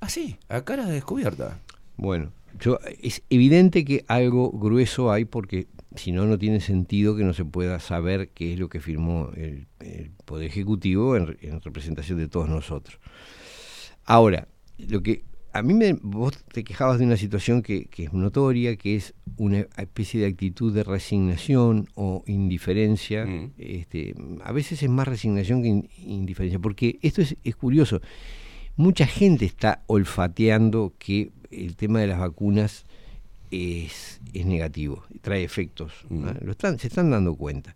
así, a cara descubierta. Bueno, yo, es evidente que algo grueso hay porque si no, no tiene sentido que no se pueda saber qué es lo que firmó el, el Poder Ejecutivo en representación de todos nosotros. Ahora, lo que a mí me, vos te quejabas de una situación que, que es notoria, que es una especie de actitud de resignación o indiferencia. este, a veces es más resignación que in- indiferencia, porque esto es, es curioso. Mucha gente está olfateando que el tema de las vacunas es, es negativo, trae efectos. ¿no? Lo están, se están dando cuenta.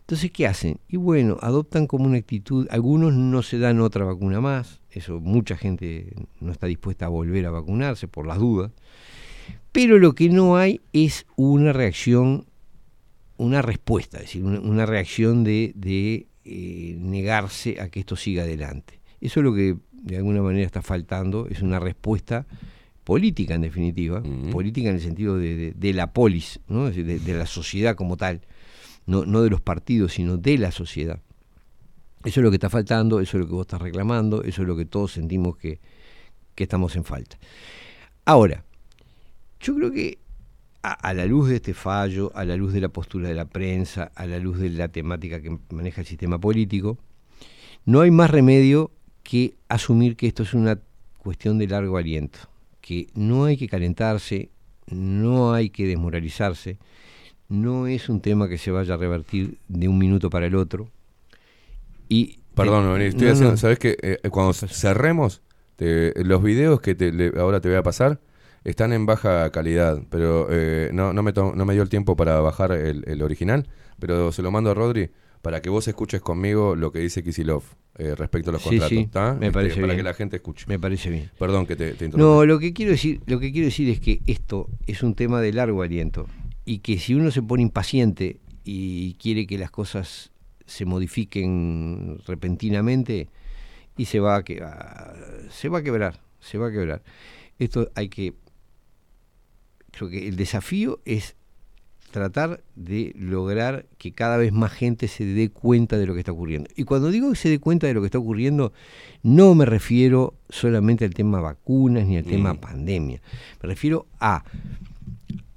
Entonces, ¿qué hacen? Y bueno, adoptan como una actitud, algunos no se dan otra vacuna más, eso mucha gente no está dispuesta a volver a vacunarse por las dudas, pero lo que no hay es una reacción, una respuesta, es decir, una, una reacción de, de, eh, negarse a que esto siga adelante. Eso es lo que de alguna manera está faltando, es una respuesta política en definitiva, política en el sentido de, de- de la polis, ¿no? Es decir, de, de la sociedad como tal, no, no de los partidos, sino de la sociedad. Eso es lo que está faltando, eso es lo que vos estás reclamando, eso es lo que todos sentimos que, que estamos en falta. Ahora, yo creo que a, a la luz de este fallo, a la luz de la postura de la prensa, a la luz de la temática que maneja el sistema político, no hay más remedio que asumir que esto es una cuestión de largo aliento, que no hay que calentarse, no hay que desmoralizarse, no es un tema que se vaya a revertir de un minuto para el otro. Y Perdón, estoy no, haciendo, no. ¿sabes qué? Eh, cuando cerremos, te- los videos que te- le- ahora te voy a pasar están en baja calidad, pero eh, no, no, me to- no me dio el tiempo para bajar el, el original, pero se lo mando a Rodri para que vos escuches conmigo lo que dice Kisilov eh, respecto a los Sí, contratos, sí, me Este, parece Para bien. que la gente escuche. Me parece bien. Perdón que te, te. No, lo que quiero decir, lo que quiero decir es que esto es un tema de largo aliento y que si uno se pone impaciente y quiere que las cosas se modifiquen repentinamente y se va a, que- a- se va a quebrar, se va a quebrar. Esto hay que creo que el desafío es tratar de lograr que cada vez más gente se dé cuenta de lo que está ocurriendo. Y cuando digo que se dé cuenta de lo que está ocurriendo, no me refiero solamente al tema vacunas ni al tema pandemia. Me refiero a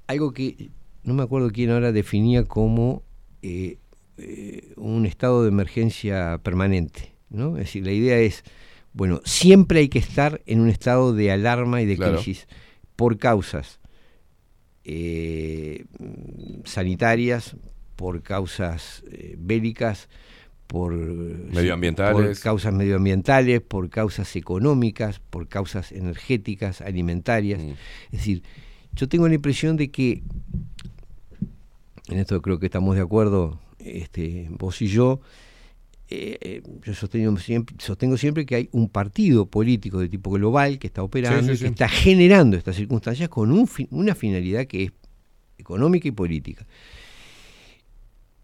algo que no me acuerdo quién ahora definía como eh, eh, un estado de emergencia permanente. ¿no? Es decir, la idea es, bueno, siempre hay que estar en un estado de alarma y de Claro. crisis por causas eh, sanitarias, por causas eh, bélicas, por, Medioambientales. por causas medioambientales, por causas económicas, por causas energéticas, alimentarias. Es decir, yo tengo la impresión de que, en esto creo que estamos de acuerdo este, vos y yo, eh, eh, yo sostengo siempre, sostengo siempre que hay un partido político de tipo global que está operando, Sí, sí, y sí. que está generando estas circunstancias con un fin- una finalidad que es económica y política.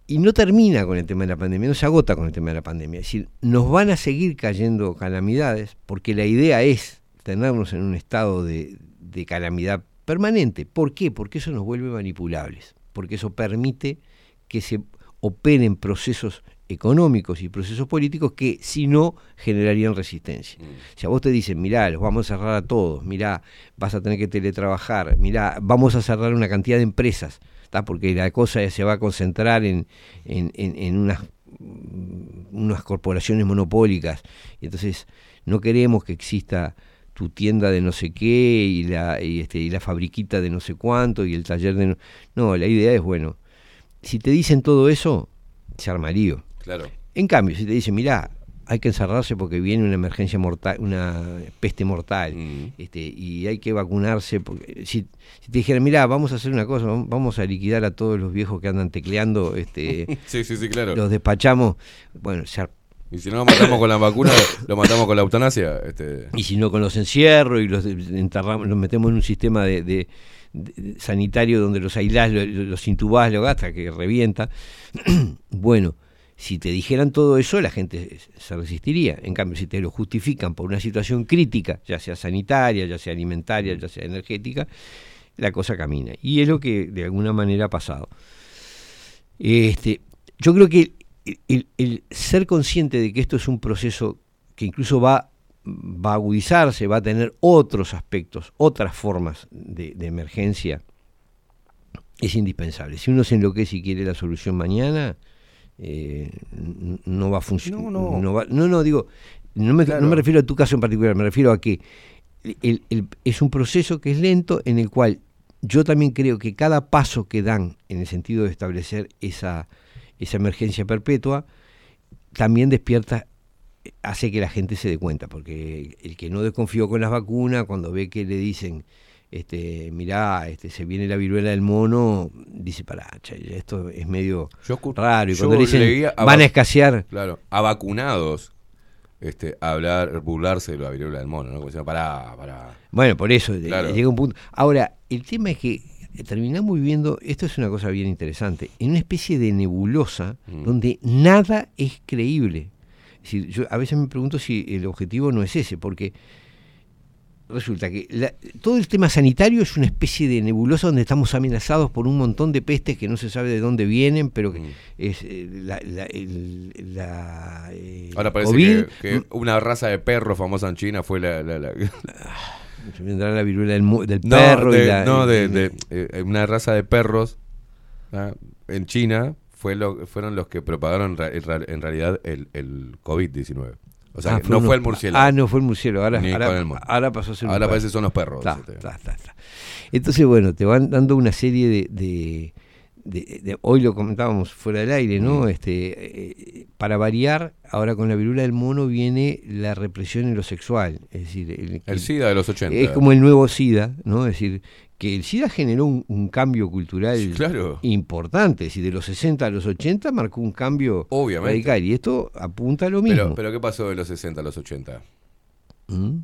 Y no termina con el tema de la pandemia, no se agota con el tema de la pandemia. Es decir, nos van a seguir cayendo calamidades porque la idea es tenernos en un estado de, de calamidad permanente. ¿Por qué? Porque eso nos vuelve manipulables, porque eso permite que se operen procesos económicos y procesos políticos que si no generarían resistencia. Si a vos te dicen, mirá, los vamos a cerrar a todos, mirá, vas a tener que teletrabajar, mirá, vamos a cerrar una cantidad de empresas, ¿tá? porque la cosa se va a concentrar en, en, en- en unas, mm, unas corporaciones monopólicas, y entonces no queremos que exista tu tienda de no sé qué y la, y este, y la fabriquita de no sé cuánto y el taller de... No, no, la idea es, bueno, si te dicen todo eso, se arma lío. Claro. En cambio, si te dicen, mirá, hay que encerrarse porque viene una emergencia mortal, una peste mortal, Mm. este, y hay que vacunarse, porque si, si te dijeran, mirá, vamos a hacer una cosa, vam- vamos a liquidar a todos los viejos que andan tecleando, este, Sí, sí, sí, claro. los despachamos, bueno, se Y si no lo matamos con la vacuna, lo matamos con la eutanasia. Este... y si no con los encierros y los enterramos, los metemos en un sistema de- sanitario donde los aislás, lo- lo- los intubás, lo hasta que revienta. bueno, si te dijeran todo eso, la gente se resistiría. En cambio, si te lo justifican por una situación crítica, ya sea sanitaria, ya sea alimentaria, ya sea energética, la cosa camina. Y es lo que de alguna manera ha pasado. Este, yo creo que el- el ser consciente de que esto es un proceso que incluso va, va a agudizarse, va a tener otros aspectos, otras formas de, de emergencia, es indispensable. Si uno se enloquece y quiere la solución mañana, eh, no va a funcionar. No, no. no, no, digo, no me, Claro. no me refiero a tu caso en particular, me refiero a que el- el- es un proceso que es lento en el cual yo también creo que cada paso que dan en el sentido de establecer esa, esa emergencia perpetua también despierta hace que la gente se dé cuenta, porque el que no desconfió con las vacunas, cuando ve que le dicen, este, mirá, este, se viene la viruela del mono, dice, pará, che, esto es medio raro. Y Yo cuando le dicen, a van a escasear, Claro, a vacunados. Este, hablar, burlarse de la viruela del mono, ¿no? Como diciendo, pará, pará. Bueno, por eso Claro. llega un punto. Ahora, el tema es que eh, terminamos viviendo, esto es una cosa bien interesante, en una especie de nebulosa Mm. donde nada es creíble. Es decir, yo a veces me pregunto si el objetivo no es ese, porque resulta que la- todo el tema sanitario es una especie de nebulosa donde estamos amenazados por un montón de pestes que no se sabe de dónde vienen, pero Mm. que es eh, la, la- el- la, eh, Ahora parece COVID, que, que una raza de perros famosa en China fue la... la- se vendrá la viruela del, del No, perro de, y la, no, de, eh, una raza de perros ¿ah? en China fue lo, fueron los que propagaron en realidad el, el COVID-19. O sea, Ah, no uno- fue el murciélago. Ah, no fue el murciélago. Ahora, Ni ahora, el pasó a ser Ahora parece son los perros. Ta, este. ta, ta, ta. Entonces, bueno, te van dando una serie de, de- de- de- hoy lo comentábamos fuera del aire, ¿no? Mm. Este, eh, para variar, ahora con la viruela del mono viene la represión en lo sexual, es decir, el, El SIDA de los 80. Es como el nuevo SIDA, ¿no? Es decir, que el SIDA generó un, un cambio cultural claro. importante, decir, de los 60 a los 80 marcó un cambio Obviamente. radical y esto apunta a lo mismo. Pero, pero ¿qué pasó de los 60 a los 80? ¿Mm?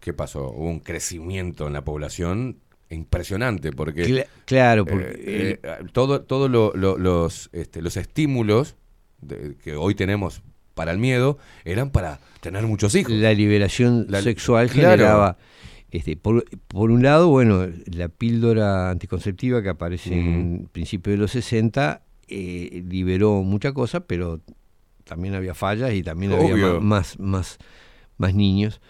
¿Qué pasó? Hubo un crecimiento en la población impresionante porque Cla- claro, porque eh, eh, todo todo lo- lo- los este, los estímulos de- que hoy tenemos para el miedo eran para tener muchos hijos la liberación La- sexual claro. generaba Este, por, por un lado, bueno, la píldora anticonceptiva que aparece en Ujú. principios de los 60 eh, liberó mucha cosa, pero también había fallas y también había Obvio. más, más, más niños.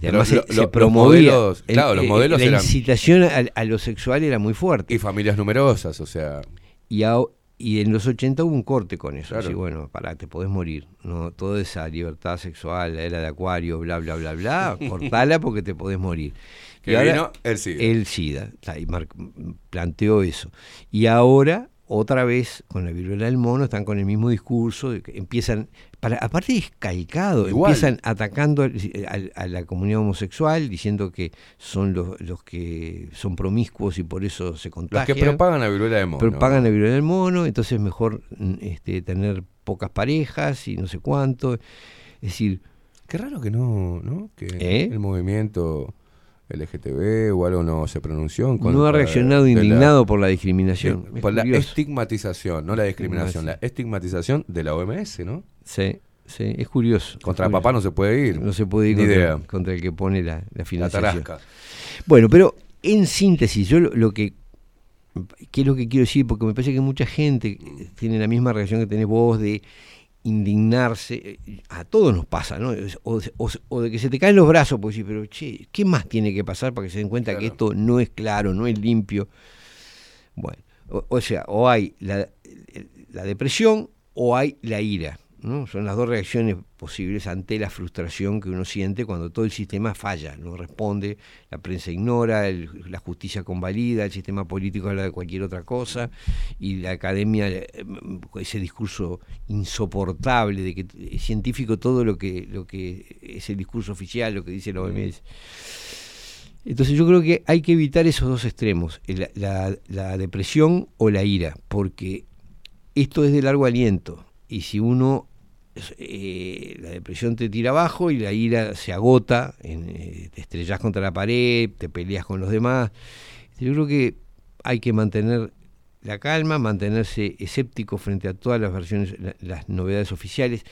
Y además se- lo- se, lo- los promovía. modelos- claro, los modelos la eran- incitación a, a lo sexual era muy fuerte. Y familias numerosas, o sea. Y, a- y en los 80 hubo un corte con eso. Claro. Así, bueno, pará, te podés morir. no Toda esa libertad sexual, la era de acuario, bla, bla, bla, bla, cortala porque te podés morir. Que Y ahora- vino el SIDA. El SIDA, mar- planteó eso. Y ahora, otra vez, con la viruela del mono, están con el mismo discurso, de que empiezan, para, aparte es calcado, Igual. empiezan atacando al- al- a, la comunidad homosexual, diciendo que son los, los que son promiscuos y por eso se Los contagian que propagan la viruela de mono. propagan la viruela del mono, entonces mejor mm, este, tener pocas parejas y no sé cuánto. Es decir, Qué raro que no, ¿no? Que ¿Eh? el movimiento LGTB o algo no se pronunció. en no ha reaccionado de indignado por la discriminación. de- por la estigmatización, no la discriminación, la estigmatización de la OMS, ¿no? Sí, sí, es curioso. Contra es curioso. papá no se puede ir. No se puede ir contra, idea. contra el que pone la, la La financiación. tarasca. Bueno, pero en síntesis, yo lo, lo que qué es lo que quiero decir, porque me parece que mucha gente tiene la misma reacción que tenés vos de indignarse, a todos nos pasa, ¿no? Es- O, o- o de que se te caen los brazos, pues sí, pero che, ¿qué más tiene que pasar para que se den cuenta que esto no es claro, no es limpio? Bueno, o, o sea, o hay la, la depresión o hay la ira. ¿No? Son las dos reacciones posibles ante la frustración que uno siente cuando todo el sistema falla, no responde, la prensa ignora, el- la justicia convalida, el sistema político habla de cualquier otra cosa y la academia, eh, ese discurso insoportable de que es científico todo lo que, lo que es el discurso oficial, lo que dice la OMS. Entonces yo creo que hay que evitar esos dos extremos, la, la- la depresión o la ira, porque esto es de largo aliento y si uno eh, la depresión te tira abajo y la ira se agota, eh, te estrellas contra la pared, te peleas con los demás. Yo creo que hay que mantener la calma, mantenerse escéptico frente a todas las versiones, la- las novedades oficiales,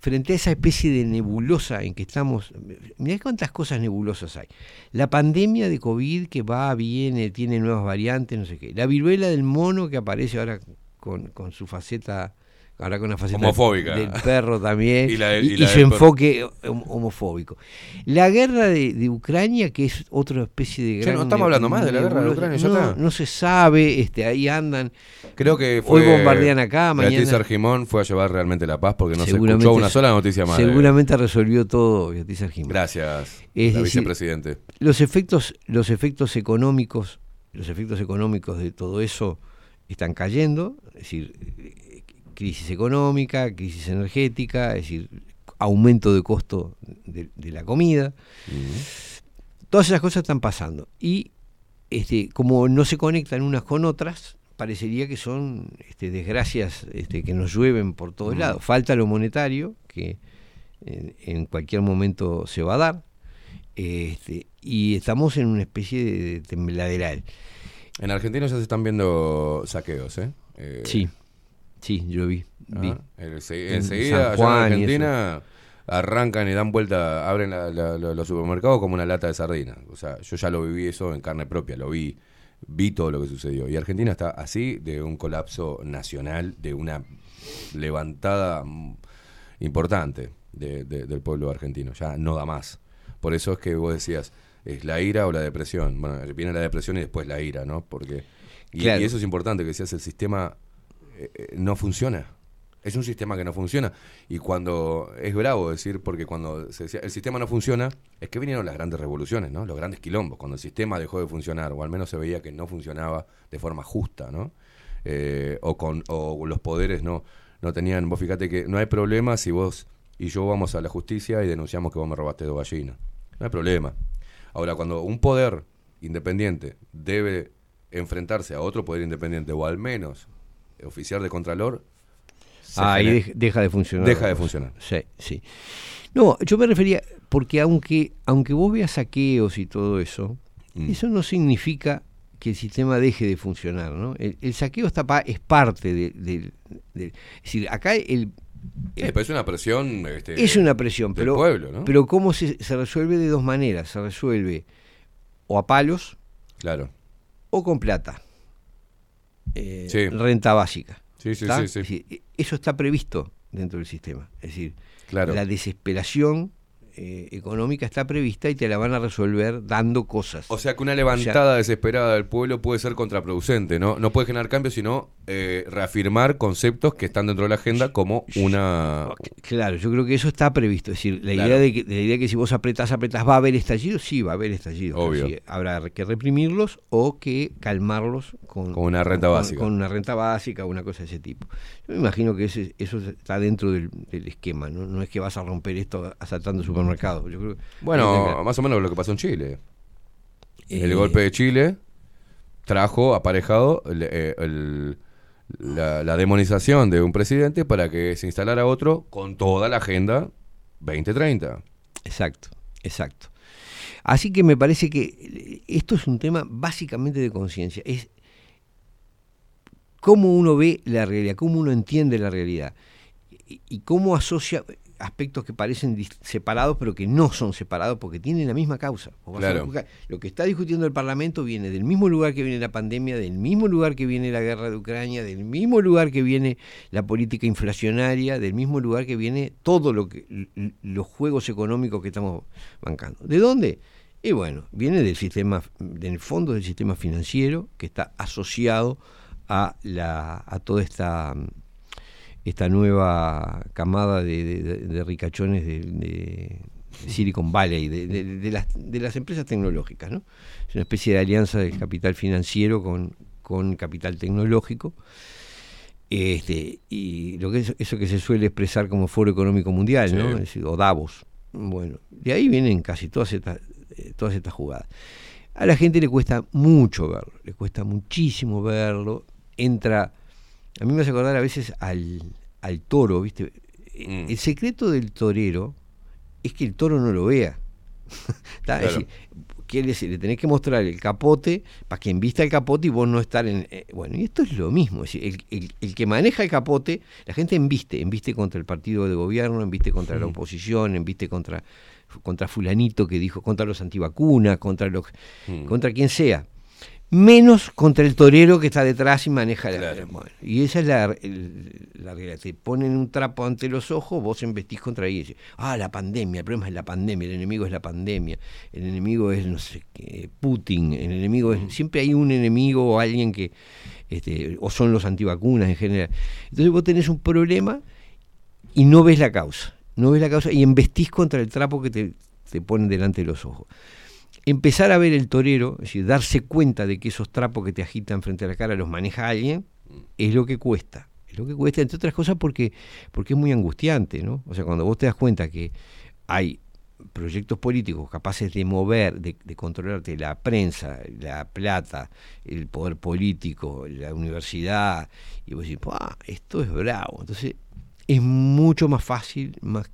frente a esa especie de nebulosa en que estamos. Mirá cuántas cosas nebulosas hay. La pandemia de COVID que va, viene, tiene nuevas variantes, no sé qué. La viruela del mono que aparece ahora con, con su faceta, ahora con la faceta Homofóbica. del perro también, Y la de- y, y la y su perro. enfoque hom- homofóbico. La guerra de, de Ucrania, que es otra especie de gran no estamos hablando más de la guerra de. Ucrania, ya no, está. no se sabe, este, ahí andan. Creo que fue. Hoy bombardean acá, Beatriz mañana. Argimón fue a llevar realmente la paz porque no se escuchó una sola noticia más. Seguramente resolvió todo Beatriz Argimón. Gracias, Es la decir, vicepresidente. Los efectos, los efectos económicos, los efectos económicos de todo eso están cayendo, es decir, crisis económica, crisis energética, es decir, aumento de costo de, de la comida. Todas esas cosas están pasando. Y este, como no se conectan unas con otras, parecería que son este, desgracias este, que nos llueven por todos lados. Falta lo monetario, que en, en cualquier momento se va a dar. Este, y estamos en una especie de tembladeral. En Argentina ya se están viendo saqueos, ¿eh? Eh, Sí, sí, yo vi. vi. ah, enseguida, en. Argentina, arrancan y dan vuelta, abren la- la- la- los supermercados como una lata de sardina. O sea, yo ya lo viví eso en carne propia, lo vi, vi todo lo que sucedió. Y Argentina está así de un colapso nacional, de una levantada mm, importante de- de- del pueblo argentino. Ya no da más. Por eso es que vos decías, ¿es la ira o la depresión? Bueno, viene la depresión y después la ira, ¿no? Porque... Y, Claro. y eso es importante, que decías, el sistema eh, eh, no funciona. Es un sistema que no funciona. Y cuando es bravo decir, porque cuando se decía el sistema no funciona, es que vinieron las grandes revoluciones, ¿no? Los grandes quilombos, cuando el sistema dejó de funcionar, o al menos se veía que no funcionaba de forma justa, ¿no? Eh, o con o los poderes no, no tenían. Vos fíjate que no hay problema si vos y yo vamos a la justicia y denunciamos que vos me robaste dos gallinas. No hay problema. Ahora, cuando un poder independiente debe enfrentarse a otro poder independiente, o al menos oficial de Contralor, Ahí genera- deja de funcionar. Deja de funcionar. Sí, sí. No, yo me refería, porque aunque, aunque vos veas saqueos y todo eso, Mm. eso no significa que el sistema deje de funcionar, ¿no? El, el saqueo está pa- es parte de- del... del- es decir, acá el... Sí, pero es una presión. este, es una presión, del pero, pueblo, ¿no? pero ¿cómo se, se resuelve de dos maneras? Se resuelve o a palos Claro. o con plata. Eh, Sí. Renta básica. Sí, sí, sí, eso está previsto dentro del sistema. Es decir, Claro. la desesperación eh, económica está prevista y te la van a resolver dando cosas. O sea que una levantada desesperada del pueblo puede ser contraproducente, ¿no? No puede generar cambios, sino eh, reafirmar conceptos que están dentro de la agenda como una... Claro, yo creo que eso está previsto. Es decir, la Claro. idea de que, la idea que si vos apretás, apretás, va a haber estallidos, sí, va a haber estallidos. Obvio. habrá que reprimirlos o que calmarlos con, Con una renta con- básica. Con una renta básica o una cosa de ese tipo. Yo me imagino que ese- eso está dentro del, del esquema, ¿no? No es que vas a romper esto asaltando supermercados. Yo creo que- Bueno, más o menos lo que pasó en Chile. El Eh, golpe de Chile trajo aparejado el- eh, el- la, la demonización de un presidente para que se instalara otro con toda la agenda 2030. Exacto, exacto. Así que me parece que esto es un tema básicamente de conciencia. Es cómo uno ve la realidad, cómo uno entiende la realidad y cómo asocia aspectos que parecen separados pero que no son separados porque tienen la misma causa. Claro. Lo que está discutiendo el Parlamento viene del mismo lugar que viene la pandemia, del mismo lugar que viene la guerra de Ucrania, del mismo lugar que viene la política inflacionaria, del mismo lugar que viene todo lo que los juegos económicos que estamos bancando. ¿De dónde? Y bueno, viene del sistema, del fondo del sistema financiero que está asociado a la a toda esta esta nueva camada de, de- de- de ricachones de, de Silicon Valley, de, las, de las empresas tecnológicas. ¿no? Es una especie de alianza del capital financiero con, con capital tecnológico. Este, y lo que es, eso que se suele expresar como Foro Económico Mundial, ¿no? Sí. Es decir, o Davos. Bueno, de ahí vienen casi todas estas, eh, todas estas jugadas. A la gente le cuesta mucho verlo, le cuesta muchísimo verlo. Entra, a mí me hace acordar a veces al, al toro, ¿viste? Mm. El secreto del torero es que el toro no lo vea. ¿Está? Es Claro. decir, quiere decir, le tenés que mostrar el capote para que invista el capote y vos no estar en... eh, bueno, y esto es lo mismo. Es decir, el, el- el que maneja el capote, la gente embiste, embiste contra el partido de gobierno, embiste contra la oposición, embiste contra, contra fulanito que dijo, contra los antivacunas, contra los... contra quien sea. Menos contra el torero que está detrás y maneja la... bueno, y esa es la, el- la realidad. Te ponen un trapo ante los ojos, vos embestís contra ahí y decís, ah, la pandemia, el problema es la pandemia, el enemigo es la pandemia, el enemigo es, no sé qué, Putin, el enemigo es... Siempre hay un enemigo o alguien que... Este, o son los antivacunas en general. Entonces vos tenés un problema y no ves la causa. No ves la causa y embestís contra el trapo que te, te ponen delante de los ojos. Empezar a ver el torero, es decir, darse cuenta de que esos trapos que te agitan frente a la cara los maneja alguien, es lo que cuesta. Es lo que cuesta, entre otras cosas, porque, porque es muy angustiante, ¿no? O sea, cuando vos te das cuenta que hay proyectos políticos capaces de mover, de, de controlarte la prensa, la plata, el poder político, la universidad, y vos decís, "Pua, esto es bravo. Entonces, es mucho más fácil, más,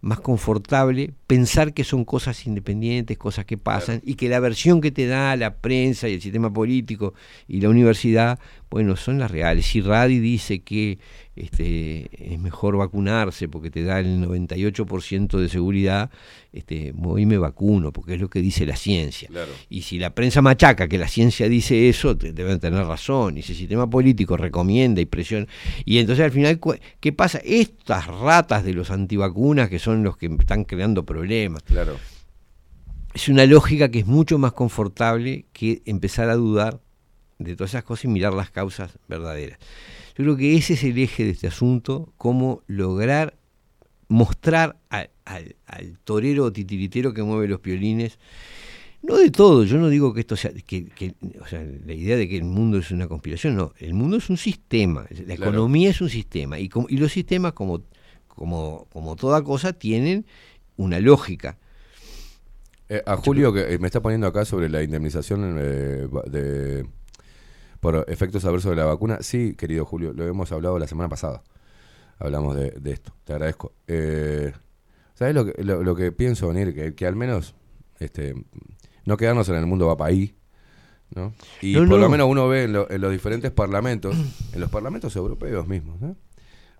más confortable pensar que son cosas independientes, cosas que pasan, y que la versión que te da la prensa y el sistema político y la universidad, bueno, son las reales. Si Radi dice que este, es mejor vacunarse porque te da el 98% de seguridad, este, voy y me vacuno, porque es lo que dice la ciencia. Claro. Y si la prensa machaca que la ciencia dice eso, te- deben tener razón. Y si el sistema político recomienda y presiona. Y entonces al final, ¿qué pasa? Estas ratas de los antivacunas que son los que están creando problemas. Claro. Es una lógica que es mucho más confortable que empezar a dudar de todas esas cosas y mirar las causas verdaderas. Yo creo que ese es el eje de este asunto, cómo lograr mostrar al, al- al torero titiritero que mueve los piolines, no de todo, yo no digo que esto sea, que, que- o sea, la idea de que el mundo es una conspiración, no, el mundo es un sistema, la Claro. economía es un sistema, y, como- y los sistemas, como, como, como toda cosa, tienen una lógica. Eh, a Julio, que eh, me está poniendo acá sobre la indemnización eh, de, por efectos adversos de la vacuna. Sí, querido Julio, lo hemos hablado la semana pasada. Hablamos de, de esto. Te agradezco. Eh, ¿Sabes lo que, lo, lo que pienso, venir Que, que al menos este, no quedarnos en el mundo va para ahí. ¿no? Y No, por no. lo menos uno ve en, lo- en los diferentes parlamentos, en los parlamentos europeos mismos, ¿no?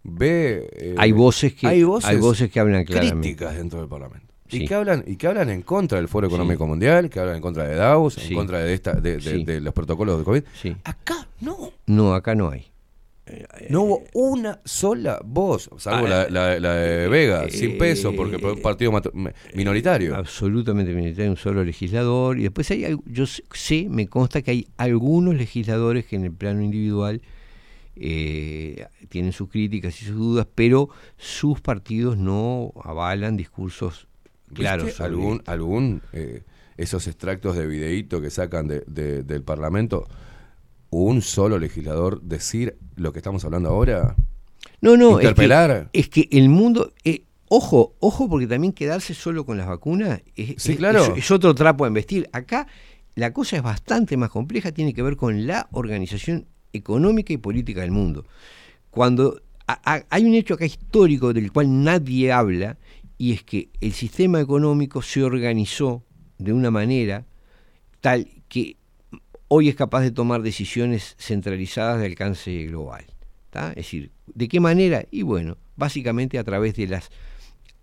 ve... eh, Hay voces que- hay voces, hay voces que hablan claramente. Críticas dentro del parlamento. Y que hablan y que hablan en contra del Foro Económico Mundial, que hablan en contra de Davos, en contra de esta de, de- Sí. de los protocolos de COVID. Acá no. No, acá no hay. No hubo una sola voz, salvo Ah, la, la- la de Vega, eh, sin peso, porque fue un partido minoritario. Absolutamente minoritario, un solo legislador. Y después hay, yo sé- sé, me consta que hay algunos legisladores que en el plano individual eh, tienen sus críticas y sus dudas, pero sus partidos no avalan discursos claros. ¿Viste sobre algún, algún eh, esos extractos de videíto que sacan de- de- del Parlamento? ¿Un solo legislador decir lo que estamos hablando ahora? No, no, es que- ¿Interpelar? Es que, el mundo. eh, ojo, ojo, porque también quedarse solo con las vacunas es, Sí, es- claro. es- es otro trapo a investir. Acá la cosa es bastante más compleja, tiene que ver con la organización económica y política del mundo. Cuando a- a- hay un hecho acá histórico del cual nadie habla, y es que el sistema económico se organizó de una manera tal que hoy es capaz de tomar decisiones centralizadas de alcance global. ¿tá? Es decir, ¿de qué manera? Y bueno, básicamente a través de las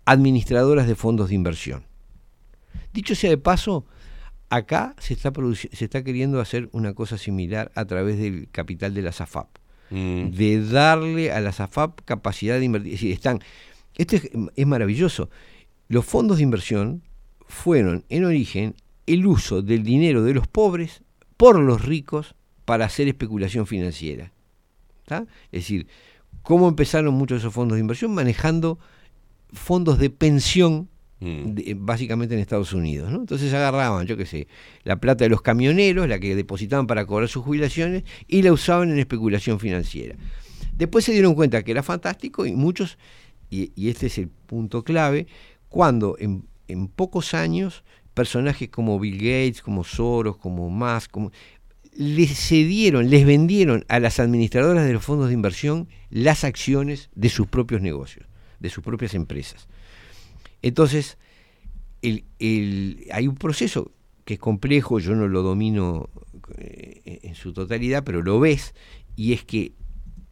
administradoras de fondos de inversión. Dicho sea de paso, acá se está, se está queriendo hacer una cosa similar a través del capital de las AFAP. Mm. De darle a las AFAP capacidad de invertir. Es decir, están, esto es, es maravilloso. Los fondos de inversión fueron en origen el uso del dinero de los pobres por los ricos para hacer especulación financiera. ¿tá? Es decir, ¿cómo empezaron muchos de esos fondos de inversión? Manejando fondos de pensión, de- básicamente en Estados Unidos. ¿no? Entonces agarraban, yo qué sé, la plata de los camioneros, la que depositaban para cobrar sus jubilaciones, y la usaban en especulación financiera. Después se dieron cuenta que era fantástico y muchos, y, este es el punto clave, cuando en, en pocos años personajes como Bill Gates, como Soros, como Musk, como, les cedieron, les vendieron a las administradoras de los fondos de inversión las acciones de sus propios negocios, de sus propias empresas. Entonces, el- el- hay un proceso que es complejo, yo no lo domino eh, en su totalidad, pero lo ves, y es que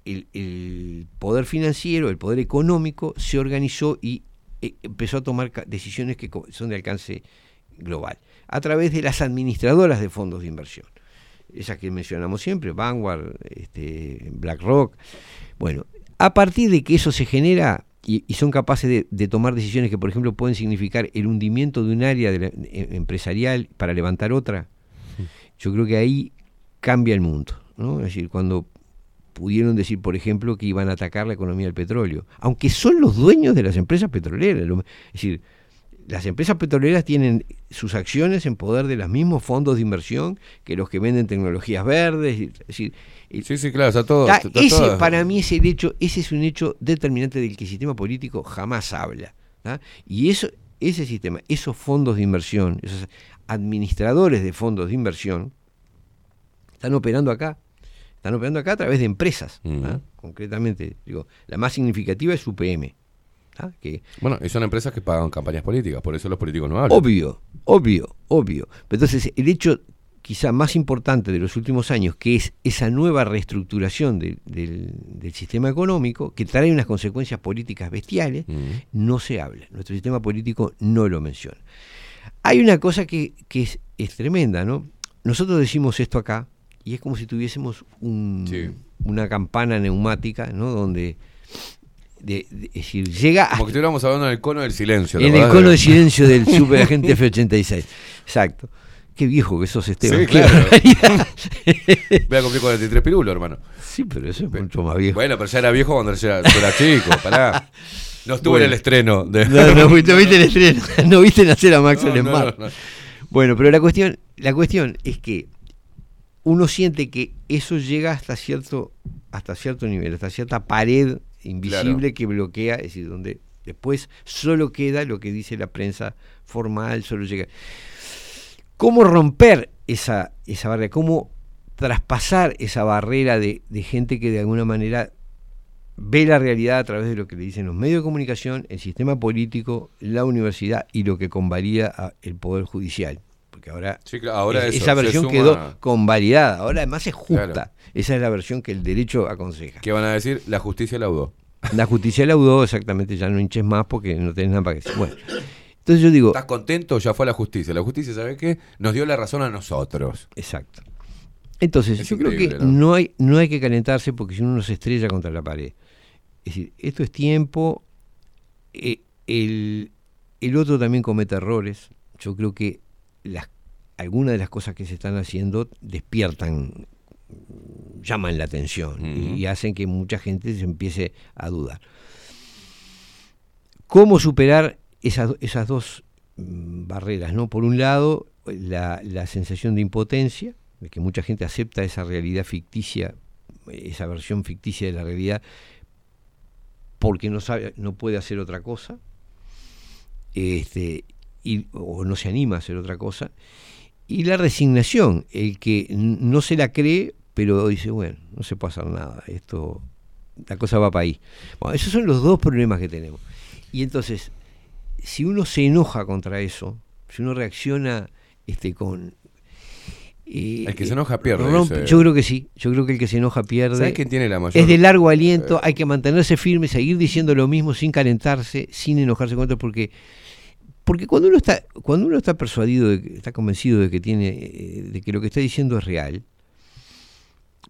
el, el poder financiero, el poder económico se organizó y eh, empezó a tomar decisiones que son de alcance global, a través de las administradoras de fondos de inversión. Esas que mencionamos siempre, Vanguard, este, BlackRock. Bueno, a partir de que eso se genera y, y son capaces de, de tomar decisiones que, por ejemplo, pueden significar el hundimiento de un área de la- eh, empresarial para levantar otra, yo creo que ahí cambia el mundo. ¿no? Es decir, cuando pudieron decir, por ejemplo, que iban a atacar la economía del petróleo, aunque son los dueños de las empresas petroleras. Es decir, las empresas petroleras tienen sus acciones en poder de los mismos fondos de inversión que los que venden tecnologías verdes. Es decir, Sí, sí, claro, está todo. Está ese todo- para mí es el hecho, ese es un hecho determinante del que el sistema político jamás habla. ¿tá? Y eso, ese sistema, esos fondos de inversión, esos administradores de fondos de inversión, están operando acá. Están operando acá a través de empresas. ¿tá? Concretamente, digo, la más significativa es UPM. ¿tá? Que Bueno, y son empresas que pagan campañas políticas, por eso los políticos no hablan. Obvio, obvio, obvio. Pero entonces, el hecho quizá más importante de los últimos años, que es esa nueva reestructuración de- del, del sistema económico, que trae unas consecuencias políticas bestiales, no se habla. Nuestro sistema político no lo menciona. Hay una cosa que, que es, es tremenda, ¿no? Nosotros decimos esto acá, y es como si tuviésemos un- una campana neumática, ¿no? Donde, de- de- es decir, llega Como que estuviéramos hablando en el cono del silencio. ¿te en el cono de silencio del superagente F86. Exacto. Qué viejo que sos, Esteban. Sí, claro. Voy a cumplir 43 pirulos, hermano. Sí, pero eso es mucho más viejo. Bueno, pero ya era viejo cuando tú eras chico, pará. No estuve Bueno. en el estreno. De... No, no, fuiste- no viste el estreno. No viste nacer a No, en Mar. no, no. Bueno, pero la cuestión, la cuestión es que uno siente que eso llega hasta cierto, hasta cierto nivel, hasta cierta pared invisible Claro. que bloquea, es decir, donde después solo queda lo que dice la prensa formal, solo llega. ¿Cómo romper esa, esa barrera? ¿Cómo traspasar esa barrera de, de gente que de alguna manera ve la realidad a través de lo que le dicen los medios de comunicación, el sistema político, la universidad y lo que convalida el Poder Judicial? Porque ahora, Sí, claro, ahora es- eso, esa versión suma- quedó convalidada, ahora además es justa. Claro. Esa es la versión que el derecho aconseja. ¿Qué van a decir? La justicia laudó. La justicia laudó, exactamente, ya no hinches más porque no tenés nada para decir. Bueno, Entonces yo digo, ¿Estás contento? Ya fue a la justicia. La justicia, ¿sabe qué? Nos dio la razón a nosotros. Exacto. Entonces, Es yo creo que ¿no? ¿no? hay, no hay que calentarse porque si uno se estrella contra la pared. Es decir, esto es tiempo. eh, el, el otro también comete errores. Yo creo que las, algunas de las cosas que se están haciendo despiertan, llaman la atención y, y hacen que mucha gente se empiece a dudar. ¿Cómo superar esas, esas dos mm, barreras? ¿no? Por un lado, la, la sensación de impotencia, de que mucha gente acepta esa realidad ficticia, esa versión ficticia de la realidad, porque no sabe, no puede hacer otra cosa, este, y, o no se anima a hacer otra cosa, y la resignación, el que no se la cree, pero dice, bueno, no se puede hacer nada, esto, la cosa va para ahí. Bueno, esos son los dos problemas que tenemos. Y entonces, si uno se enoja contra eso, si uno reacciona este, con... eh, El que se enoja pierde, rompe- dice. yo creo que sí, yo creo que el que se enoja pierde. ¿Sabes quién tiene la mayor? Es de largo aliento, hay que mantenerse firme, seguir diciendo lo mismo sin calentarse, sin enojarse con otro, porque porque cuando uno está cuando uno está persuadido, de que- está convencido de que tiene eh, de que lo que está diciendo es real,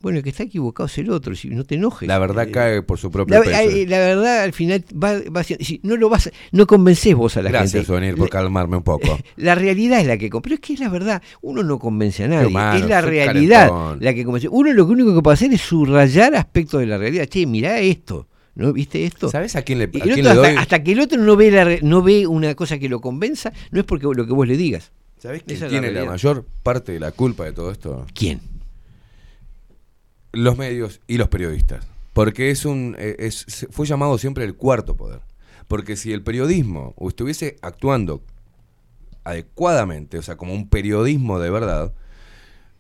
bueno, el que está equivocado es el otro, si no te enojes. La verdad Eh, cae por su propio la, peso. la verdad al final va, va si no lo vas no convences vos a la Gracias, gente. Sonir, por calmarme un poco. La realidad es la que. Pero es que es la verdad. Uno no convence a nadie. humano, es la realidad calentón. la que convence. Uno lo único que puede hacer es subrayar aspectos de la realidad. Che, mirá esto. ¿No viste esto? ¿Sabes a quién le, a quién le doy? hasta que el otro no ve, la re- no ve una cosa que lo convenza, no es porque lo que vos le digas. ¿Sabés quién Esa tiene la, mayor parte de la culpa de todo esto? ¿Quién? Los medios y los periodistas. Porque es un eh, es, fue llamado siempre el cuarto poder. Porque si el periodismo estuviese actuando adecuadamente, o sea, como un periodismo de verdad,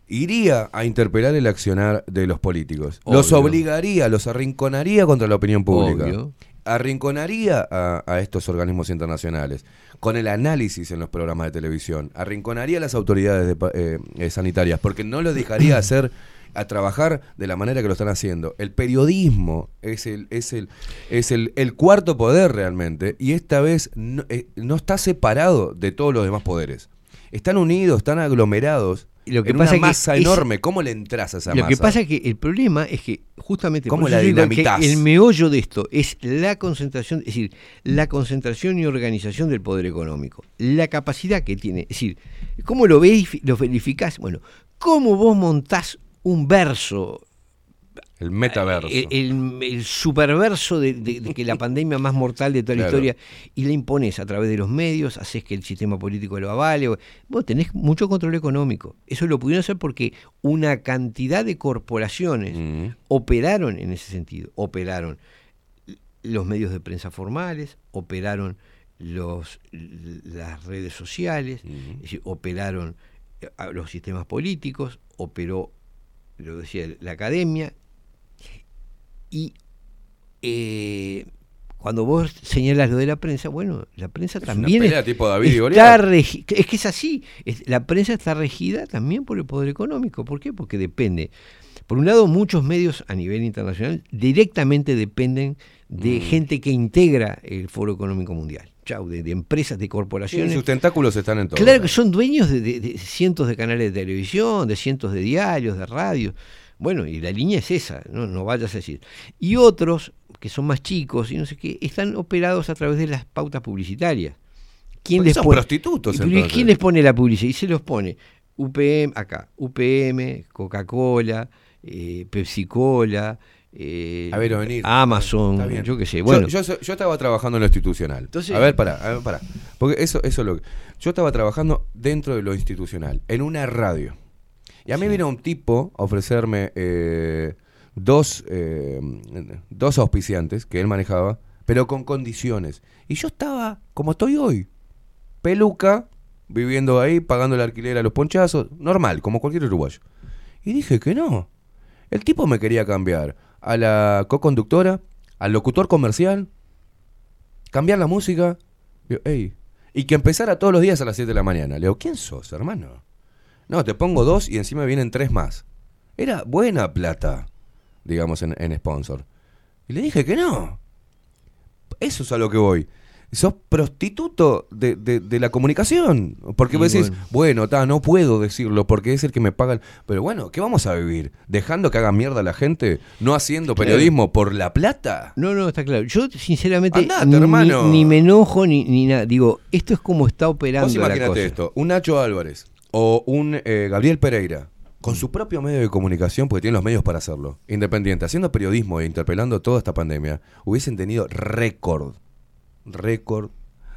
iría a interpelar el accionar de los políticos. Los obligaría, los arrinconaría contra la opinión pública. Obvio. Arrinconaría a, a estos organismos internacionales con el análisis en los programas de televisión. Arrinconaría a las autoridades de eh, eh, sanitarias porque no lo dejaría hacer a trabajar de la manera que lo están haciendo. El periodismo es el, es el, es el, el cuarto poder realmente y esta vez no, eh, no está separado de todos los demás poderes. Están unidos, están aglomerados lo que en pasa una que masa es- enorme. ¿Cómo le entras a esa Lo masa? que pasa es que el problema es que justamente ¿Cómo la que dinamitas? el meollo de esto es la concentración, es decir, la concentración y organización del poder económico, la capacidad que tiene, es decir, ¿cómo lo verifi- lo verificás? Bueno, ¿cómo vos montás un verso El metaverso. el, el- el superverso de, de- de que la pandemia más mortal de toda la Claro. historia y la impones a través de los medios, haces que el sistema político lo avale. Vos tenés mucho control económico. Eso lo pudieron hacer porque una cantidad de corporaciones Mm. operaron en ese sentido. Operaron los medios de prensa formales, operaron los, las redes sociales, es decir, operaron eh, los sistemas políticos, operó, lo decía, la academia, y eh, cuando vos señalas lo de la prensa, bueno, la prensa también pelea es- tipo David y está regi- es que es así, es- la prensa está regida también por el poder económico. ¿Por qué? Porque depende. Por un lado, muchos medios a nivel internacional directamente dependen de Mm. gente que integra el Foro Económico Mundial. Chau, de, de empresas, de Sí, corporaciones. sus tentáculos están en todo. Claro que son dueños de, de- de cientos de canales de televisión, de cientos de diarios, de radio. Bueno, y la línea es esa, no, no vayas a decir. Y otros, que son más chicos y no sé qué, están operados a través de las pautas publicitarias. ¿Quién les son pone? prostitutos, ¿Y pero entonces. ¿Quién les pone la publicidad? Y se los pone UPM, acá, UPM, Coca-Cola, eh, Pepsi-Cola, eh, A ver, venir. Amazon, yo qué sé. Bueno, yo, yo, yo estaba trabajando en lo institucional. Entonces- a ver, pará, a ver, pará. Porque eso, eso es lo que. Yo estaba trabajando dentro de lo institucional, en una radio. Y a mí vino un tipo a ofrecerme eh, dos, eh, dos auspiciantes que él manejaba, pero con condiciones. Y yo estaba como estoy hoy. Peluca, viviendo ahí, pagando el alquiler a los ponchazos, normal, como cualquier uruguayo. Y dije que no. El tipo me quería cambiar a la co-conductora, al locutor comercial, cambiar la música. Y que empezara todos los días a las 7 de la mañana. Le digo, ¿quién sos, hermano? No, te pongo dos y encima vienen tres más. Era buena plata, digamos, en, en sponsor. Y le dije que no. Eso es a lo que voy. sos prostituto de, de- de la comunicación. Porque Y vos decís, bueno. bueno, ta, no puedo decirlo porque es el que me paga. el-". Pero bueno, ¿qué vamos a vivir? ¿Dejando que haga mierda la gente? ¿No haciendo Claro. periodismo por la plata? No, no, está claro. Yo, sinceramente, Andate, ni, hermano. ni me enojo ni, ni nada. Digo, esto es como está operando Vos la imagínate cosa. esto, un Nacho Álvarez o un eh, Gabriel Pereira, con su propio medio de comunicación, porque tienen los medios para hacerlo, independiente, haciendo periodismo e interpelando toda esta pandemia, hubiesen tenido récord, récord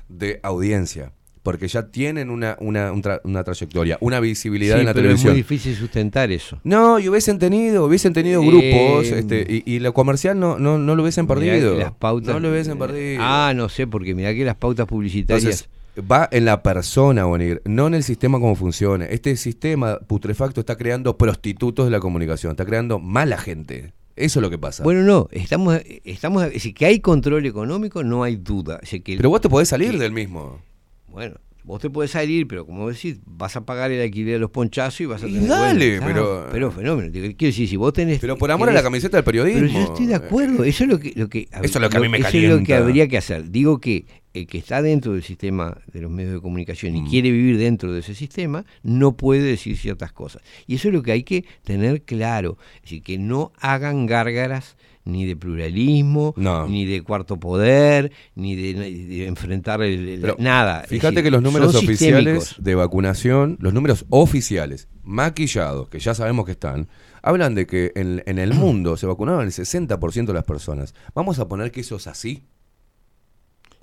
de audiencia. Porque ya tienen una, una, un tra- una trayectoria, una visibilidad Sí, en la pero televisión. es muy difícil sustentar eso. No, y hubiesen tenido, hubiesen tenido Eh, grupos, este, y, y lo comercial no, no, no lo hubiesen perdido. Las pautas, no lo hubiesen perdido. Ah, no sé, porque mirá que las pautas publicitarias. Entonces, va en la persona, Bonir, no en el sistema como funciona. Este sistema putrefacto está creando prostitutos de la comunicación, está creando mala gente. Eso es lo que pasa. bueno, no, estamos, estamos, es decir, que hay control económico, no hay duda. Es decir, que- Pero vos te podés salir que- del mismo. Bueno, vos te podés salir, pero como decís, vas a pagar el alquiler de los ponchazos y vas a Y tener. dale, pero- pero fenómeno. Quiero decir, si vos tenés. Pero por amor a la camiseta del periodismo. Pero yo estoy de acuerdo, eso es lo que, lo que, Eso es lo que a mí me eso es lo que calienta. habría que hacer. Digo que el que está dentro del sistema de los medios de comunicación Mm. y quiere vivir dentro de ese sistema, no puede decir ciertas cosas. Y eso es lo que hay que tener claro. Es decir, que no hagan gárgaras ni de pluralismo, ni de cuarto poder, ni de, de enfrentar el, nada. Fíjate decir, que los números oficiales sistémicos. de vacunación, los números oficiales, maquillados, que ya sabemos que están, hablan de que en, en el mundo se vacunaron el 60% de las personas. Vamos a poner que eso es así.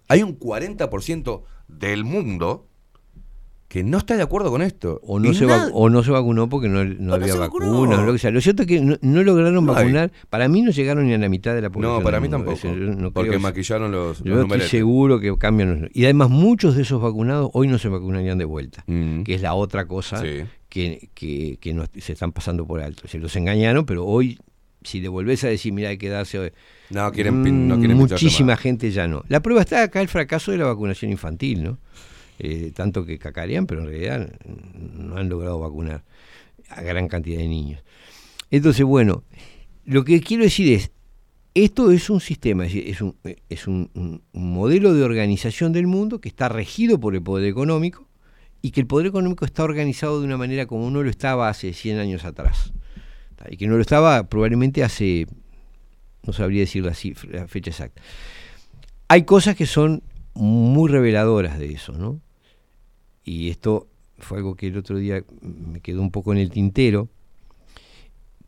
Hay un 40% del mundo que no está de acuerdo con esto. O no, Y se o no se vacunó porque no, no había vacunas. Lo, que sea. Lo cierto es que no, no lograron No hay. vacunar. Para mí no llegaron ni a la mitad de la población. No, para mí tampoco. Porque maquillaron los, Yo los estoy seguro que cambian los- Y además muchos de esos vacunados hoy no se vacunarían de vuelta, Mm. que es la otra cosa Sí. que, que, que nos- se están pasando por alto. Se los engañaron, pero hoy, si le volvés a decir, mira, hay que darse... No quieren pin- no quieren Muchísima gente ya no. La prueba está acá el fracaso de la vacunación infantil, ¿no? Eh, tanto que cacarean, pero en realidad no han logrado vacunar a gran cantidad de niños. Entonces, bueno, lo que quiero decir es, esto es un sistema, es, un, es un- un- modelo de organización del mundo que está regido por el poder económico y que el poder económico está organizado de una manera como no lo estaba hace 100 años atrás. Y que no lo estaba probablemente hace, no sabría decir la, cifra- la fecha exacta. Hay cosas que son muy reveladoras de eso, ¿no? Y esto fue algo que el otro día me quedó un poco en el tintero,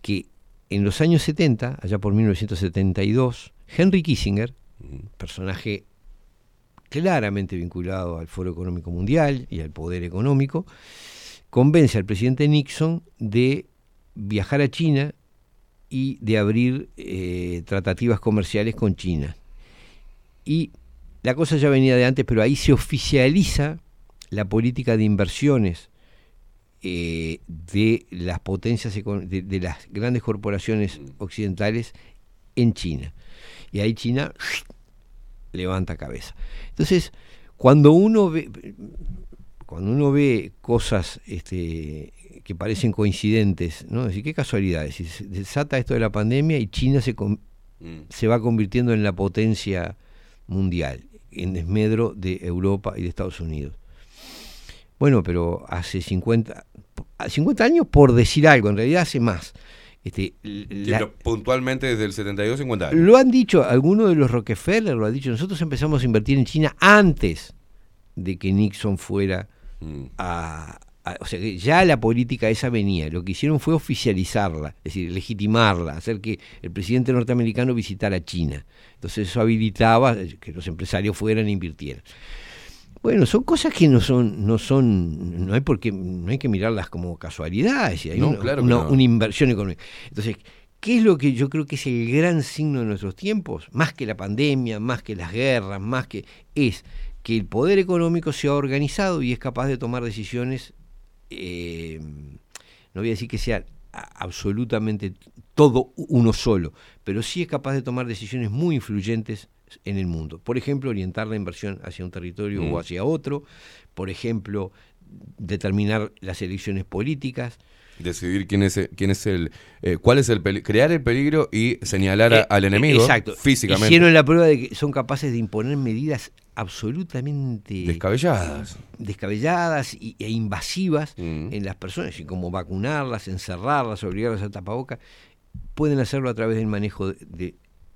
que en los años 70, allá por 1972, Henry Kissinger, personaje claramente vinculado al Foro Económico Mundial y al poder económico, convence al presidente Nixon de viajar a China y de abrir eh, tratativas comerciales con China. Y la cosa ya venía de antes, pero ahí se oficializa la política de inversiones eh, de las potencias, de, de las grandes corporaciones occidentales en China. Y ahí China levanta cabeza. Entonces, cuando uno ve, cuando uno ve cosas este, que parecen coincidentes, ¿no? Es decir, qué casualidad, es decir, se desata esto de la pandemia y China se, con- se va convirtiendo en la potencia mundial, en desmedro de Europa y de Estados Unidos. Bueno, pero hace 50, a 50 años por decir algo, en realidad hace más. Este, la- puntualmente desde el 72 50 años. lo han dicho, algunos de los Rockefeller lo ha dicho, nosotros empezamos a invertir en China antes de que Nixon fuera Mm. a- O sea, que ya la política esa venía, lo que hicieron fue oficializarla, es decir, legitimarla, hacer que el presidente norteamericano visitara China. Entonces eso habilitaba que los empresarios fueran e invirtieran. Bueno, son cosas que no son, no son, no hay por qué, no hay que mirarlas como casualidades, hay No, claro una- no. una inversión económica. Entonces, ¿qué es lo que yo creo que es el gran signo de nuestros tiempos? Más que la pandemia, más que las guerras, más que es que el poder económico se ha organizado y es capaz de tomar decisiones, eh, no voy a decir que sea absolutamente todo uno solo, pero sí es capaz de tomar decisiones muy influyentes en el mundo. Por ejemplo, orientar la inversión hacia un territorio Mm. o hacia otro, por ejemplo, determinar las elecciones políticas. Decidir quién es, quién es el. eh, ¿Cuál es el Crear el peligro y señalar a- Eh, al enemigo exacto. físicamente. Hicieron la prueba de que son capaces de imponer medidas absolutamente Descabelladas. descabelladas y- e invasivas Mm. en las personas, y como vacunarlas, encerrarlas, obligarlas a tapabocas, pueden hacerlo a través del manejo de, de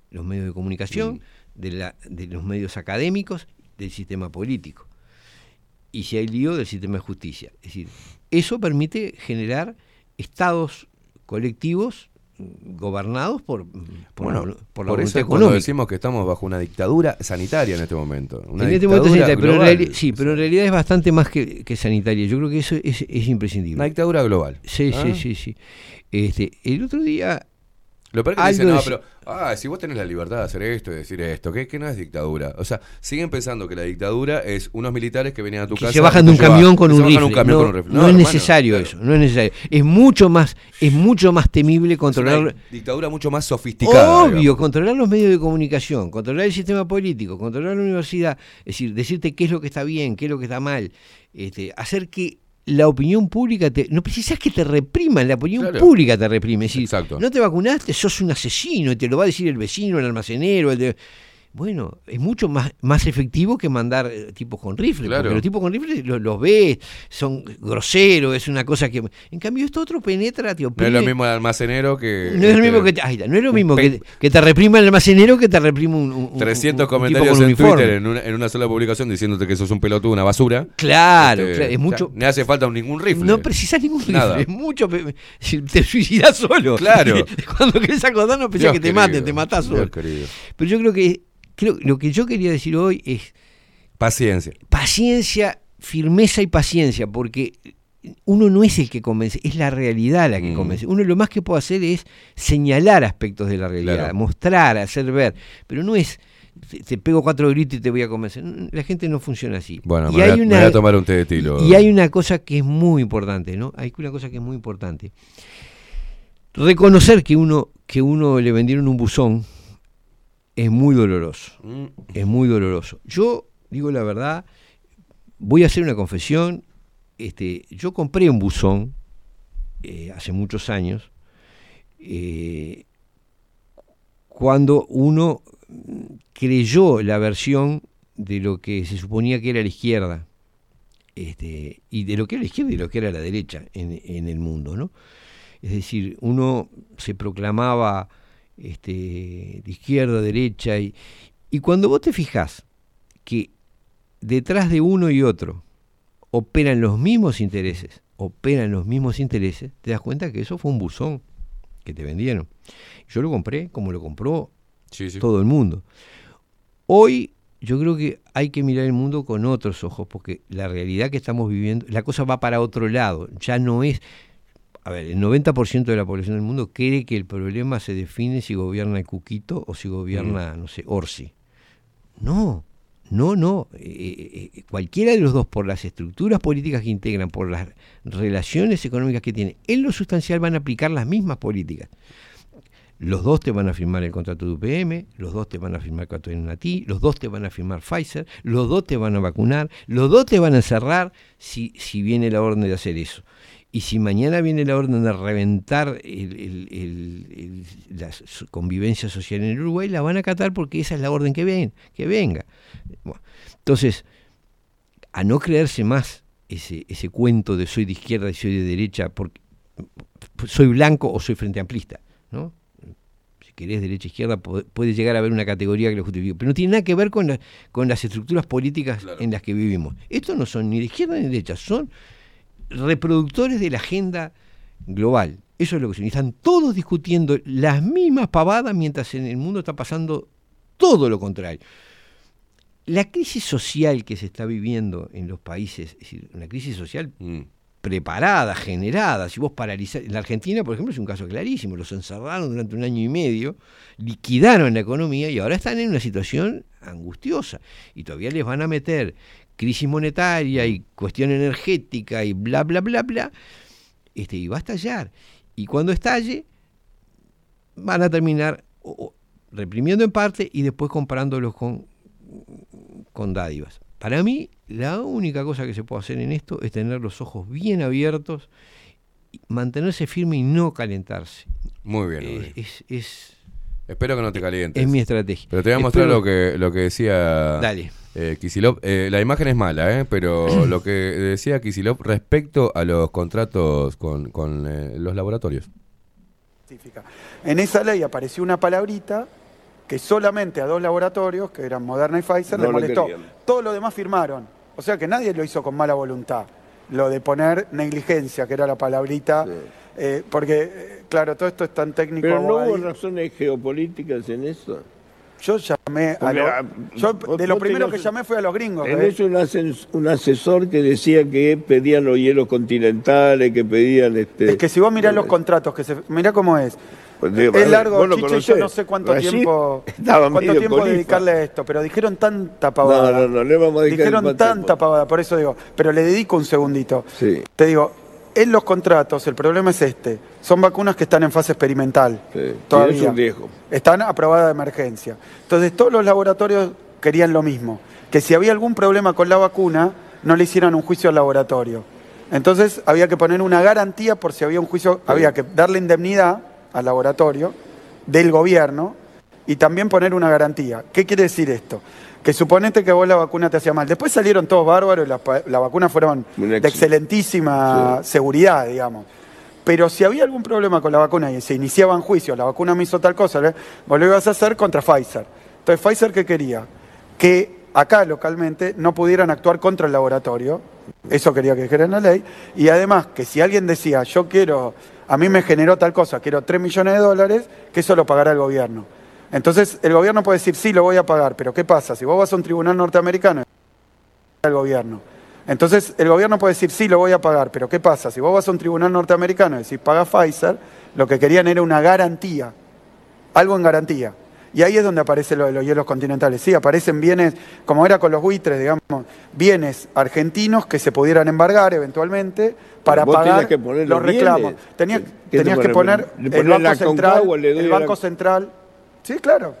los medios de comunicación, Mm. de, la, de los medios académicos, del sistema político. Y si hay lío, del sistema de justicia. Es decir, eso permite generar estados colectivos gobernados por, por, Bueno, la, por por, la eso cuando decimos que estamos bajo una dictadura sanitaria en este momento. Una en este momento es sanitaria, pero en global. reali- sí, pero en realidad es bastante más que, que sanitaria. Yo creo que eso es, es imprescindible. Una dictadura global. Sí, ¿Ah? sí, sí, sí. Este, el otro día. Lo peor es que dicen, no, pero, ah, si vos tenés la libertad de hacer esto y decir esto, que, no es dictadura. O sea, siguen pensando que la dictadura es unos militares que venían a tu que casa. se bajan de un camión con un rifle. de un camión no, con un rifle. no es hermano, necesario claro. eso, no es necesario. Es mucho más, es mucho más temible Es controlar. una dictadura mucho más sofisticada. Obvio, digamos. controlar los medios de comunicación, controlar el sistema político, controlar la universidad, es decir, decirte qué es lo que está bien, qué es lo que está mal, este, hacer que la opinión pública te, no precisas que te repriman, la opinión Claro. pública te reprime, Exacto. no te vacunaste, sos un asesino y te lo va a decir el vecino, el almacenero, el de- bueno, es mucho más, más efectivo que mandar eh, tipos con rifle, Claro. porque los tipos con rifle los, los ves, son groseros, es una cosa que... En cambio, esto otro penetra, te No es oprime. lo mismo el almacenero que. No es lo este, mismo que te, no es lo mismo que, que te reprima el almacenero que te reprima un, un- un- 300 un comentarios tipo con en. Twitter en una, en una sola publicación diciéndote que sos un pelotudo, una basura. Claro, Este, claro, es o sea, mucho. no hace falta ningún rifle. No precisas ningún rifle, Nada. es mucho. Te suicidas solo. Claro. Cuando querés acordar, no pensás Dios que te querido, maten, te matás solo. querido. Pero yo creo que creo, lo que yo quería decir hoy es Paciencia. paciencia, firmeza y paciencia, porque uno no es el que convence, es la realidad la que Mm. convence. Uno lo más que puede hacer es señalar aspectos de la realidad, Claro. mostrar, hacer ver, pero no es te, pego cuatro gritos y te voy a convencer. La gente no funciona así. Bueno, y me, voy a, hay me una- voy a tomar un té de tilo. y hay una cosa que es muy importante, ¿no? Hay una cosa que es muy importante. Reconocer que uno, que uno le vendieron un buzón es muy doloroso. Mm. Es muy doloroso. Yo digo la verdad, voy a hacer una confesión. Este, yo compré un buzón eh, hace muchos años. eh, cuando uno creyó la versión de lo que se suponía que era la izquierda este, y de lo que era la izquierda y de lo que era la derecha en, en el mundo, ¿no? Es decir, uno se proclamaba este, de izquierda, derecha, y, y cuando vos te fijás que detrás de uno y otro operan los mismos intereses, operan los mismos intereses, te das cuenta que eso fue un buzón que te vendieron. Yo lo compré como lo compró Sí, sí. todo el mundo. Hoy yo creo que hay que mirar el mundo con otros ojos, porque la realidad que estamos viviendo, la cosa va para otro lado, ya no es... A ver, el 90% de la población del mundo cree que el problema se define si gobierna el Cuquito o si gobierna, no sé, Orsi. No, no, no. Eh, eh, cualquiera de los dos, por las estructuras políticas que integran, por las relaciones económicas que tienen, en lo sustancial van a aplicar las mismas políticas. Los dos te van a firmar el contrato de UPM, los dos te van a firmar de Nati, los dos te van a firmar Pfizer, los dos te van a vacunar, los dos te van a encerrar si, si viene la orden de hacer eso. Y si mañana viene la orden de reventar el- el- el- el- la convivencia social en el Uruguay, la van a acatar porque esa es la orden que, ven, que venga. Bueno, entonces, a no creerse más ese, ese cuento de soy de izquierda y soy de derecha, porque soy blanco o soy frente amplista, ¿no? Si querés derecha izquierda puede, llegar a haber una categoría que lo justifique, pero no tiene nada que ver con, la- con las estructuras políticas en las que vivimos. Estos no son ni de izquierda ni de derecha, son reproductores de la agenda global. Eso es lo que son. Y están todos discutiendo las mismas pavadas mientras en el mundo está pasando todo lo contrario. La crisis social que se está viviendo en los países, es decir, una crisis social Mm. preparada, generada, si vos paralizás, en la Argentina, por ejemplo, es un caso clarísimo, los encerraron durante un año y medio, liquidaron la economía y ahora están en una situación angustiosa y todavía les van a meter crisis monetaria y cuestión energética y bla, bla, bla, bla, este, y va a estallar. Y cuando estalle, van a terminar o- o reprimiendo en parte y después comparándolos con, con dádivas. Para mí, la única cosa que se puede hacer en esto es tener los ojos bien abiertos, mantenerse firme y no calentarse. Muy bien. Es- es- es- Espero que no te calientes. es mi estrategia. Pero te voy a mostrar Espero- lo que, lo que decía Dale. Eh, Kicillof. Eh, la imagen es mala, ¿eh? pero lo que decía Kicillof respecto a los contratos con, con, eh, los laboratorios. En esa ley apareció una palabrita que solamente a dos laboratorios, que eran Moderna y Pfizer, No les molestó. Todos los demás firmaron. O sea que nadie lo hizo con mala voluntad. Lo de poner negligencia, que era la palabrita, eh, porque, eh, claro, todo esto es tan técnico. Pero no hubo razones geopolíticas en eso. Yo llamé a lo- ah, yo de lo primero tenés- que llamé fue a los gringos. En eso un, asen- un asesor que decía que pedían los hielos continentales, que pedían este. Es que si vos mirás los contratos, que se, mirá cómo es. Pues, digo, es largo, y yo no sé cuánto tiempo, cuánto tiempo colifa. dedicarle a esto, pero dijeron tanta pavada. No, no, no, le vamos a dedicar Dijeron tanta pavada, por eso digo, pero le dedico un segundito. Sí. Te digo, en los contratos el problema es este, son vacunas que están en fase experimental. Todavía. es un riesgo. Están aprobadas de emergencia. Entonces todos los laboratorios querían lo mismo, que si había algún problema con la vacuna, no le hicieran un juicio al laboratorio. Entonces había que poner una garantía por si había un juicio, había que darle indemnidad al laboratorio del gobierno y también poner una garantía. ¿Qué quiere decir esto? Que suponete que vos la vacuna te hacía mal. Después salieron todos bárbaros y las las vacunas fueron de excelentísima seguridad, digamos. Pero si había algún problema con la vacuna y se iniciaban juicios, la vacuna me hizo tal cosa, ¿eh? vos lo ibas a hacer contra Pfizer. Entonces, ¿Pfizer qué quería? Que acá localmente no pudieran actuar contra el laboratorio, eso quería que dijera en la ley, y además que si alguien decía, yo quiero, a mí me generó tal cosa, quiero 3 millones de dólares, que eso lo pagará el gobierno. Entonces, el gobierno puede decir, sí, lo voy a pagar, pero ¿qué pasa? Si vos vas a un tribunal norteamericano, el gobierno. Entonces, el gobierno puede decir, sí, lo voy a pagar, pero ¿qué pasa? Si vos vas a un tribunal norteamericano y decís, paga Pfizer, lo que querían era una garantía, algo en garantía. Y ahí es donde aparece lo de los hielos continentales. Sí, aparecen bienes, como era con los buitres, digamos, bienes argentinos que se pudieran embargar eventualmente para Vos pagar que poner los los reclamos. Tenías, ¿Qué te tenías que poner el Banco Central, el la- Banco Central. Sí, claro.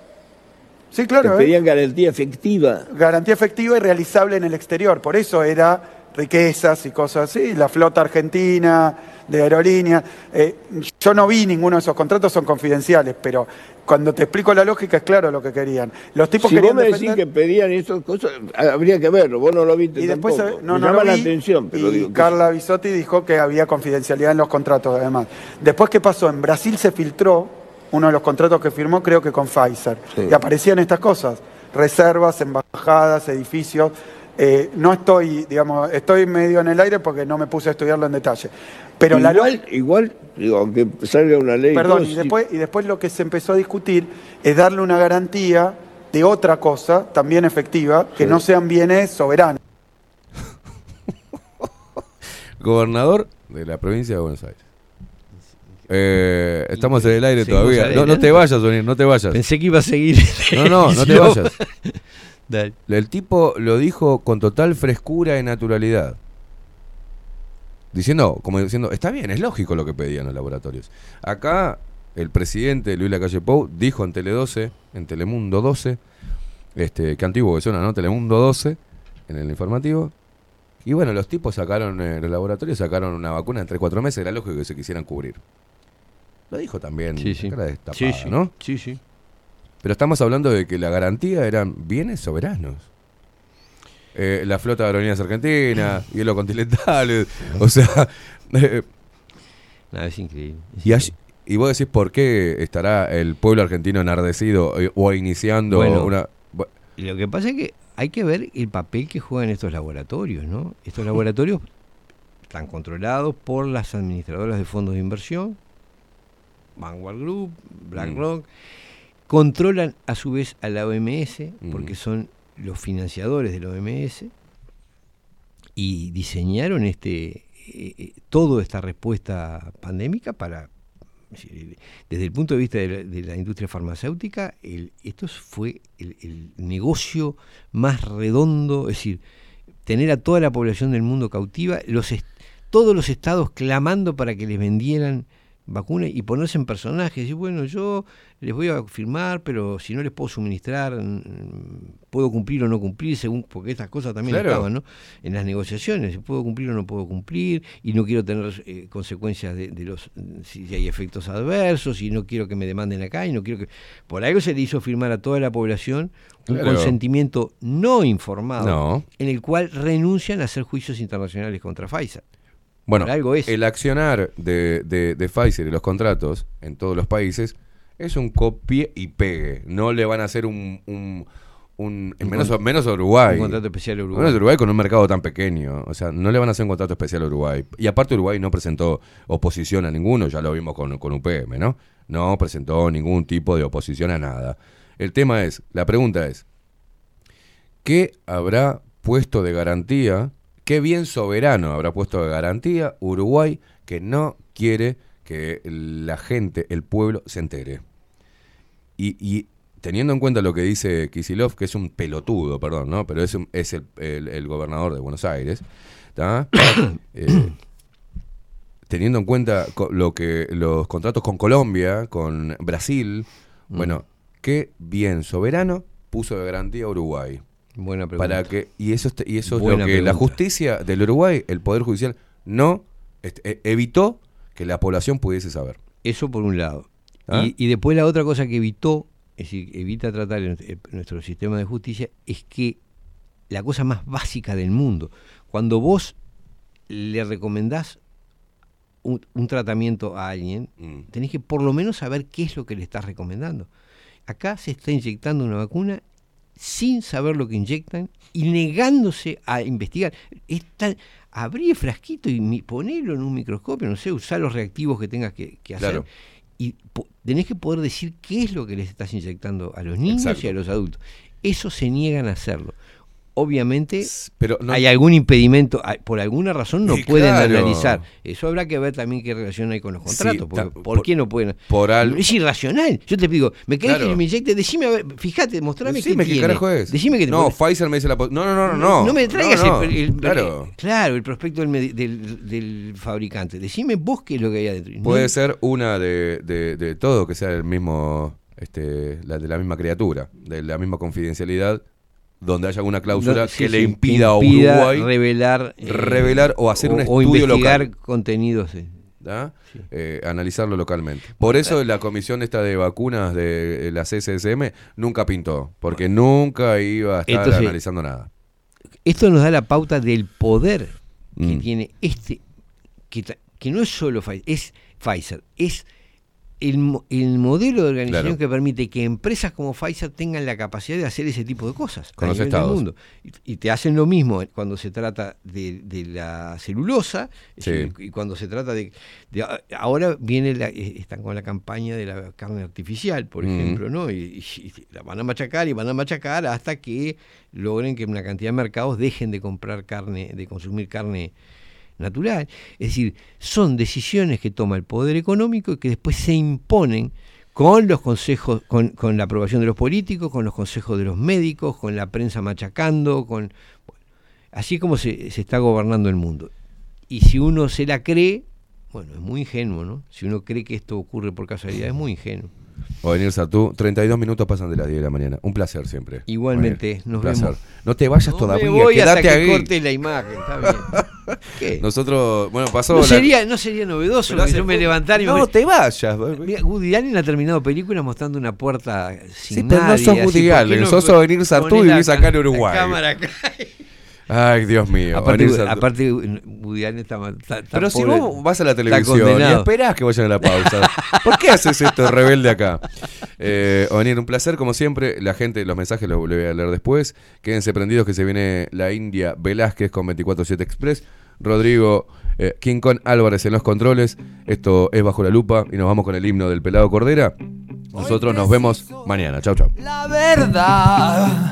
Sí, Te claro. ¿eh? pedían garantía efectiva. garantía efectiva y realizable en el exterior. Por eso era riquezas y cosas así, la flota argentina, de aerolíneas. Eh, yo no vi ninguno de esos contratos, son confidenciales, pero cuando te explico la lógica es claro lo que querían. Los tipos si vos querían me decís que pedían esas cosas, habría que verlo. Vos no lo viste y después tampoco. eh, no, me no llama lo la vi, atención, pero y digo que- Carla Bisotti dijo que había confidencialidad en los contratos además. Después, ¿qué pasó? En Brasil se filtró uno de los contratos que firmó, creo que con Pfizer, y aparecían estas cosas, reservas, embajadas, edificios. Eh, no estoy, digamos, estoy medio en el aire porque no me puse a estudiarlo en detalle. Pero la lo- igual, igual, digo, aunque salga una ley. Perdón, y si- después, y después lo que se empezó a discutir es darle una garantía de otra cosa, también efectiva, que no sean bienes soberanos. Gobernador de la provincia de Buenos Aires. Eh, estamos en el aire todavía. No, no te vayas, O'Neill, no te vayas. Pensé que iba a seguir. No, no, no te vayas. Dale. El tipo lo dijo con total frescura y naturalidad. Diciendo, como diciendo, está bien, es lógico lo que pedían los laboratorios. Acá, el presidente Luis Lacalle Pou dijo en Tele 12, en Telemundo 12, este, que antiguo que suena, ¿no? Telemundo 12, en el informativo. Y bueno, los tipos sacaron, eh, los laboratorios sacaron una vacuna en 3-4 meses, era lógico que se quisieran cubrir. Lo dijo también, Sí, sí. cara destapada, Sí, sí. ¿no? Sí, sí. Pero estamos hablando de que la garantía eran bienes soberanos. Eh, la flota de aerolíneas argentinas, hielo continentales, o sea... eh, Nada, es increíble. es y, allí- y vos decís por qué estará el pueblo argentino enardecido eh, o iniciando Bueno. una... Lo que pasa es que hay que ver el papel que juegan estos laboratorios, ¿no? Estos laboratorios están controlados por las administradoras de fondos de inversión, Vanguard Group, BlackRock, controlan a su vez a la OMS, porque son los financiadores de la OMS, y diseñaron este eh, eh, toda esta respuesta pandémica para desde el punto de vista de la, de la industria farmacéutica, el- esto fue el, el negocio más redondo, es decir, tener a toda la población del mundo cautiva, los todos los estados clamando para que les vendieran vacuna y ponerse en personaje. Decir, bueno, yo les voy a firmar, pero si no les puedo suministrar, mm, puedo cumplir o no cumplir, según porque estas cosas también Claro. estaban ¿no? en las negociaciones. Puedo cumplir o no puedo cumplir, y no quiero tener eh, consecuencias de, de los si hay efectos adversos, y no quiero que me demanden acá, y no quiero que. Por algo se le hizo firmar a toda la población un Claro. consentimiento no informado No. en el cual renuncian a hacer juicios internacionales contra Pfizer. Bueno, algo es. el accionar de, de- de Pfizer y los contratos en todos los países es un copie y pegue. No le van a hacer un... un- un- Un menos, menos a Uruguay. un contrato especial a Uruguay. Menos a Uruguay con un mercado tan pequeño. O sea, no le van a hacer un contrato especial a Uruguay. Y aparte Uruguay no presentó oposición a ninguno, ya lo vimos con, con UPM, ¿no? No presentó ningún tipo de oposición a nada. El tema es, la pregunta es, ¿qué habrá puesto de garantía, qué bien soberano habrá puesto de garantía Uruguay que no quiere que la gente, el pueblo, se entere? Y, y teniendo en cuenta lo que dice Kisilov, que es un pelotudo, perdón, ¿no? Pero es, un- es el, el- el gobernador de Buenos Aires, ¿está? Eh, teniendo en cuenta lo que los contratos con Colombia, con Brasil, Mm. bueno, qué bien soberano puso de garantía Uruguay. Buena pregunta. Para que, y eso, es- y eso es Buena lo que la justicia del Uruguay, el Poder Judicial, no este, e- evitó que la población pudiese saber. Eso por un lado. ¿Ah? Y, y después la otra cosa que evitó, es decir, evita tratar en nuestro- en nuestro sistema de justicia, es que la cosa más básica del mundo, cuando vos le recomendás un, un tratamiento a alguien, Mm. tenés que por lo menos saber qué es lo que le estás recomendando. Acá se está inyectando una vacuna sin saber lo que inyectan y negándose a investigar. Es tan- abrí el frasquito y ponelo en un microscopio, no sé, usar los reactivos que tengas que, que hacer. Claro. Y tenés que poder decir qué es lo que les estás inyectando a los niños Exacto. y a los adultos. Eso se niegan a hacerlo. Obviamente Pero no- hay algún impedimento, por alguna razón no pueden claro. analizar. Eso habrá que ver también qué relación hay con los Sí, contratos. porque ta- ¿Por, por- qué no pueden? por al- Es irracional. Yo te digo, ¿me querés Claro. que me inyecte? Decime, a ver, fíjate, mostrame Decime qué qué carajo es. Decime que te No, Pfizer me dice la... No, no, no, no, no. no me traigas No, no, el, el- Claro. claro, el prospecto del, del, del fabricante. Decime vos qué es lo que hay adentro. Puede ser una de, de, de todo, que sea el mismo, este, la de la misma criatura, de la misma confidencialidad, donde haya alguna cláusula No, sí, que le sí, impida, a Uruguay revelar, eh, revelar o hacer un o estudio investigar local. contenidos. eh. Eh, analizarlo localmente. Por eso la comisión esta de vacunas de eh, la CSSM nunca pintó, porque nunca iba a estar Entonces, analizando nada. Esto nos da la pauta del poder que Mm. tiene este, que, que no es solo Pfizer, es Pfizer, es el, el modelo de organización Claro. que permite que empresas como Pfizer tengan la capacidad de hacer ese tipo de cosas Con a los nivel del mundo. Y, y te hacen lo mismo cuando se trata de, de la celulosa es Sí. decir, y cuando se trata de, de- ahora viene la- eh, están con la campaña de la carne artificial, por Mm. ejemplo, ¿no? Y, y la van a machacar y van a machacar hasta que logren que una cantidad de mercados dejen de comprar carne, de consumir carne natural. Es decir, son decisiones que toma el poder económico y que después se imponen con los consejos, con, la aprobación de los políticos, con los consejos de los médicos, con la prensa machacando, con así como se, se está gobernando el mundo. Y si uno se la cree, bueno, es muy ingenuo, ¿no? Si uno cree que esto ocurre por casualidad, es muy ingenuo. O venir Sartú, 32 minutos pasan de las 10 de la mañana. Un placer siempre. Igualmente, Venir. nos placer. vemos. No te vayas No todavía, me voy hasta quédate que ahí. corte la imagen, está bien. ¿Qué? Nosotros, bueno, pasó No la- sería, no sería novedoso que yo me levantara y No, me... te vayas. Mira, Woody Allen ha terminado películas mostrando una puerta sin Sí, pero no sos Woody ¿por qué Allen, no sos Ovenir Sartú y vivís acá en la Uruguay. cámara acá? Ay, Dios mío. Aparte, Woody Allen está, mal- está- está Pero si vos vas a la televisión y esperás que vayan a la pausa, ¿por qué haces esto rebelde acá? Eh, Ovenir, un placer, como siempre. La gente, los mensajes los voy a leer después. Quédense prendidos que se viene la India Velázquez con 24-7 Express. Rodrigo eh, King Kong Álvarez en los controles. Esto es Bajo la Lupa y nos vamos con el himno del Pelado Cordera. Nosotros nos vemos mañana. Chau, chau. La verdad,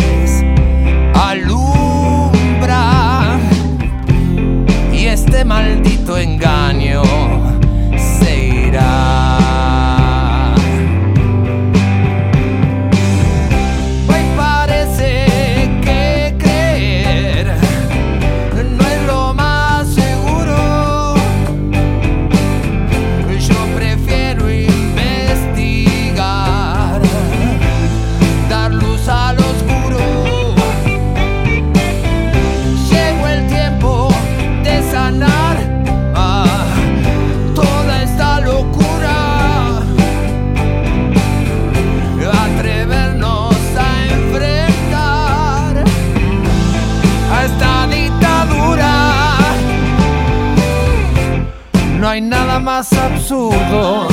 maldito engaño. más absurdo.